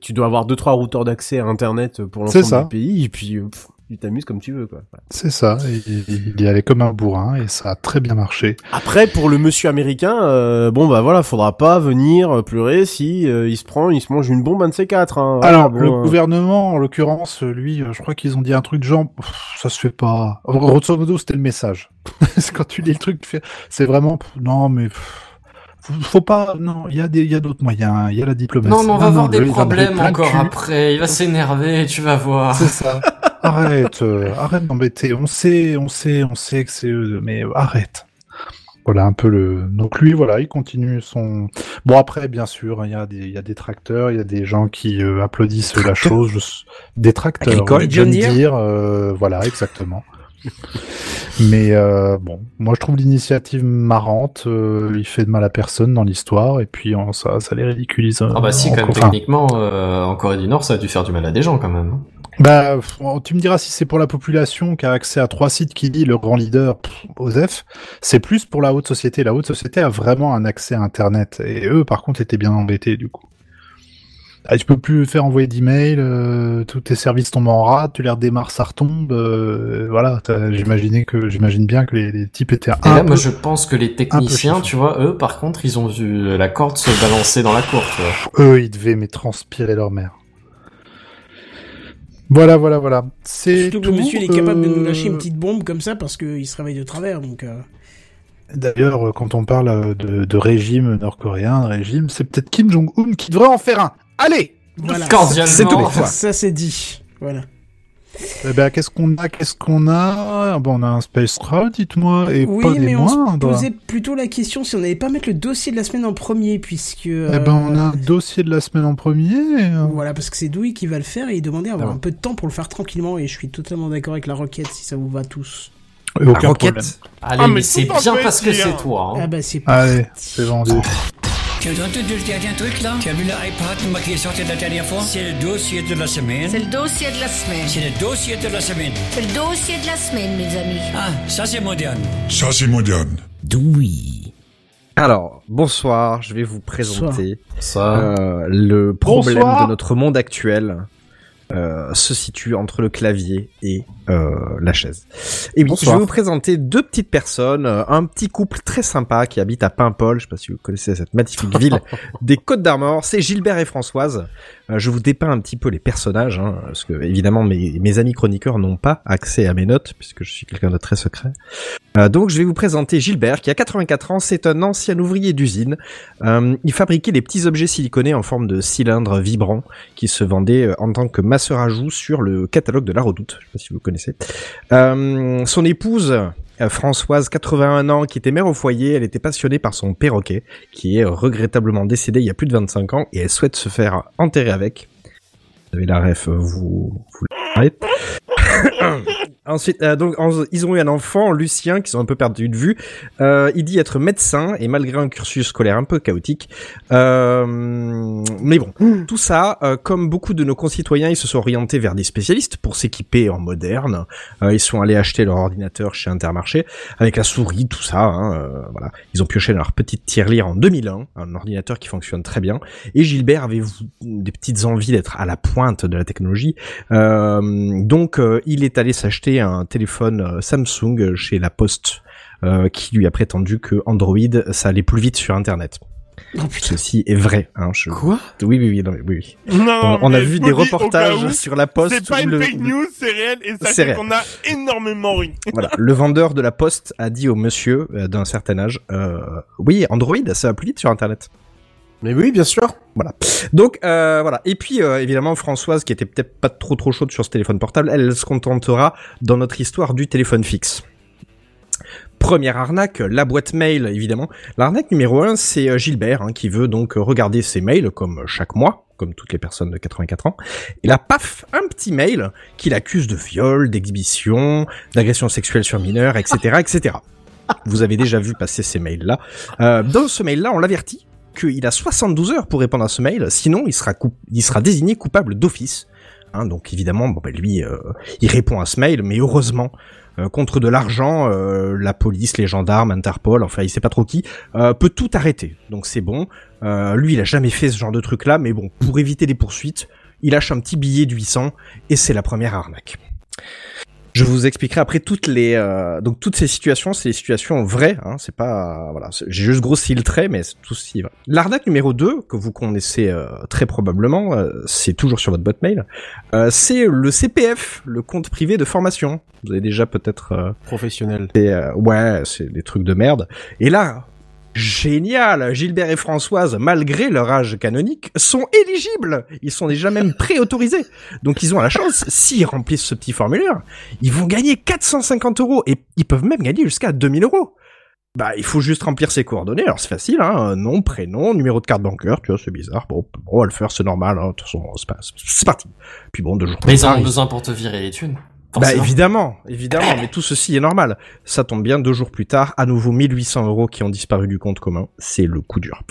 tu dois avoir deux trois routeurs d'accès à Internet pour l'ensemble du pays, et puis pff, tu t'amuses comme tu veux, quoi. Voilà. C'est ça. Il y allait comme un bourrin et ça a très bien marché. Après, pour le monsieur américain, euh, bon bah voilà, faudra pas venir pleurer si euh, il se prend, il se mange une bombe un de ces quatre. Hein. Voilà, Alors, bon, le euh, gouvernement, en l'occurrence, lui, je crois qu'ils ont dit un truc de genre, Pff, ça se fait pas. Grosso modo, c'était le message. Quand tu lis le truc, tu fais- c'est vraiment, pff, non, mais pff, faut, pas, non, il y a des, il y a d'autres moyens, il y a la diplomatie. Non, mais on va avoir des problèmes encore après. Il va s'énerver, tu vas voir. C'est ça. arrête, euh, arrête d'embêter. On sait, on sait, on sait que c'est eux, mais arrête. Voilà un peu le. Donc lui, voilà, il continue son. Bon après, bien sûr, il y a des, il y a des tracteurs, il y a des gens qui euh, applaudissent la chose. Je... Des tracteurs, Agricole, John. Deere, euh, voilà, exactement. Mais euh, bon, moi je trouve l'initiative marrante. euh, il fait de mal à personne dans l'histoire, et puis on- ça, ça les ridiculise. Ah bah si, quand même, techniquement, euh, en Corée du Nord, ça a dû faire du mal à des gens quand même. hein. Bah, f- tu me diras si c'est pour la population qui a accès à trois sites qui dit le grand leader, pff, Osef, c'est plus pour la haute société. La haute société a vraiment un accès à Internet. Et eux, par contre, étaient bien embêtés, du coup. Ah, tu peux plus faire envoyer d'emails, euh, tous tes services tombent en rade, tu les redémarres, ça retombe. euh, voilà, j'imaginais que, j'imagine bien que les, les types étaient Et un là, peu... moi, je pense que les techniciens, tu vois, eux, par contre, ils ont vu la corde se balancer dans la cour, tu vois. Eux, ils devaient mais transpirer leur mère. Voilà, voilà, voilà. C'est Surtout que tout, le monsieur il est capable de nous euh, lâcher une petite bombe comme ça parce qu'il se réveille de travers. Donc, euh, D'ailleurs, quand on parle de, de régime nord-coréen, de régime, c'est peut-être Kim Jong-un qui devrait en faire un. Allez voilà. C'est fois. Ça c'est dit. Voilà. Eh ben, qu'est-ce qu'on a Qu'est-ce qu'on a? Bon, on a un Space Crowd, dites-moi, et Oui, pas des mais on se posait plutôt la question si on n'allait pas mettre le dossier de la semaine en premier, puisque. Eh ben, on a un dossier de la semaine en premier. euh, Voilà, parce que c'est Douy qui va le faire et il demandait à avoir Ah un peu de temps pour le faire tranquillement et je suis totalement d'accord avec la requête si ça vous va tous. aucun Rocket. problème. Allez, Ah, mais, mais c'est tout en bien parce que c'est toi. Ah Hein. bah c'est Allez, parti. c'est vendu. Tu as entendu le dernier truc là? Tu as vu l'iPad qui est sorti la dernière fois? C'est le dossier de la semaine. C'est le dossier de la semaine. C'est le dossier de la semaine. C'est le dossier de la semaine, mes amis. Ah, ça c'est moderne. Ça, c'est moderne. Oui. Alors, bonsoir, je vais vous présenter Ça. euh, le problème Bonsoir. de notre monde actuel. Euh, se situe entre le clavier et euh, la chaise. Et oui, Bonsoir. je vais vous présenter deux petites personnes, euh, un petit couple très sympa qui habite à Paimpol, je sais pas si vous connaissez cette magnifique ville des Côtes d'Armor, c'est Gilbert et Françoise. Euh, je vous dépeins un petit peu les personnages, hein, parce que évidemment mes, amis chroniqueurs n'ont pas accès à mes notes, puisque je suis quelqu'un de très secret. Euh, donc je vais vous présenter Gilbert, qui a 84 ans, c'est un ancien ouvrier d'usine. Euh, il fabriquait des petits objets siliconés en forme de cylindres vibrants qui se vendaient en tant que masseur à joues sur le catalogue de la Redoute. Je sais pas si vous connaissez. Son épouse, Françoise, 81 ans, qui était mère au foyer, elle était passionnée par son perroquet, qui est euh, regrettablement décédé il y a plus de 25 ans, et elle souhaite se faire enterrer avec. Vous avez la ref, euh, vous. Ensuite, euh, donc, en- ils ont eu un enfant, Lucien, qui sont un peu perdus de vue. Euh, il dit être médecin et malgré un cursus scolaire un peu chaotique. Euh, mais bon, tout ça, comme beaucoup de nos concitoyens, ils se sont orientés vers des spécialistes pour s'équiper en moderne. Ils sont allés acheter leur ordinateur chez Intermarché avec la souris, tout ça. Hein, voilà, ils ont pioché dans leur petite tirelire en 2001, un ordinateur qui fonctionne très bien. Et Gilbert avait des petites envies d'être à la pointe de la technologie. Donc, il est allé s'acheter un téléphone euh, Samsung chez La Poste, euh, qui lui a prétendu que Android, ça allait plus vite sur Internet. Oh. Ceci est vrai. Hein, je... Quoi? Oui, oui, oui, non, mais oui, oui. Non, On, on a vu des reportages où, sur la poste. C'est pas une le- fake news, c'est réel et réel. qu'on a énormément ri. Voilà, le vendeur de la poste a dit au monsieur euh, d'un certain âge, euh, oui, Android, ça va plus vite sur Internet. Mais oui, bien sûr. Donc euh, voilà. Et puis euh, évidemment Françoise, qui était peut-être pas trop trop chaude sur ce téléphone portable, elle, se contentera dans notre histoire du téléphone fixe. Première arnaque, la boîte mail évidemment. L'arnaque numéro un, c'est euh, Gilbert hein, qui veut donc regarder ses mails comme chaque mois, comme toutes les personnes de 84 ans. Et là, paf, un petit mail qui l'accuse de viol, d'exhibition, d'agression sexuelle sur mineurs, etc., etc. Vous avez déjà vu passer ces mails-là. Euh, dans ce mail-là, on l'avertit qu'il a 72 heures pour répondre à ce mail, sinon il sera, coup- il sera désigné coupable d'office. Hein, donc évidemment, bon, ben, lui, euh, il répond à ce mail, mais heureusement, euh, contre de l'argent, euh, la police, les gendarmes, Interpol, enfin il sait pas trop qui, euh, peut tout arrêter. Donc c'est bon. Euh, lui, il a jamais fait ce genre de truc-là, mais bon, pour éviter les poursuites, il lâche un petit billet de 800 et c'est la première arnaque. Je vous expliquerai après toutes les euh, donc toutes ces situations, c'est des situations vraies. Hein, c'est pas voilà, j'ai juste grossi le trait, mais c'est tout aussi vrai. L'arnaque numéro 2, que vous connaissez euh, très probablement, euh, c'est toujours sur votre boîte mail. euh, c'est le CPF, le compte privé de formation. Vous avez déjà peut-être euh, Professionnel. et, euh, ouais, c'est des trucs de merde. Et là, génial, Gilbert et Françoise, malgré leur âge canonique, sont éligibles. Ils sont déjà même préautorisés. Donc ils ont la chance, s'ils remplissent ce petit formulaire, ils vont gagner 450 euros et ils peuvent même gagner jusqu'à 2000 euros. Bah, il faut juste remplir ses coordonnées. Alors c'est facile, hein. Nom, prénom, numéro de carte bancaire. Tu vois, c'est bizarre. Bon, on va le faire, c'est normal. Hein. De toute façon, c'est parti. Puis bon, deux jours. Mais ils en ont besoin pour te virer les thunes. Bah Forcément. évidemment, évidemment, mais tout ceci est normal. Ça tombe bien, deux jours plus tard, à nouveau 1800 euros qui ont disparu du compte commun. C'est le coup dur.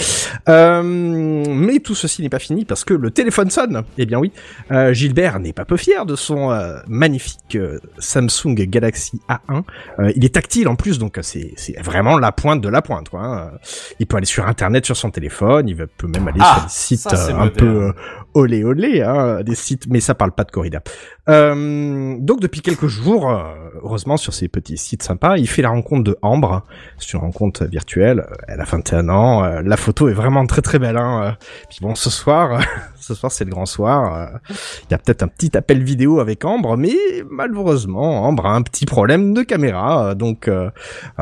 Euh, mais tout ceci n'est pas fini parce que le téléphone sonne. Eh bien oui, euh, Gilbert n'est pas peu fier de son euh, magnifique euh, Samsung Galaxy A1. Euh, il est tactile en plus, donc euh, c'est c'est vraiment la pointe de la pointe. Quoi, hein. Il peut aller sur Internet sur son téléphone, il peut même aller Ah, sur des sites un moderne. peu euh, olé olé, hein, des sites, mais ça parle pas de corrida. Euh, donc depuis quelques jours, euh, heureusement sur ces petits sites sympas, il fait la rencontre de Ambre. C'est une rencontre virtuelle. Elle a 21 ans. euh, la photo est vraiment très très belle. Hein. Puis bon, ce soir, ce soir c'est le grand soir. euh, Il y a peut-être un petit appel vidéo avec Ambre, mais malheureusement, Ambre a un petit problème de caméra. donc euh,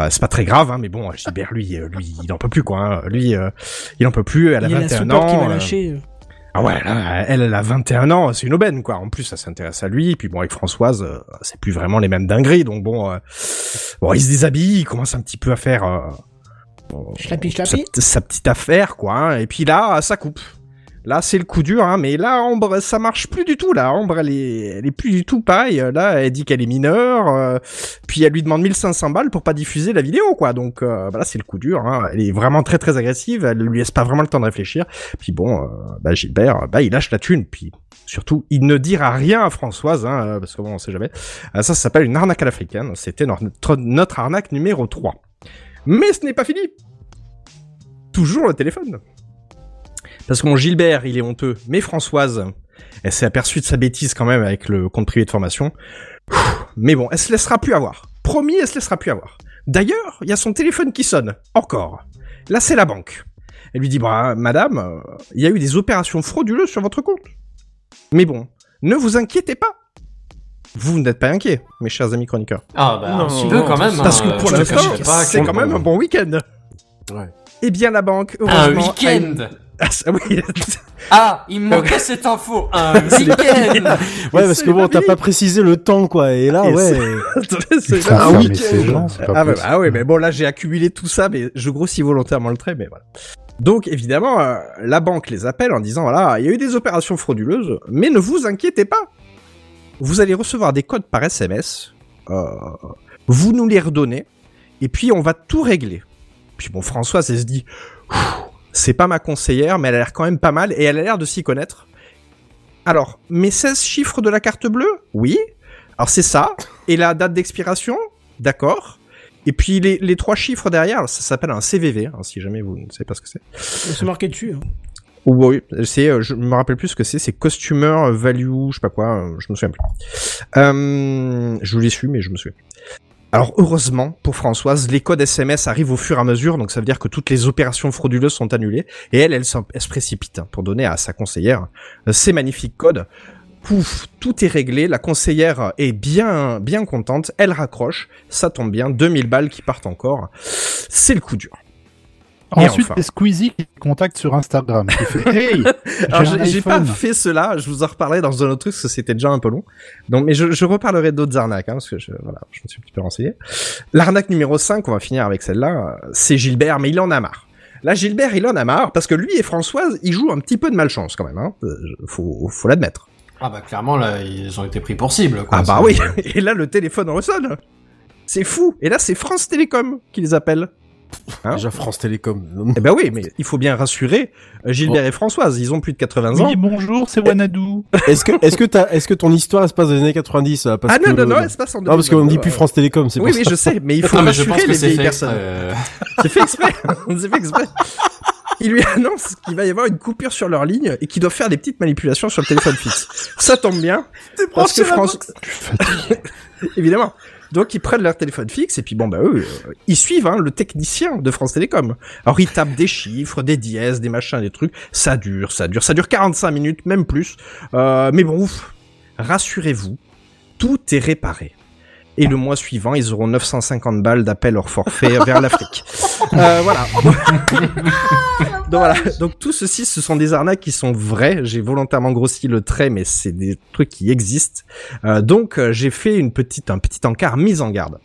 c'est pas très grave. Hein, mais bon, Gilbert lui, lui, il en peut plus quoi. hein. Lui, il en peut plus. Elle a Il y a la 21 support qui ans. lâché. Ah ouais, là, elle, elle a 21 ans, c'est une aubaine, quoi. En plus, ça s'intéresse à lui. Puis bon, avec Françoise, euh, c'est plus vraiment les mêmes dingueries. Donc bon, euh, bon, il se déshabille, il commence un petit peu à faire euh, sa, sa petite affaire, quoi. hein. Et puis là, ça coupe. Là, c'est le coup dur, hein. Mais là, Ambre, ça marche plus du tout. Là, Ambre, elle est, elle est plus du tout pareille. Là, elle dit qu'elle est mineure. euh, puis elle lui demande 1500 balles pour pas diffuser la vidéo, quoi. Donc euh, bah là, c'est le coup dur. Hein. Elle est vraiment très très agressive. Elle lui laisse pas vraiment le temps de réfléchir. Puis bon, euh, bah Gilbert, bah il lâche la thune. Puis surtout, il ne dira rien à Françoise, hein, euh, parce que bon, on sait jamais. Euh, ça, ça s'appelle une arnaque à l'africaine. C'était notre, notre arnaque numéro 3. Mais ce n'est pas fini. Toujours le téléphone. Parce que mon Gilbert, il est honteux. Mais Françoise, elle s'est aperçue de sa bêtise quand même avec le compte privé de formation. Mais bon, elle se laissera plus avoir. Promis, elle se laissera plus avoir. D'ailleurs, il y a son téléphone qui sonne. Encore. Là, c'est la banque. Elle lui dit, bah, madame, euh, il y a eu des opérations frauduleuses sur votre compte. Mais bon, ne vous inquiétez pas. Vous n'êtes pas inquiets, mes chers amis chroniqueurs. Ah bah Non, un non, peu quand même. Parce hein, que pour je te l'instant, c'est quand même un bon week-end. Ouais. Eh bien, la banque, Un heureusement... a une- week-end Ah, ça, oui. Ah, il me manquait cette info Un C'est les week-end Ouais, parce que bon, t'as pas précisé le temps, quoi. Et là, Et ouais. C'est un week-end. Ah, bah, ah ouais, mais bon, là, j'ai accumulé tout ça, mais je grossis volontairement le trait, mais voilà. Donc, évidemment, euh, la banque les appelle en disant, voilà, il y a eu des opérations frauduleuses, mais ne vous inquiétez pas. Vous allez recevoir des codes par SMS, euh, vous nous les redonnez, et puis on va tout régler. Puis bon, Françoise, elle se dit, c'est pas ma conseillère, mais elle a l'air quand même pas mal, et elle a l'air de s'y connaître. Alors, mes 16 chiffres de la carte bleue? Oui. Alors c'est ça. Et la date d'expiration? D'accord. Et puis les, les trois chiffres derrière, ça s'appelle un CVV, hein, si jamais vous ne savez pas ce que c'est. C'est marqué dessus. hein. Ou oui, c'est, euh, je me rappelle plus ce que c'est, c'est Customer Value, je sais pas quoi, euh, je me souviens plus. Euh, je l'ai su, mais je me souviens. plus. Alors heureusement pour Françoise, les codes SMS arrivent au fur et à mesure, donc ça veut dire que toutes les opérations frauduleuses sont annulées. Et elle, elle, se précipite hein, pour donner à sa conseillère euh, ces magnifiques codes. Pouf, tout est réglé, la conseillère est bien bien contente, elle raccroche, ça tombe bien, 2000 balles qui partent encore. C'est le coup dur. Et Ensuite, enfin. c'est Squeezie qui te contacte sur Instagram. Qui fait Hey, Alors j'ai pas fait cela, je vous en reparlerai dans un autre truc parce que c'était déjà un peu long. Donc mais je, je reparlerai d'autres arnaques hein, parce que je voilà, je me suis un petit peu renseigné. L'arnaque numéro 5, on va finir avec celle-là, c'est Gilbert mais il en a marre. Là Gilbert, il en a marre parce que lui et Françoise, ils jouent un petit peu de malchance quand même hein. Euh, Faut faut l'admettre. Ah bah clairement là, ils ont été pris pour cible. Quoi. Ah bah oui, et là le téléphone ressonne. C'est fou. Et là c'est France Télécom qui les appelle. Hein Déjà France Télécom. Eh ben oui, mais il faut bien rassurer euh, Gilbert et Françoise, ils ont plus de 80 ans. Oui, bonjour, c'est Wanadoo. Est-ce que, est-ce que t'as, est-ce que ton histoire elle se passe dans les années 90 là, parce Ah non, que- non, non, elle se passe en Non, parce qu'on ne dit 2022, plus. France Télécom, c'est Oui, oui, je sais, mais il faut Non, mais je rassurer pense que les c'est vieilles fait personnes. exprès, euh. C'est fait exprès. C'est fait exprès. Il lui annonce qu'il va y avoir une coupure sur leur ligne et qu'il doit faire des petites manipulations sur le téléphone fixe. Ça tombe bien. Parce que France... Évidemment. Donc ils prennent leur téléphone fixe et puis bon bah eux, euh, ils suivent hein, le technicien de France Télécom. Alors ils tapent des chiffres, des dièses, des machins, des trucs. Ça dure, ça dure, ça dure 45 minutes, même plus. Euh, mais bon, rassurez-vous, tout est réparé. Et le mois suivant, ils auront 950 balles d'appel hors forfait vers l'Afrique. Euh, voilà. Donc voilà. Donc tout ceci, ce sont des arnaques qui sont vraies. J'ai volontairement grossi le trait, mais c'est des trucs qui existent. Euh, donc euh, j'ai fait une petite, un petit encart mise en garde.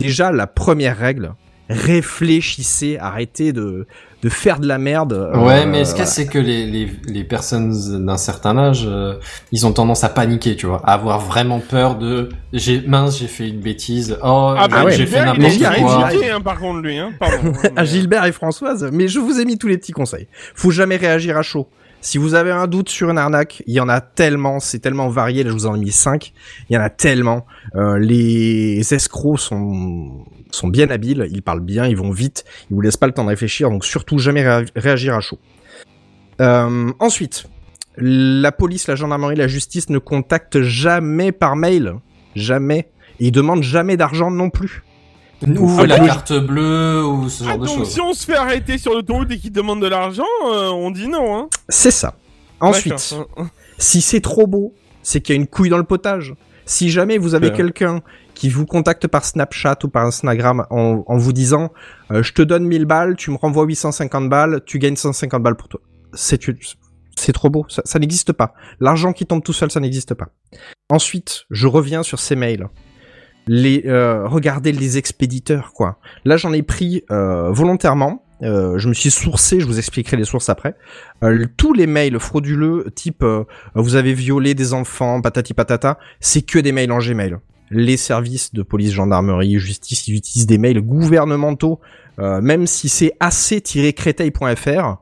Déjà, la première règle, réfléchissez, arrêtez de, de faire de la merde. euh, Ouais, mais ce qu'il y a, voilà. c'est que les, les, les personnes d'un certain âge, euh, ils ont tendance à paniquer, tu vois, à avoir vraiment peur de j'ai mince, j'ai fait une bêtise, oh, Ah bah ouais, j'ai fait il n'importe quoi. irrité, hein, par contre, lui, hein, pardon. à Gilbert et Françoise, mais je vous ai mis tous les petits conseils. Faut jamais réagir à chaud. Si vous avez un doute sur une arnaque, il y en a tellement, c'est tellement varié, là je vous en ai mis 5, il y en a tellement. Euh, les escrocs sont, bien habiles, ils parlent bien, ils vont vite, ils vous laissent pas le temps de réfléchir, donc surtout jamais réa- réagir à chaud. Euh, ensuite, la police, la gendarmerie, la justice ne contactent jamais par mail. Jamais. Et ils demandent jamais d'argent non plus. Ou Ah, la carte bleue, ou ce genre Ah, de donc choses. si on se fait arrêter sur l'autoroute et qu'ils demandent de l'argent, euh, on dit non, hein. C'est ça. Ensuite. Si c'est trop beau, c'est qu'il y a une couille dans le potage. Si jamais vous avez Ouais. quelqu'un qui vous contacte par Snapchat ou par Instagram en, en vous disant euh, je te donne 1000 balles, tu me renvoies 850 balles, tu gagnes 150 balles pour toi. C'est c'est trop beau, ça, ça n'existe pas. L'argent qui tombe tout seul, ça n'existe pas. Ensuite, je reviens sur ces mails. Les euh, regardez les expéditeurs quoi. Là, j'en ai pris euh, volontairement. Euh, je me suis sourcé, je vous expliquerai les sources après. Euh, tous les mails frauduleux type euh, vous avez violé des enfants, patati patata, c'est que des mails en Gmail. Les services de police, gendarmerie, justice, ils utilisent des mails gouvernementaux, euh, même si c'est ac-créteil.fr.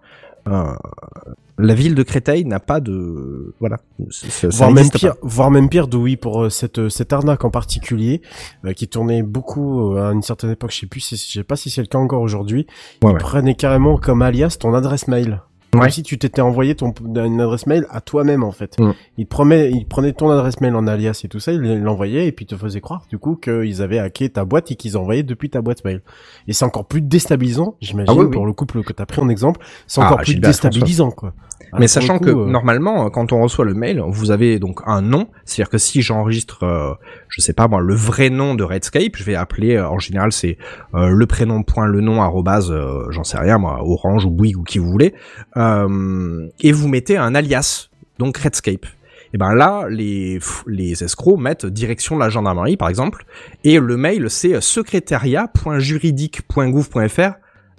La ville de Créteil n'a pas de voilà, ça voire même pire, pas. voire même pire, oui, pour euh, cette euh, cette arnaque en particulier, euh, qui tournait beaucoup euh, à une certaine époque. Je sais plus, si, je sais pas si c'est le cas encore aujourd'hui. Ouais, Ils ouais. prenaient carrément comme alias ton adresse mail. Comme si tu t'étais envoyé ton une adresse mail à toi-même en fait. Mm. Ils prenaient ton adresse mail en alias et tout ça, ils l'envoyaient et puis te faisaient croire du coup qu'ils avaient hacké ta boîte et qu'ils envoyaient depuis ta boîte mail. Et c'est encore plus déstabilisant, j'imagine, Ah oui, oui. pour le couple que t'as pris en exemple, c'est Ah, encore plus déstabilisant quoi. Ah, Mais le sachant coup, que euh, normalement, quand on reçoit le mail, vous avez donc un nom. C'est-à-dire que si j'enregistre, euh, je sais pas moi, le vrai nom de Redscape, je vais appeler. euh, en général, c'est euh, le prénom point le nom arrobase, euh, j'en sais rien moi, Orange ou Bouygues ou qui vous voulez. Euh, et vous mettez un alias, donc Redscape. Et ben là, les les escrocs mettent direction de la gendarmerie par exemple, et le mail c'est secrétariat.juridique.gouv.fr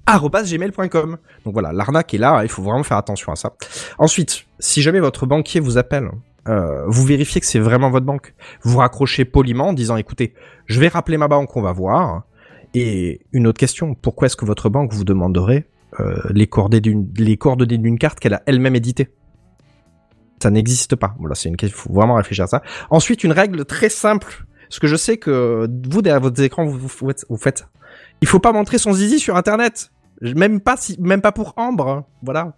gmail.com. Donc voilà, l'arnaque est là, il faut vraiment faire attention à ça. Ensuite, si jamais votre banquier vous appelle, euh, vous vérifiez que c'est vraiment votre banque. Vous raccrochez poliment en disant écoutez, je vais rappeler ma banque, on va voir. Et une autre question, pourquoi est-ce que votre banque vous demanderait euh, les coordonnées d'une carte qu'elle a elle-même éditée? Ça n'existe pas. Voilà, c'est une question, il faut vraiment réfléchir à ça. Ensuite, une règle très simple, parce que je sais que vous derrière votre écran vous, vous faites, vous faites, il faut pas montrer son zizi sur internet. Même pas si, même pas pour Ambre, hein. voilà.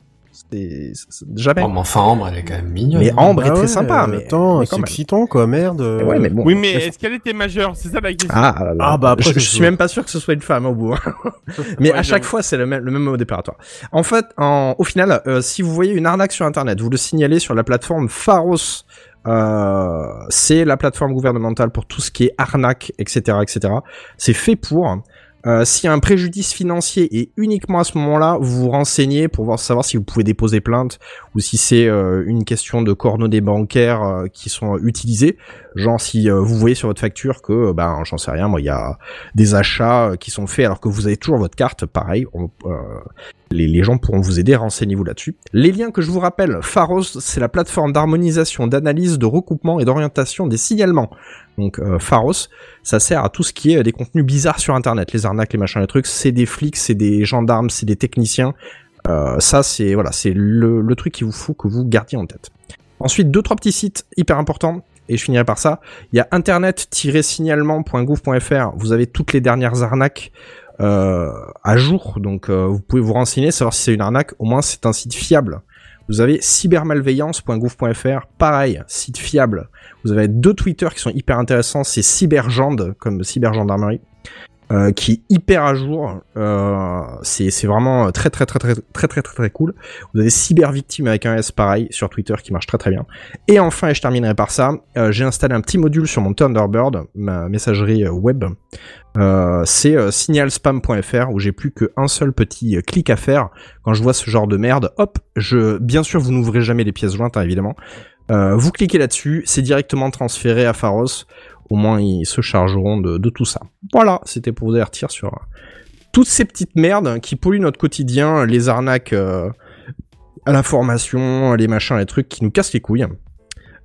C'est- jamais. Oh, mais enfin, Ambre, elle est quand même mignonne. Mais. Ambre est Ah très sympa, euh, mais attends, mais c'est excitant quoi, merde. Ouais, mais bon. Oui, mais est-ce qu'elle était majeure? C'est ça la question. Ah, là, là. Ah, bah, après, je, suis même pas sûr que ce soit une femme au bout. hein. Mais Ouais, à chaque fois, c'est le même, le même mot opératoire. En fait, en, au final, euh, si vous voyez une arnaque sur Internet, vous le signalez sur la plateforme Pharos. Euh, c'est la plateforme gouvernementale pour tout ce qui est arnaque, etc., etc. C'est fait pour. Euh, S'il y a un préjudice financier et uniquement à ce moment-là, vous vous renseignez pour voir savoir si vous pouvez déposer plainte ou si c'est euh, une question de coordonnées bancaires euh, qui sont utilisées. Genre si euh, vous voyez sur votre facture que, ben j'en sais rien, moi il y a des achats qui sont faits alors que vous avez toujours votre carte, pareil, les, les gens pourront vous aider, renseignez-vous là-dessus. Les liens que je vous rappelle, Pharos, c'est la plateforme d'harmonisation, d'analyse, de recoupement et d'orientation des signalements. Donc euh, Pharos, ça sert à tout ce qui est euh, des contenus bizarres sur Internet, les arnaques, les machins, les trucs. C'est des flics, c'est des gendarmes, c'est des techniciens. Euh, ça, c'est voilà, c'est le, truc qu'il vous faut que vous gardiez en tête. Ensuite, deux trois petits sites hyper importants. Et je finirai par ça. Il y a internet-signalement.gouv.fr. Vous avez toutes les dernières arnaques à jour. Donc, vous pouvez vous renseigner, savoir si c'est une arnaque. Au moins, c'est un site fiable. Vous avez cybermalveillance.gouv.fr. Pareil, site fiable. Vous avez deux Twitter qui sont hyper intéressants. C'est cybergende, comme cybergendarmerie. Euh, qui est hyper à jour, euh, c'est vraiment très très très très très très très cool. Vous avez cybervictime avec un S pareil sur Twitter qui marche très très bien. Et enfin, et je terminerai par ça, euh, j'ai installé un petit module sur mon Thunderbird, ma messagerie euh, web. C'est signalspam.fr où j'ai plus qu'un seul petit clic à faire quand je vois ce genre de merde. Hop, je, bien sûr, vous n'ouvrez jamais les pièces jointes, hein, évidemment. Euh, vous cliquez là-dessus, c'est directement transféré à Pharos. Au moins, ils se chargeront de, de tout ça. Voilà, c'était pour vous avertir sur euh, toutes ces petites merdes qui polluent notre quotidien, les arnaques euh, à l'information, les machins, les trucs qui nous cassent les couilles.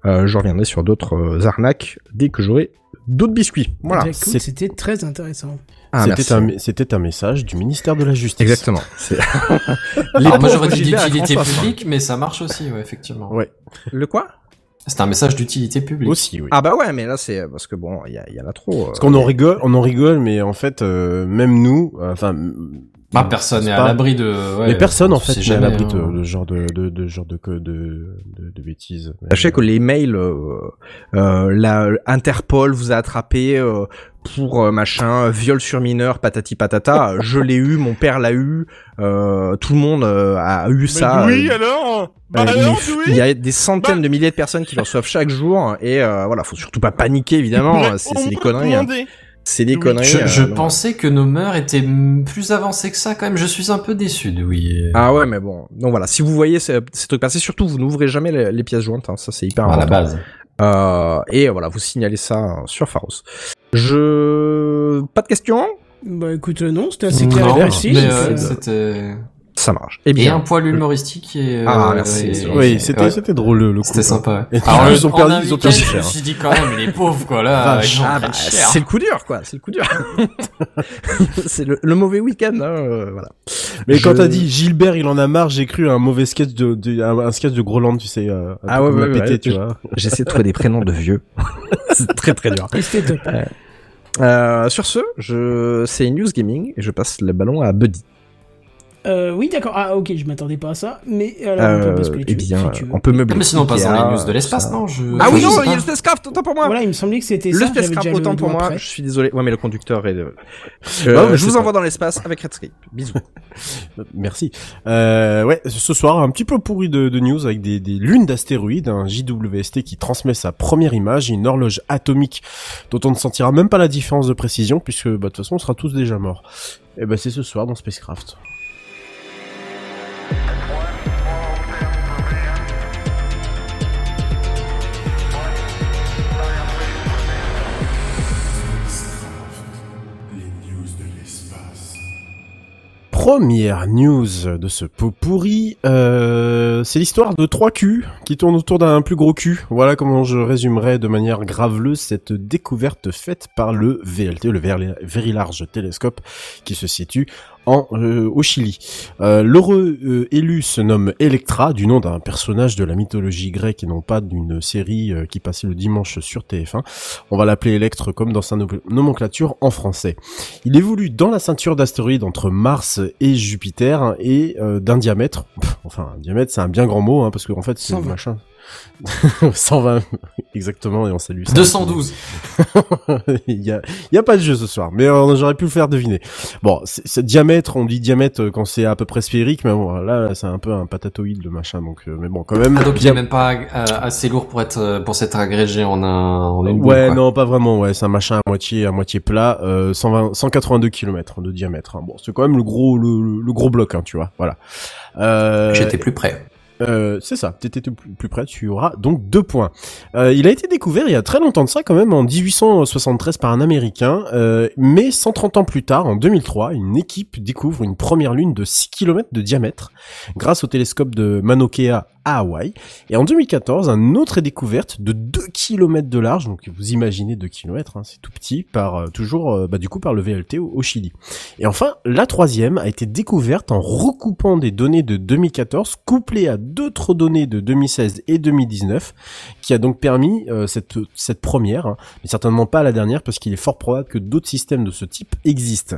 Euh, je reviendrai sur d'autres euh, arnaques dès que j'aurai d'autres biscuits. Voilà. Bah, C'était très intéressant. Ah. C'était un, message du ministère de la Justice. Exactement. Alors, moi, j'aurais dit d'utilité publique, mais ça marche aussi, ouais, effectivement. Ouais. Le quoi? C'est un message d'utilité publique. Aussi, oui. Ah bah ouais, mais là c'est parce que bon, il y, a- il y en a trop. euh, Parce qu'on en rigole, on en rigole, mais en fait, euh, même nous, euh, enfin, Bah, personne n'est à pas- l'abri de. ouais, mais personne en fait n'est à jamais, l'abri de, hein. de ce genre de, de, de genre de, de, de, de, de bêtises. Sachez que les mails, euh, euh, la Interpol vous a attrapé euh, pour euh, machin viol sur mineur, patati patata. je l'ai eu, mon père l'a eu, euh, tout le monde euh, a eu ça. oui, euh, alors? Bah euh, alors, il, oui il? y a des centaines Bah- de milliers de personnes qui le reçoivent chaque jour et euh, voilà, faut surtout pas paniquer évidemment. Mais C'est on c'est des conneries. hein. C'est des Oui, conneries. Je, pensais que nos mœurs étaient plus avancées que ça quand même. Je suis un peu déçu de oui. Ah ouais, mais bon. Donc voilà, si vous voyez ces, ces trucs passer, surtout vous n'ouvrez jamais les, les pièces jointes, hein, ça c'est hyper à la base. Euh, et voilà, vous signalez ça euh, sur Pharos. Je... Pas de questions? Bah écoute, euh, non, c'était assez clair Non, et précis. euh, c'était. Ça marche. Eh Et bien, un poil humoristique et. euh, Ah, merci, et- Oui, c'était ouais. c'était drôle le, le coup. C'était sympa. Et ouais. en plus, ils ont en perdu- ils ont week-end, perdu Je cher. me suis dit quand même, les pauvres quoi là. Ah bah, c'est le coup dur, quoi. C'est le coup dur. c'est le, le mauvais week-end, hein, euh, voilà. Mais quand Je- t'as dit Gilbert, il en a marre, j'ai cru à un mauvais sketch de, de un, un sketch de Groland, tu sais, euh, un Ah peu ouais, ouais, pété, ouais, tu je- vois. J'essaie de trouver des prénoms de vieux. c'est très très dur. Euh, sur ce, je, c'est News Gaming et je passe le ballon à Buddy. Euh, oui, d'accord. Ah, ok, je m'attendais pas à ça. Mais alors, on peut Euh, basculer eh dessus, bien, si tu veux. on peut meubler. Ah, mais sinon on passe dans les news de l'espace, non je... Ah oui, je non, sais il y a pas. le spacecraft, autant pour moi. Voilà, il me semblait que c'était Le ça. Spacecraft, autant pour moi. Je suis désolé. Ouais, mais le conducteur est. de- Euh, je vous pas- envoie dans l'espace avec Redscape. Bisous. Merci. Euh, ouais, ce soir, un petit peu pourri de, de news avec des, des lunes d'astéroïdes, un JWST qui transmet sa première image, une horloge atomique dont on ne sentira même pas la différence de précision puisque, bah, de toute façon, on sera tous déjà morts. Et bah, c'est ce soir dans Spacecraft. Première news de ce pot pourri, euh, c'est l'histoire de trois culs qui tournent autour d'un plus gros cul. Voilà comment je résumerais de manière graveleuse cette découverte faite par le VLT, le Very Very Large Telescope, qui se situe en euh, au Chili. Euh, L'heureux euh, élu se nomme Electra, du nom d'un personnage de la mythologie grecque et non pas d'une série euh, qui passait le dimanche sur TF1. On va l'appeler Electre comme dans sa no- nomenclature en français. Il évolue dans la ceinture d'astéroïdes entre Mars et Jupiter et euh, d'un diamètre. Pff, Enfin, un diamètre, c'est un bien grand mot, hein, parce qu'en fait, c'est 120. machin. 120, exactement, et on salue ça. 212. il y a, il y a pas de jeu ce soir, mais euh, j'aurais pu le faire deviner. Bon, c'est c'est diamètre, on dit diamètre euh, quand c'est à peu près sphérique, mais bon, là, c'est un peu un patatoïde le machin, donc, euh, mais bon, quand même. Ah, donc il dia- est même pas euh, assez lourd pour être pour s'être agrégé en un en une Ouais, non, pas vraiment. Ouais, c'est un machin à moitié, à moitié plat, euh, 120, 182 km de diamètre. hein. Bon, c'est quand même le gros, le, le- gros bloc, hein, tu vois. Voilà. Euh, J'étais plus près. Euh, c'est ça, t'étais plus près, tu auras donc deux points. Euh, il a été découvert il y a très longtemps de ça, quand même, en 1873 par un Américain, euh, mais 130 ans plus tard, en 2003, une équipe découvre une première lune de 6 km de diamètre grâce au télescope de Mauna Kea à Hawaï. Et en 2014, un autre est découverte de 2 km de large, donc vous imaginez 2 km, hein, c'est tout petit, par euh, toujours, euh, bah, du coup, par le VLT au, au Chili. Et enfin, la troisième a été découverte en recoupant des données de 2014 couplées à d'autres données de 2016 et 2019, qui a donc permis euh, cette, cette première, hein, mais certainement pas la dernière, parce qu'il est fort probable que d'autres systèmes de ce type existent.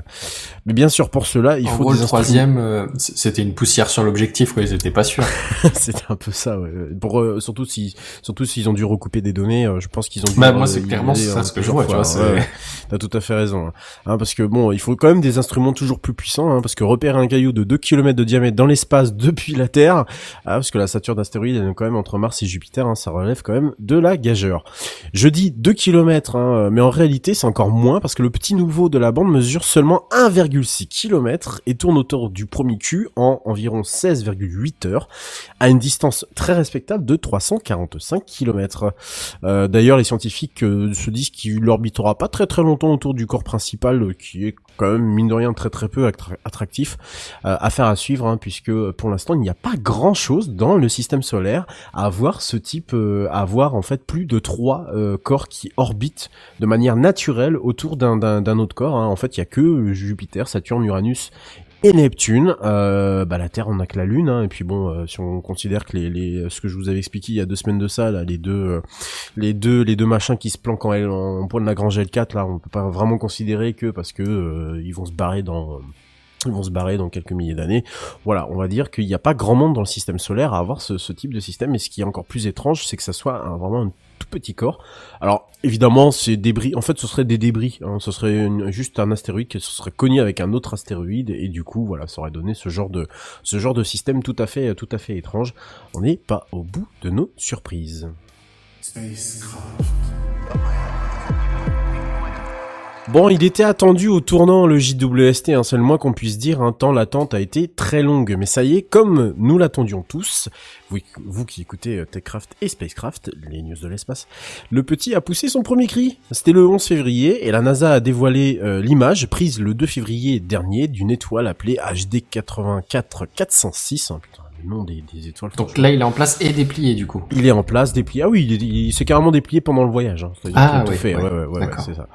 Mais bien sûr, pour cela, il en faut gros, des le troisième, euh, c'était une poussière sur l'objectif, quoi. Ils étaient pas sûrs. C'était un peu ça, ouais. Pour euh, surtout si surtout s'ils ont dû recouper des données, euh, je pense qu'ils ont dû. Bah, euh, moi, c'est y clairement ça euh, ce que je vois, tu vois, ouais, c'est- ouais. T'as tout à fait raison. hein. Hein, parce que bon, il faut quand même des instruments toujours plus puissants, hein, parce que repérer un caillou de 2 km de diamètre dans l'espace depuis la Terre, ah, parce que la ceinture d'astéroïdes, elle est quand même entre Mars et Jupiter, hein, ça relève quand même de la gageure. Je dis 2 km, hein, mais en réalité c'est encore moins, parce que le petit nouveau de la bande mesure seulement 1,6 km et tourne autour du premier cul en environ 16,8 heures, à une distance très respectable de 345 km. Euh, D'ailleurs, les scientifiques euh, se disent qu'il orbitera pas très très longtemps autour du corps principal, euh, qui est quand même mine de rien très très peu attra- attractif. Euh, affaire à suivre, hein, puisque pour l'instant il n'y a pas grand chose dans le système solaire à avoir ce type, à avoir en fait plus de trois corps qui orbitent de manière naturelle autour d'un autre corps. hein. En fait, il y a que Jupiter, Saturne, Uranus et Neptune. Euh, bah, la Terre, on a que la Lune. hein. et puis bon, euh, si on considère que les, ce que je vous avais expliqué il y a deux semaines de ça, là, les deux, euh, les deux, les deux machins qui se planquent en, L- en point de Lagrange L4, là, on peut pas vraiment considérer que parce que euh, ils vont se barrer dans ils vont se barrer dans quelques milliers d'années. Voilà, on va dire qu'il n'y a pas grand monde dans le système solaire à avoir ce, type de système. Et ce qui est encore plus étrange, c'est que ça soit vraiment un tout petit corps. Alors, évidemment, c'est débris. En fait, ce serait des débris. hein. Ce serait juste un astéroïde qui se serait cogné avec un autre astéroïde. Et du coup, voilà, ça aurait donné ce genre de, ce genre de système tout à fait, tout à fait étrange. On n'est pas au bout de nos surprises. Bon, il était attendu au tournant le JWST, un seul mois qu'on puisse dire, un temps l'attente a été très longue. Mais ça y est, comme nous l'attendions tous, vous, qui écoutez euh, Techcraft et Spacecraft, les news de l'espace, le petit a poussé son premier cri. C'était le 11 février et la NASA a dévoilé euh, l'image prise le 2 février dernier d'une étoile appelée HD 84 406. Hein, putain, le nom des, des étoiles. Donc là, il est en place et déplié, du coup. Il est en place, déplié. Ah oui, il, est- il s'est carrément déplié pendant le voyage. Hein. C'est-à-dire Ah qu'il a tout oui, fait. oui. Ouais, ouais, ouais, c'est ça.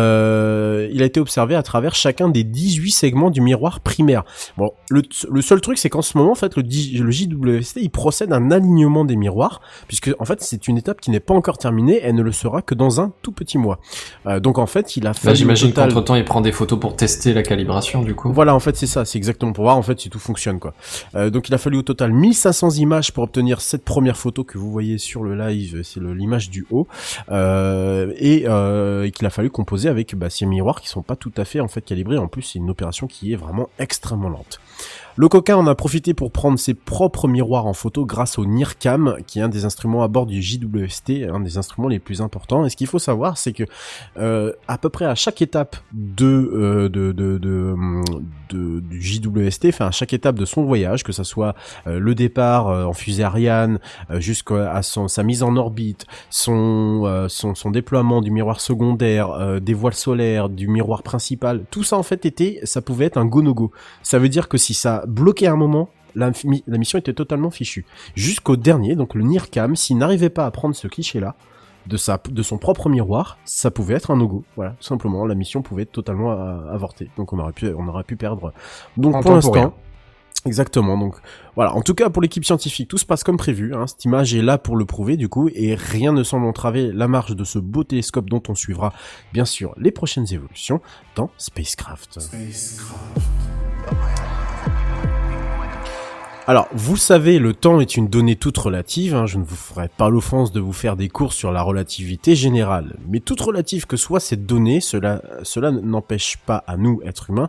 Euh, il a été observé à travers chacun des 18 segments du miroir primaire. Bon, le, le seul truc, c'est qu'en ce moment, en fait, le, le JWST, il procède à un alignement des miroirs, puisque en fait, c'est une étape qui n'est pas encore terminée. Elle ne le sera que dans un tout petit mois. Euh, donc en fait, il a Là, au j'imagine total- qu'entre temps, il prend des photos pour tester la calibration, du coup. voilà, en fait, c'est ça, c'est exactement pour voir en fait si tout fonctionne quoi. Euh, donc il a fallu au total 1500 images pour obtenir cette première photo que vous voyez sur le live, c'est l'image du haut, euh, et, euh, qu'il a fallu composer avec bah, ces miroirs qui sont pas tout à fait en fait calibrés. En plus, c'est une opération qui est vraiment extrêmement lente. Le coquin en a profité pour prendre ses propres miroirs en photo grâce au NIRCam, qui est un des instruments à bord du JWST, un des instruments les plus importants. Et ce qu'il faut savoir, c'est que euh, à peu près à chaque étape de, euh, de, de, de, du JWST, enfin à chaque étape de son voyage, que ça soit le départ euh, en fusée Ariane, euh, jusqu'à son, sa mise en orbite, son, euh, son, son déploiement du miroir secondaire, euh, des voiles solaires, du miroir principal, tout ça en fait était, ça pouvait être un go no go. Ça veut dire que si ça bloquait un moment, la, la mission était totalement fichue. Jusqu'au dernier, donc le NIRCam, s'il n'arrivait pas à prendre ce cliché-là, de sa de son propre miroir, ça pouvait être un no-go. Voilà, tout simplement, la mission pouvait être totalement euh, avortée. Donc on aurait pu on aurait pu perdre. Donc En pour l'instant, Exactement. Donc voilà. En tout cas, pour l'équipe scientifique, tout se passe comme prévu. Hein. Cette image est là pour le prouver, du coup, et rien ne semble entraver la marche de ce beau télescope dont on suivra, bien sûr, les prochaines évolutions dans Spacecraft. Alors, vous savez, le temps est une donnée toute relative. hein. Je ne vous ferai pas l'offense de vous faire des cours sur la relativité générale. Mais toute relative que soit cette donnée, cela, cela n'empêche pas à nous, êtres humains,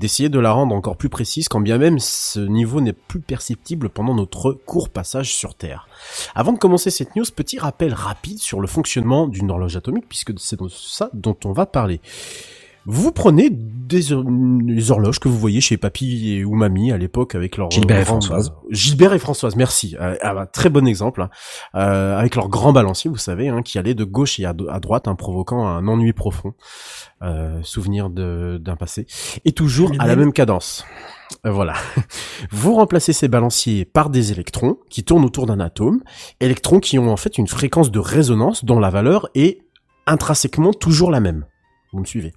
d'essayer de la rendre encore plus précise, quand bien même ce niveau n'est plus perceptible pendant notre court passage sur Terre. Avant de commencer cette news, petit rappel rapide sur le fonctionnement d'une horloge atomique, puisque c'est de ça dont on va parler. Vous prenez des, les horloges que vous voyez chez papy et- ou mamie à l'époque avec leur Gilbert et Françoise. Gilbert et Françoise, merci. Euh, ah bah, très bon exemple. hein. Euh, avec leur grand balancier, vous savez, hein, qui allait de gauche et à, droite, hein, provoquant un ennui profond. Euh, souvenir de- d'un passé. Et toujours à la même. même cadence. Euh, voilà. Vous remplacez ces balanciers par des électrons qui tournent autour d'un atome. Électrons qui ont en fait une fréquence de résonance dont la valeur est intrinsèquement toujours la même. Vous me suivez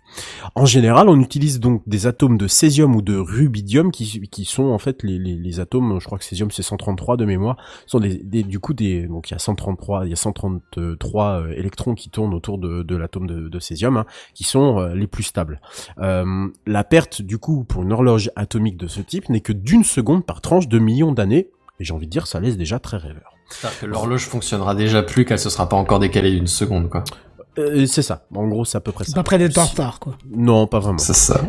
En général, on utilise donc des atomes de césium ou de rubidium qui, sont en fait les, atomes, je crois que césium c'est 133 de mémoire, sont des, des- du coup des donc il y a 133, il y a 133 euh, électrons qui tournent autour de, l'atome de, de césium hein, qui sont euh, les plus stables. Euh, la perte du coup pour une horloge atomique de ce type n'est que d'une seconde par tranche de millions d'années et j'ai envie de dire ça laisse déjà très rêveur. Que l'horloge fonctionnera déjà plus qu'elle se sera pas encore décalée d'une seconde, quoi. Euh, c'est ça, en gros c'est à peu près C'est ça. pas près d'être en retard, quoi. Non, pas vraiment. C'est ça.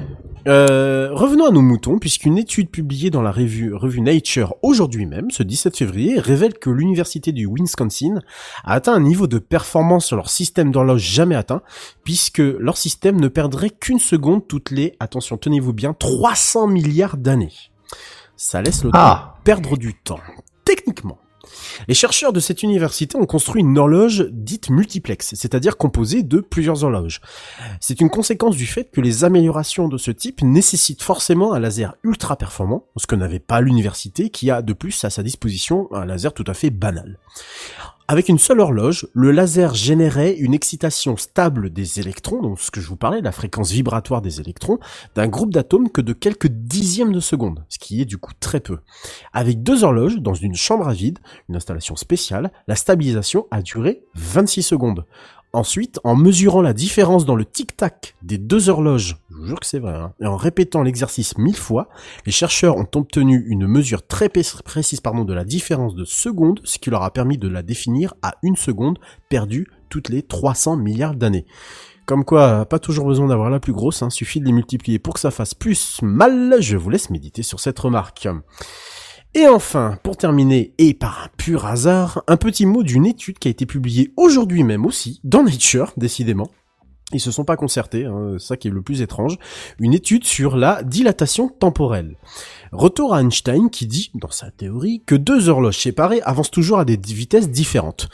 Euh, revenons à nos moutons, puisqu'une étude publiée dans la revue, revue Nature aujourd'hui même, ce 17 février, révèle que l'université du Wisconsin a atteint un niveau de performance sur leur système d'horloge jamais atteint, puisque leur système ne perdrait qu'une seconde toutes les, attention, tenez-vous bien, 300 milliards d'années. Ça laisse le Ah. perdre du temps. Techniquement, les chercheurs de cette université ont construit une horloge dite multiplex, c'est-à-dire composée de plusieurs horloges. C'est une conséquence du fait que les améliorations de ce type nécessitent forcément un laser ultra performant, ce que n'avait pas l'université qui a de plus à sa disposition un laser tout à fait banal. Avec une seule horloge, le laser générait une excitation stable des électrons, donc ce que je vous parlais, la fréquence vibratoire des électrons, d'un groupe d'atomes que de quelques dixièmes de seconde, ce qui est du coup très peu. Avec deux horloges dans une chambre à vide, une installation spéciale, la stabilisation a duré 26 secondes. Ensuite, en mesurant la différence dans le tic-tac des deux horloges, je vous jure que c'est vrai, hein, et en répétant l'exercice mille fois, les chercheurs ont obtenu une mesure très précise pardon, de la différence de secondes, ce qui leur a permis de la définir à une seconde perdue toutes les 300 milliards d'années. Comme quoi, pas toujours besoin d'avoir la plus grosse, hein, suffit de les multiplier pour que ça fasse plus mal. Je vous laisse méditer sur cette remarque. Et enfin, pour terminer, et par un pur hasard, un petit mot d'une étude qui a été publiée aujourd'hui même aussi, dans Nature, décidément. Ils se sont pas concertés, hein, ça qui est le plus étrange. Une étude sur la dilatation temporelle. Retour à Einstein qui dit, dans sa théorie, que deux horloges séparées avancent toujours à des vitesses différentes.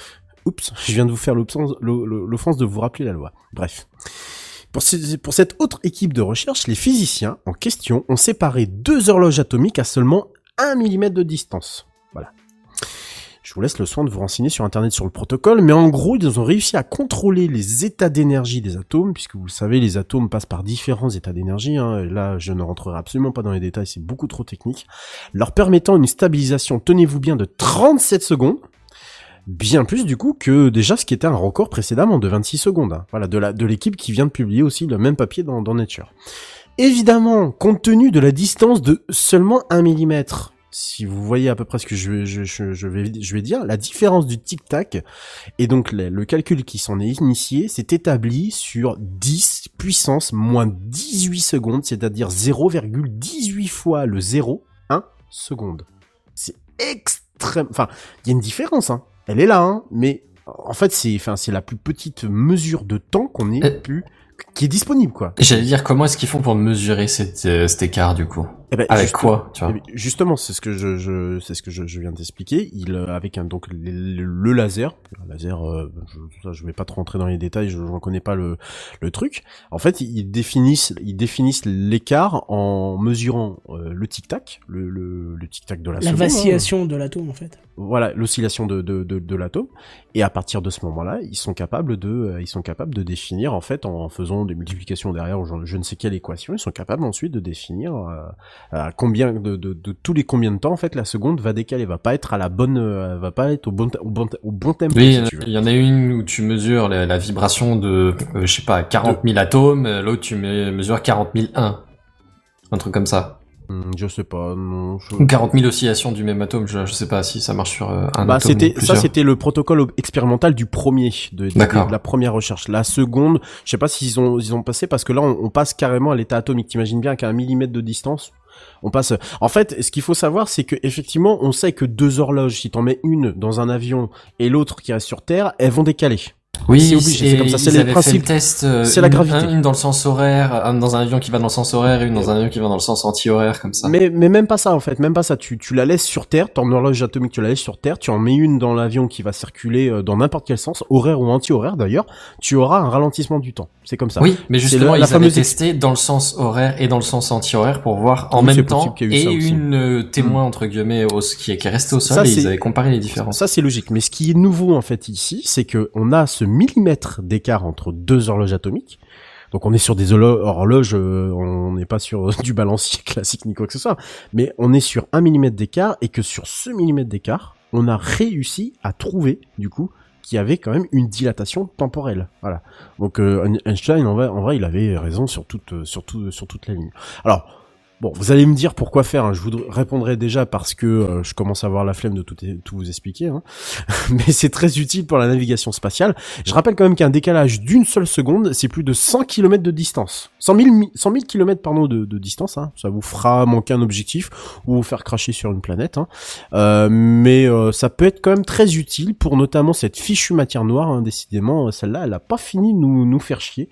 Oups, je viens de vous faire l'offense de vous rappeler la loi. Bref. Pour cette autre équipe de recherche, les physiciens en question ont séparé deux horloges atomiques à seulement 1 mm de distance. Voilà. Je vous laisse le soin de vous renseigner sur internet sur le protocole, mais en gros, ils ont réussi à contrôler les états d'énergie des atomes, puisque vous le savez, les atomes passent par différents états d'énergie. hein, là, je ne rentrerai absolument pas dans les détails, c'est beaucoup trop technique, leur permettant une stabilisation, tenez-vous bien, de 37 secondes. Bien plus du coup que déjà ce qui était un record précédemment de 26 secondes. hein. Voilà, de l'équipe qui vient de publier aussi le même papier dans Nature. Évidemment, compte tenu de la distance de seulement 1 mm, si vous voyez à peu près ce que je vais, je, je- je vais, je vais dire, la différence du tic-tac, et donc le, le calcul qui s'en est initié, s'est établi sur 10 puissance moins 18 secondes, c'est-à-dire 0,18 fois le 0, 1 seconde. C'est extrême, enfin, il y a une différence, hein. Elle est là, hein, mais en fait, c'est, enfin, c'est la plus petite mesure de temps qu'on ait Euh. pu, qui est disponible, quoi. J'allais dire, comment est-ce qu'ils font pour mesurer cet, euh, cet écart, du coup? Eh ben, Avec juste- quoi, tu vois Eh bien, Justement, c'est ce que je, je c'est ce que je, je viens d'expliquer. Il euh, avec un donc le, le- le laser, un laser, euh, je, ça, je vais pas trop rentrer dans les détails, je n'en connais pas le, le truc. En fait, ils définissent ils définissent l'écart en mesurant euh, le tic tac, le, le, le tic tac de la, La seconde, hein. vacillation de l'atome, en fait. voilà l'oscillation de, de, de, de l'atome et à partir de ce moment-là ils sont capables de euh, ils sont capables de définir en fait en faisant des multiplications derrière ou je ne sais quelle équation ils sont capables ensuite de définir euh, à combien de, de, de tous les combien de temps en fait la seconde va décaler va pas être à la bonne euh, va pas être au bon au bon au bon tempo Oui, si il y en a une où tu mesures la, la vibration de, euh, je sais pas, 40 000 atomes, euh, l'autre tu me- mesures 40 001. Un. Truc comme ça. Hum, je sais pas non je- Ou 40 000 oscillations du même atome, je, je sais pas si ça marche sur euh, un Bah, atome c'était ça c'était le protocole expérimental du premier de, de- la première recherche. La seconde je sais pas s'ils ont ils ont passé parce que là on, on passe carrément à l'état atomique. T'imagines bien qu'à un millimètre de distance on passe en fait ce qu'il faut savoir c'est que effectivement on sait que deux horloges si t'en mets une dans un avion et l'autre qui reste sur terre elles vont décaler Oui, c'est comme ça, c'est les principes. Le test, euh, C'est la une- gravité. un- Une dans le sens horaire, un dans un avion qui va dans le sens horaire une dans un avion qui va dans le sens anti-horaire, comme ça. Mais, mais même pas ça en fait, même pas ça. Tu, tu la laisses sur Terre, ton horloge atomique, tu la laisses sur Terre, tu en mets une dans l'avion qui va circuler euh, dans n'importe quel sens, horaire ou anti-horaire d'ailleurs, tu auras un ralentissement du temps. C'est comme ça. Oui, mais justement, la- ils avaient testé dans le sens horaire et dans le sens anti-horaire pour voir en Oui, même temps et une euh, témoin entre guillemets au, qui, est, qui est resté au sol Ça, et ils avaient comparé les différences. Ça c'est logique, mais ce qui est nouveau en fait ici, c'est que on a ce millimètre d'écart entre deux horloges atomiques. Donc on est sur des horloges, euh, on n'est pas sur euh, du balancier classique ni quoi que ce soit, mais on est sur un millimètre d'écart et que sur ce millimètre d'écart, on a réussi à trouver du coup qu'il y avait quand même une dilatation temporelle. Voilà. Donc euh, Einstein en vrai, il avait raison sur toute sur tout- sur toute la ligne. Alors Bon, vous allez me dire pourquoi faire. hein. Je vous répondrai déjà parce que euh, je commence à avoir la flemme de tout, tout vous expliquer. Hein. Mais c'est très utile pour la navigation spatiale. Je rappelle quand même qu'un décalage d'une seule seconde, c'est plus de 100 km de distance. 100 000, mi- 100 000 km pardon, de, distance. Hein. Ça vous fera manquer un objectif ou vous faire cracher sur une planète. Euh, mais euh, ça peut être quand même très utile pour notamment cette fichue matière noire. Décidément, celle-là, elle a pas fini de nous, nous faire chier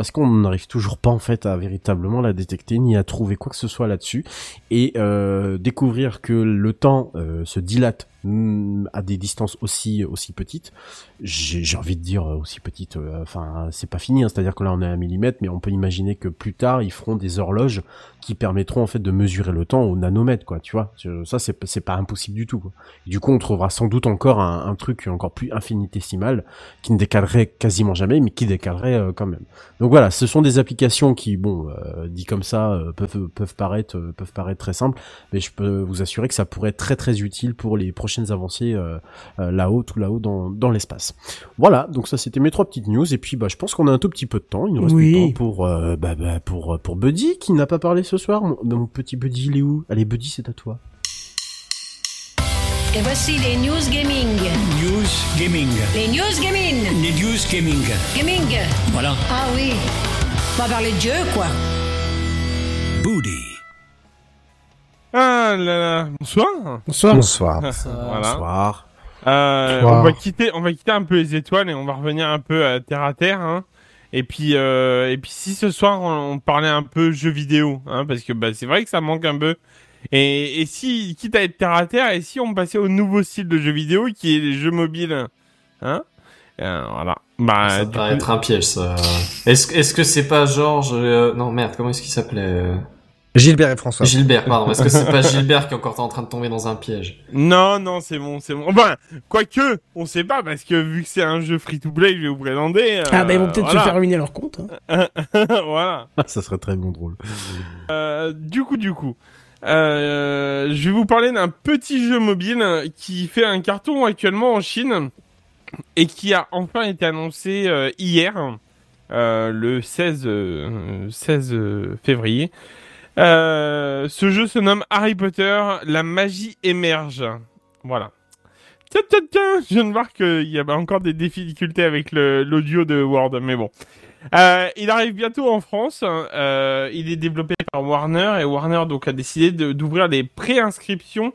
parce qu'on n'arrive toujours pas en fait à véritablement la détecter ni à trouver quoi que ce soit là-dessus. Et euh, découvrir que le temps euh, se dilate mm, à des distances aussi aussi petites j'ai envie de dire euh, aussi petites enfin c'est pas fini hein, c'est-à-dire que là on est à un millimètre mais on peut imaginer que plus tard ils feront des horloges qui permettront en fait de mesurer le temps au nanomètre quoi tu vois. Ça c'est c'est pas impossible du tout du coup on trouvera sans doute encore un, truc encore plus infinitésimal qui ne décalerait quasiment jamais mais qui décalerait quand même voilà, ce sont des applications qui, bon, euh, dit comme ça, euh, peuvent peuvent paraître euh, peuvent paraître très simples, mais je peux vous assurer que ça pourrait être très très utile pour les prochaines avancées euh, là-haut, tout là-haut dans dans l'espace. Voilà, donc ça c'était mes trois petites news et puis bah je pense qu'on a un tout petit peu de temps, il nous reste Oui. du temps pour euh, bah, bah, pour pour Buddy qui n'a pas parlé ce soir. Mon, mon petit Buddy, il est où? Allez Buddy, c'est à toi. Et voici les news gaming. News Gaming. Les news gaming. Les News Gaming. Gaming. Voilà. Ah oui. On va parler de Dieu, quoi. Booty. Ah là là. Bonsoir. Bonsoir. Bonsoir. Voilà. Bonsoir. Euh, Bonsoir. on va quitter, on va quitter un peu les étoiles et on va revenir un peu à terre à terre. Hein. Et puis, euh, et puis si ce soir on, on parlait un peu jeux vidéo, hein, parce que bah, c'est vrai que ça manque un peu. Et, et si, quitte à être terre à terre, et si on passait au nouveau style de jeu vidéo qui est les jeux mobiles, hein? Euh, Voilà. Bah, ça paraît coup- être un piège, ça. Est-ce est-ce que c'est pas Georges euh, Non, merde, comment est-ce qu'il s'appelait euh, Gilbert et François. Gilbert, pardon. Est-ce que c'est pas Gilbert qui est encore en train de tomber dans un piège? Non, non, c'est bon, c'est bon. Enfin, quoique, on sait pas, parce que vu que c'est un jeu free-to-play, je vais vous présenter. euh, Ah, bah, ils vont peut-être voilà. se faire ruiner leur compte. hein. voilà. ça serait très bon drôle. Euh, du coup, du coup, euh, je vais vous parler d'un petit jeu mobile qui fait un carton actuellement en Chine et qui a enfin été annoncé euh, hier, euh, le 16, euh, 16 février. Ce jeu se nomme Harry Potter, la magie émerge. Voilà. Tiens, tiens, tiens, je viens de voir qu'il y avait encore des difficultés avec l'audio de Word, mais bon. Euh, il arrive bientôt en France. Euh, il est développé par Warner et Warner donc a décidé de- d'ouvrir des préinscriptions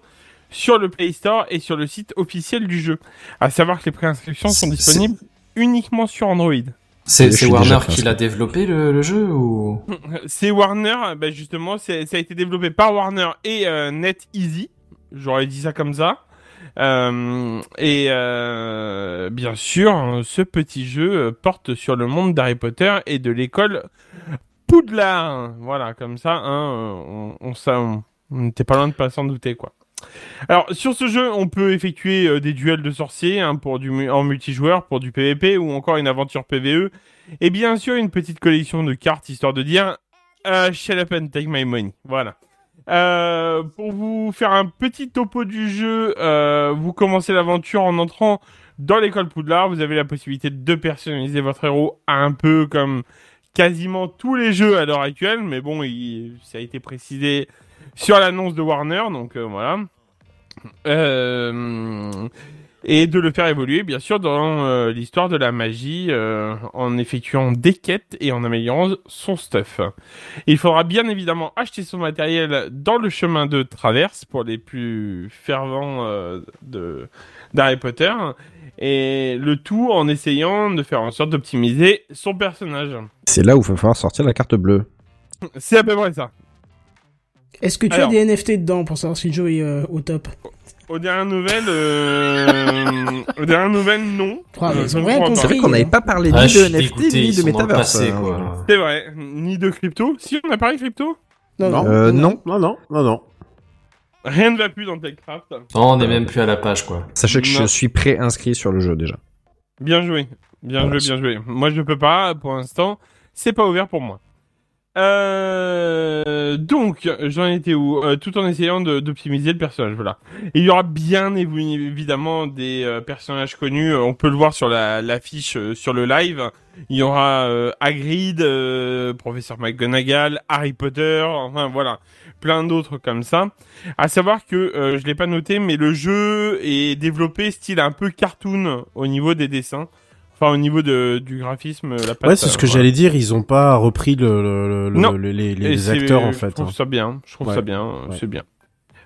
sur le Play Store et sur le site officiel du jeu. À savoir que les préinscriptions sont disponibles uniquement sur Android. C'est Warner qui l'a développé le, le jeu ou? C'est Warner, bah justement, ça a été développé par Warner et euh, NetEasy. J'aurais dit ça comme ça. Euh, et euh, bien sûr, ce petit jeu euh, porte sur le monde d'Harry Potter et de l'école Poudlard. Voilà, comme ça, hein, on, n'était pas loin de pas s'en douter, quoi. Alors, sur ce jeu, on peut effectuer des duels de sorciers hein, pour du en multijoueur, pour du PvP ou encore une aventure PvE. Et bien sûr, une petite collection de cartes histoire de dire euh, Shut up and take my money. Voilà. Euh, pour vous faire un petit topo du jeu, euh, vous commencez l'aventure en entrant dans l'école Poudlard. Vous avez la possibilité de personnaliser votre héros un peu comme quasiment tous les jeux à l'heure actuelle. Mais bon, ça a été précisé sur l'annonce de Warner, donc euh, voilà. Et de le faire évoluer, bien sûr, dans euh, l'histoire de la magie, euh, en effectuant des quêtes et en améliorant son stuff. Il faudra bien évidemment acheter son matériel dans le chemin de traverse pour les plus fervents euh, de d'Harry Potter, et le tout en essayant de faire en sorte d'optimiser son personnage. C'est là où il va falloir sortir la carte bleue. C'est à peu près ça. Est-ce que tu Alors. as des NFT dedans pour savoir si le jeu est euh, au top? Aux dernières nouvelles, euh... aux dernières nouvelles, non. Ah, Euh, pas. C'est vrai qu'on n'avait pas parlé Ah, ni je de suis NFT dégoûté, ni ils de sont dans le Metaverse. passé, euh, quoi. C'est vrai, ni de crypto. Si on a parlé crypto, Non, non. Euh, non. Non, non, non, non. rien ne va plus dans Techcraft. Non, on n'est même plus à la page, quoi. Sachez que je Non. suis pré-inscrit sur le jeu déjà. Bien joué, bien Voilà. joué, bien joué. Moi, je peux pas, pour l'instant, c'est pas ouvert pour moi. Euh, donc, j'en étais où Euh, Tout en essayant d'optimiser le personnage, voilà. Il y aura bien évi- évidemment des euh, personnages connus. On peut le voir sur la l'affiche sur le live. Il y aura Hagrid, Professeur McGonagall, Harry Potter, enfin voilà, plein d'autres comme ça. À savoir que je l'ai pas noté, mais le jeu est développé style un peu cartoon au niveau des dessins. Enfin, au niveau de, du graphisme, la patte, Ouais, c'est ce que euh, j'allais dire. Ils ont pas repris le, le- le- Non. le- les, acteurs en Je fait. trouve hein. ça bien. Je trouve Ouais. ça bien. Ouais. C'est bien.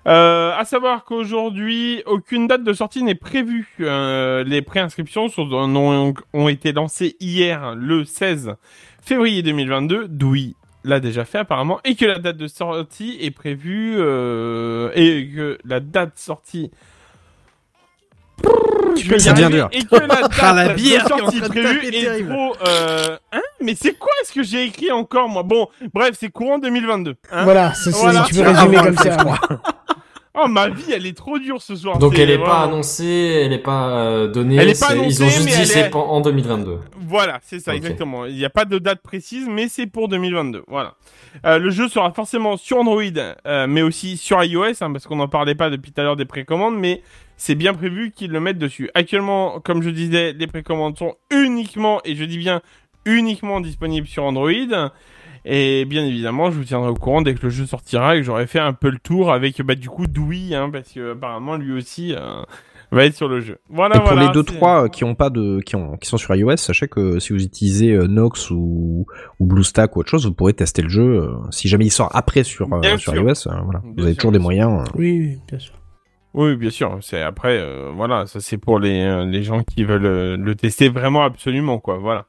Euh, à savoir qu'aujourd'hui, aucune date de sortie n'est prévue. Euh, les préinscriptions sont, ont, ont été lancées hier, le 16 février 2022, d'où il l'a déjà fait apparemment, et que la date de sortie est prévue, euh, et que la date sortie... Y Ça devient dur. Et que la date Ah, la bière de sortie prévue est trop... Euh... Hein Mais c'est quoi ce que j'ai écrit encore, moi? Bon, bref, c'est courant 2022. Hein? Voilà, ça, Voilà. tu peux résumer comme ça. Oh, ma vie, elle est trop dure ce soir. Donc elle est pas annoncée, elle est pas euh, donnée. Elle est pas c'est- Ils annoncée, ont juste dit c'est est- en 2022. Voilà, c'est ça, exactement. Il n'y a pas de date précise, mais c'est pour 2022. Voilà. Euh, le jeu sera forcément sur Android, euh, mais aussi sur iOS, hein, parce qu'on n'en parlait pas depuis tout à l'heure des précommandes, mais c'est bien prévu qu'ils le mettent dessus. Actuellement, comme je disais, les précommandes sont uniquement, et je dis bien uniquement disponibles sur Android. Et bien évidemment, je vous tiendrai au courant dès que le jeu sortira et que j'aurai fait un peu le tour avec bah, du coup Dewey, hein, parce que apparemment lui aussi euh, va être sur le jeu. Voilà, Et pour voilà, les deux trois euh, qui ont pas de qui ont qui sont sur iOS, sachez que si vous utilisez euh, Nox ou ou BlueStack ou autre chose, vous pourrez tester le jeu. euh, si jamais il sort après sur euh, sur iOS, euh, voilà, vous avez sûr, toujours des moyens. euh. Oui, oui, bien sûr. Oui, bien sûr. C'est après, euh, voilà, ça c'est pour les, euh, les gens qui veulent euh, le tester vraiment absolument, quoi. Voilà.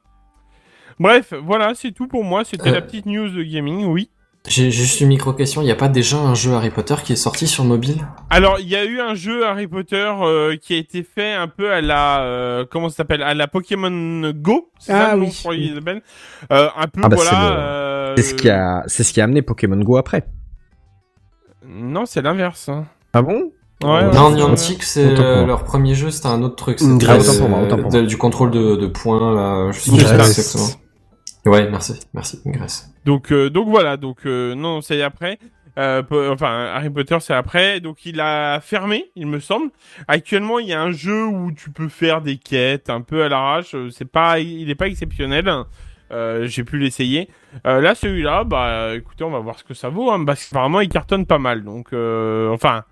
Bref, voilà, c'est tout pour moi. C'était Euh. la petite news de gaming, oui. J'ai juste une micro question. Il y a pas déjà un jeu Harry Potter qui est sorti sur mobile? Alors, il y a eu un jeu Harry Potter euh, qui a été fait un peu à la, euh, comment ça s'appelle, à la Pokémon Go. C'est Ah ça, oui. Euh, un peu, Ah bah, c'est voilà. le- euh, C'est ce qui a c'est ce qui a amené Pokémon Go après. Non, c'est l'inverse. hein. Ah bon? Ouais, non, Niantic, c'est euh, leur premier jeu, c'était un autre truc. Une C'était euh, Autant pour moi, autant pour de- moi. du contrôle de, de points, là. Je sais Grèce. exactement. Ouais, merci, merci, Grèce. Donc, euh, donc voilà, donc euh, non, c'est après. Euh, enfin, Harry Potter, c'est après. Donc, il a fermé, il me semble. Actuellement, il y a un jeu où tu peux faire des quêtes un peu à l'arrache. Euh, C'est pas, il est pas exceptionnel. Euh, J'ai pu l'essayer. Euh, là, celui-là, bah, écoutez, on va voir ce que ça vaut. Hein, parce qu'apparemment, il cartonne pas mal. Donc, euh, enfin,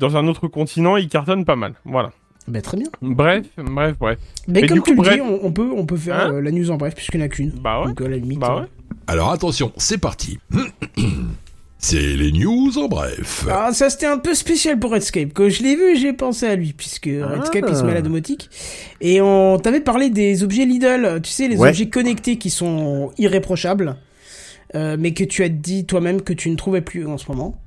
dans un autre continent, il cartonne pas mal. Voilà. Bah, très bien. Bref, bref, bref. Mais comme tu coup, le bref. dis, on, on peut, on peut faire Hein euh, la news en bref, puisqu'il n'y en a qu'une. Bah ouais. Donc, à la limite. Bah euh, ouais. Alors attention, c'est parti. C'est les news en bref. Ah, ça c'était un peu spécial pour Redscape. Quand je l'ai vu, j'ai pensé à lui, puisque Redscape il se met à la domotique. Et on t'avait parlé des objets Lidl, tu sais, les Ouais. objets connectés qui sont irréprochables, euh, mais que tu as dit toi-même que tu ne trouvais plus en ce moment.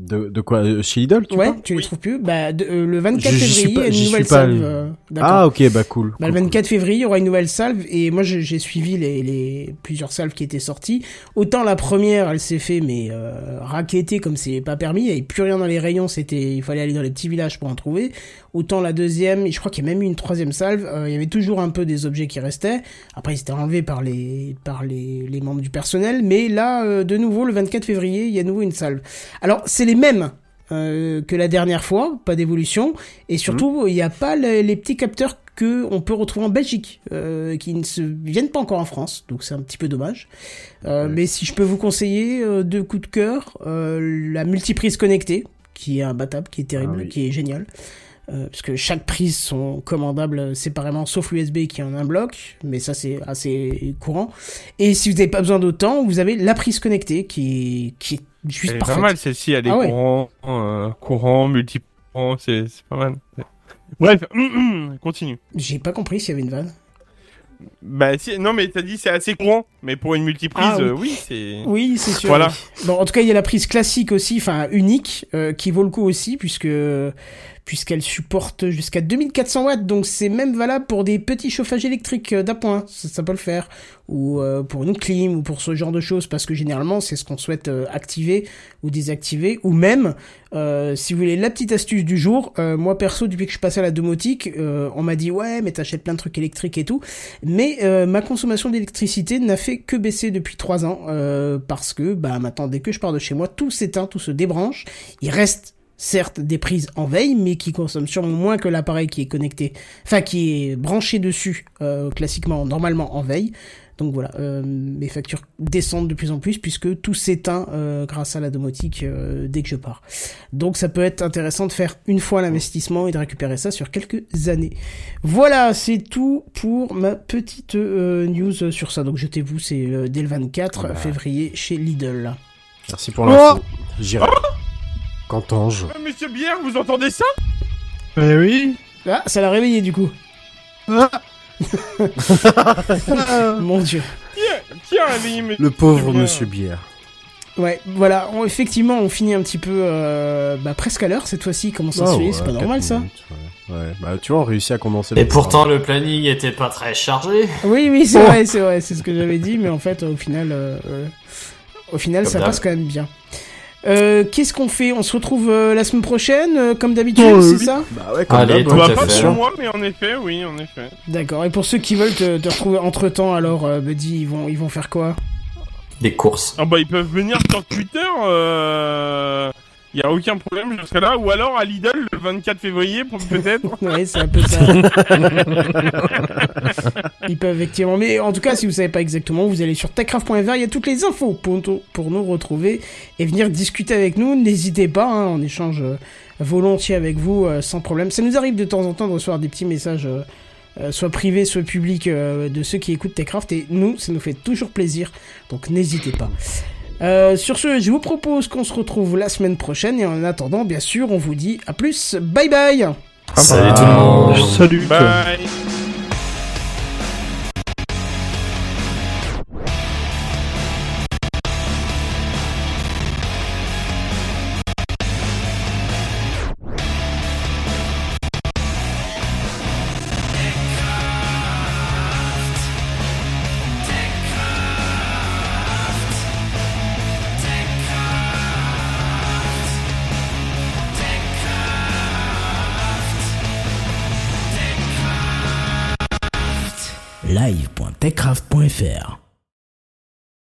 De, de quoi euh, Chez Lidl, tu ouais, tu les trouves plus. Bah, de- euh, le 24 Je- j'y suis février, pas- il y a j'y une suis nouvelle pas salve. allé. euh, d'accord. Ah, ok, bah cool. Bah, le cool, 24 février, il y aura une nouvelle salve et moi j'ai suivi les, les plusieurs salves qui étaient sorties. Autant la première, elle s'est fait mais euh, raqueter comme c'est pas permis, il n'y avait plus rien dans les rayons, c'était il fallait aller dans les petits villages pour en trouver. Autant la deuxième, et je crois qu'il y a même eu une troisième salve, euh, il y avait toujours un peu des objets qui restaient. Après ils étaient enlevés par les par les, les membres du personnel, mais là euh, de nouveau le 24 février, il y a de nouveau une salve. Alors c'est les mêmes euh, que la dernière fois, pas d'évolution, et surtout il n'y a pas les, les petits capteurs que on peut retrouver en Belgique, euh, qui ne se viennent pas encore en France, donc c'est un petit peu dommage. Euh, Mais si je peux vous conseiller deux coups de cœur, la multiprise connectée, qui est imbattable, qui est terrible, Ah oui. qui est génial. Euh, parce que chaque prise sont commandables séparément, sauf l'USB qui en a un bloc, mais ça c'est assez courant. Et si vous n'avez pas besoin d'autant, vous avez la prise connectée qui est, qui est juste Elle est parfaite. pas mal celle-ci, elle est Ah ouais. courant, euh, courant, c'est c'est pas mal. Bref, continue. J'ai pas compris s'il y avait une vanne. Bah si, non mais t'as dit c'est assez courant, mais pour une multiprise, Ah, oui. euh, oui, c'est. Oui, c'est sûr. Voilà. oui. Bon, en tout cas, il y a la prise classique aussi, enfin unique, euh, qui vaut le coup aussi, puisque puisqu'elle supporte jusqu'à 2400 watts, donc c'est même valable pour des petits chauffages électriques euh, d'appoint, ça, ça peut le faire, ou euh, pour une clim, ou pour ce genre de choses, parce que généralement c'est ce qu'on souhaite euh, activer ou désactiver, ou même, si vous voulez la petite astuce du jour, moi perso depuis que je suis passé à la domotique, on m'a dit ouais mais t'achètes plein de trucs électriques et tout, mais ma consommation d'électricité n'a fait que baisser depuis trois ans parce que bah maintenant dès que je pars de chez moi tout s'éteint, tout se débranche. Il reste certes des prises en veille mais qui consomment sûrement moins que l'appareil qui est connecté, enfin qui est branché dessus euh, classiquement normalement en veille. Donc voilà, euh, mes factures descendent de plus en plus puisque tout s'éteint euh, grâce à la domotique euh, dès que je pars. Donc ça peut être intéressant de faire une fois l'investissement et de récupérer ça sur quelques années. Voilà, c'est tout pour ma petite euh, news sur ça. Donc jetez-vous, c'est euh, dès le 24 Ah bah. février chez Lidl. Merci pour l'info. J'irai. Qu'entends-je Ah, Monsieur Bière, vous entendez ça? Eh oui. Ah, ça l'a réveillé du coup. Mon dieu. Qui a réveillé Monsieur Le pauvre Bière Monsieur Bière. Ouais, voilà, on- effectivement, on finit un petit peu euh, bah, presque à l'heure cette fois-ci. Comment ça Ah se fait? ouais, C'est pas normal ça ouais. Ouais, bah tu vois, on réussit à condenser Et le pourtant, le planning était pas très chargé. Oui, oui, c'est vrai, c'est vrai, c'est ce que j'avais dit, mais en fait, au final, euh, euh, au final, Comme ça passe quand même bien. Euh, Qu'est-ce qu'on fait? On se retrouve euh, la semaine prochaine, euh, comme d'habitude, Oh, c'est oui. ça? Bah ouais, comme Allez, Bah, pas pour moi, mais en effet, oui, en effet. D'accord. Et pour ceux qui veulent te, te retrouver entre temps, alors, euh, Buddy, ils vont, ils vont faire quoi? Des courses. Ah bah ils peuvent venir sur Twitter, euh... y a aucun problème, je serai là. Ou alors à Lidl le 24 février, peut-être. Ouais, c'est un peu ça. Ils peuvent effectivement. Mais en tout cas, si vous savez pas exactement, vous allez sur techcraft.fr, il y a toutes les infos pour, pour nous retrouver et venir discuter avec nous. N'hésitez pas, hein, on échange euh, volontiers avec vous euh, sans problème. Ça nous arrive de temps en temps de recevoir des petits messages, euh, euh, soit privés, soit publics, euh, de ceux qui écoutent Techcraft et nous, ça nous fait toujours plaisir. Donc n'hésitez pas. Euh, sur ce, je vous propose qu'on se retrouve la semaine prochaine et en attendant, bien sûr, on vous dit à plus. Bye bye Salut tout le monde. Salut. Bye live.techcraft.fr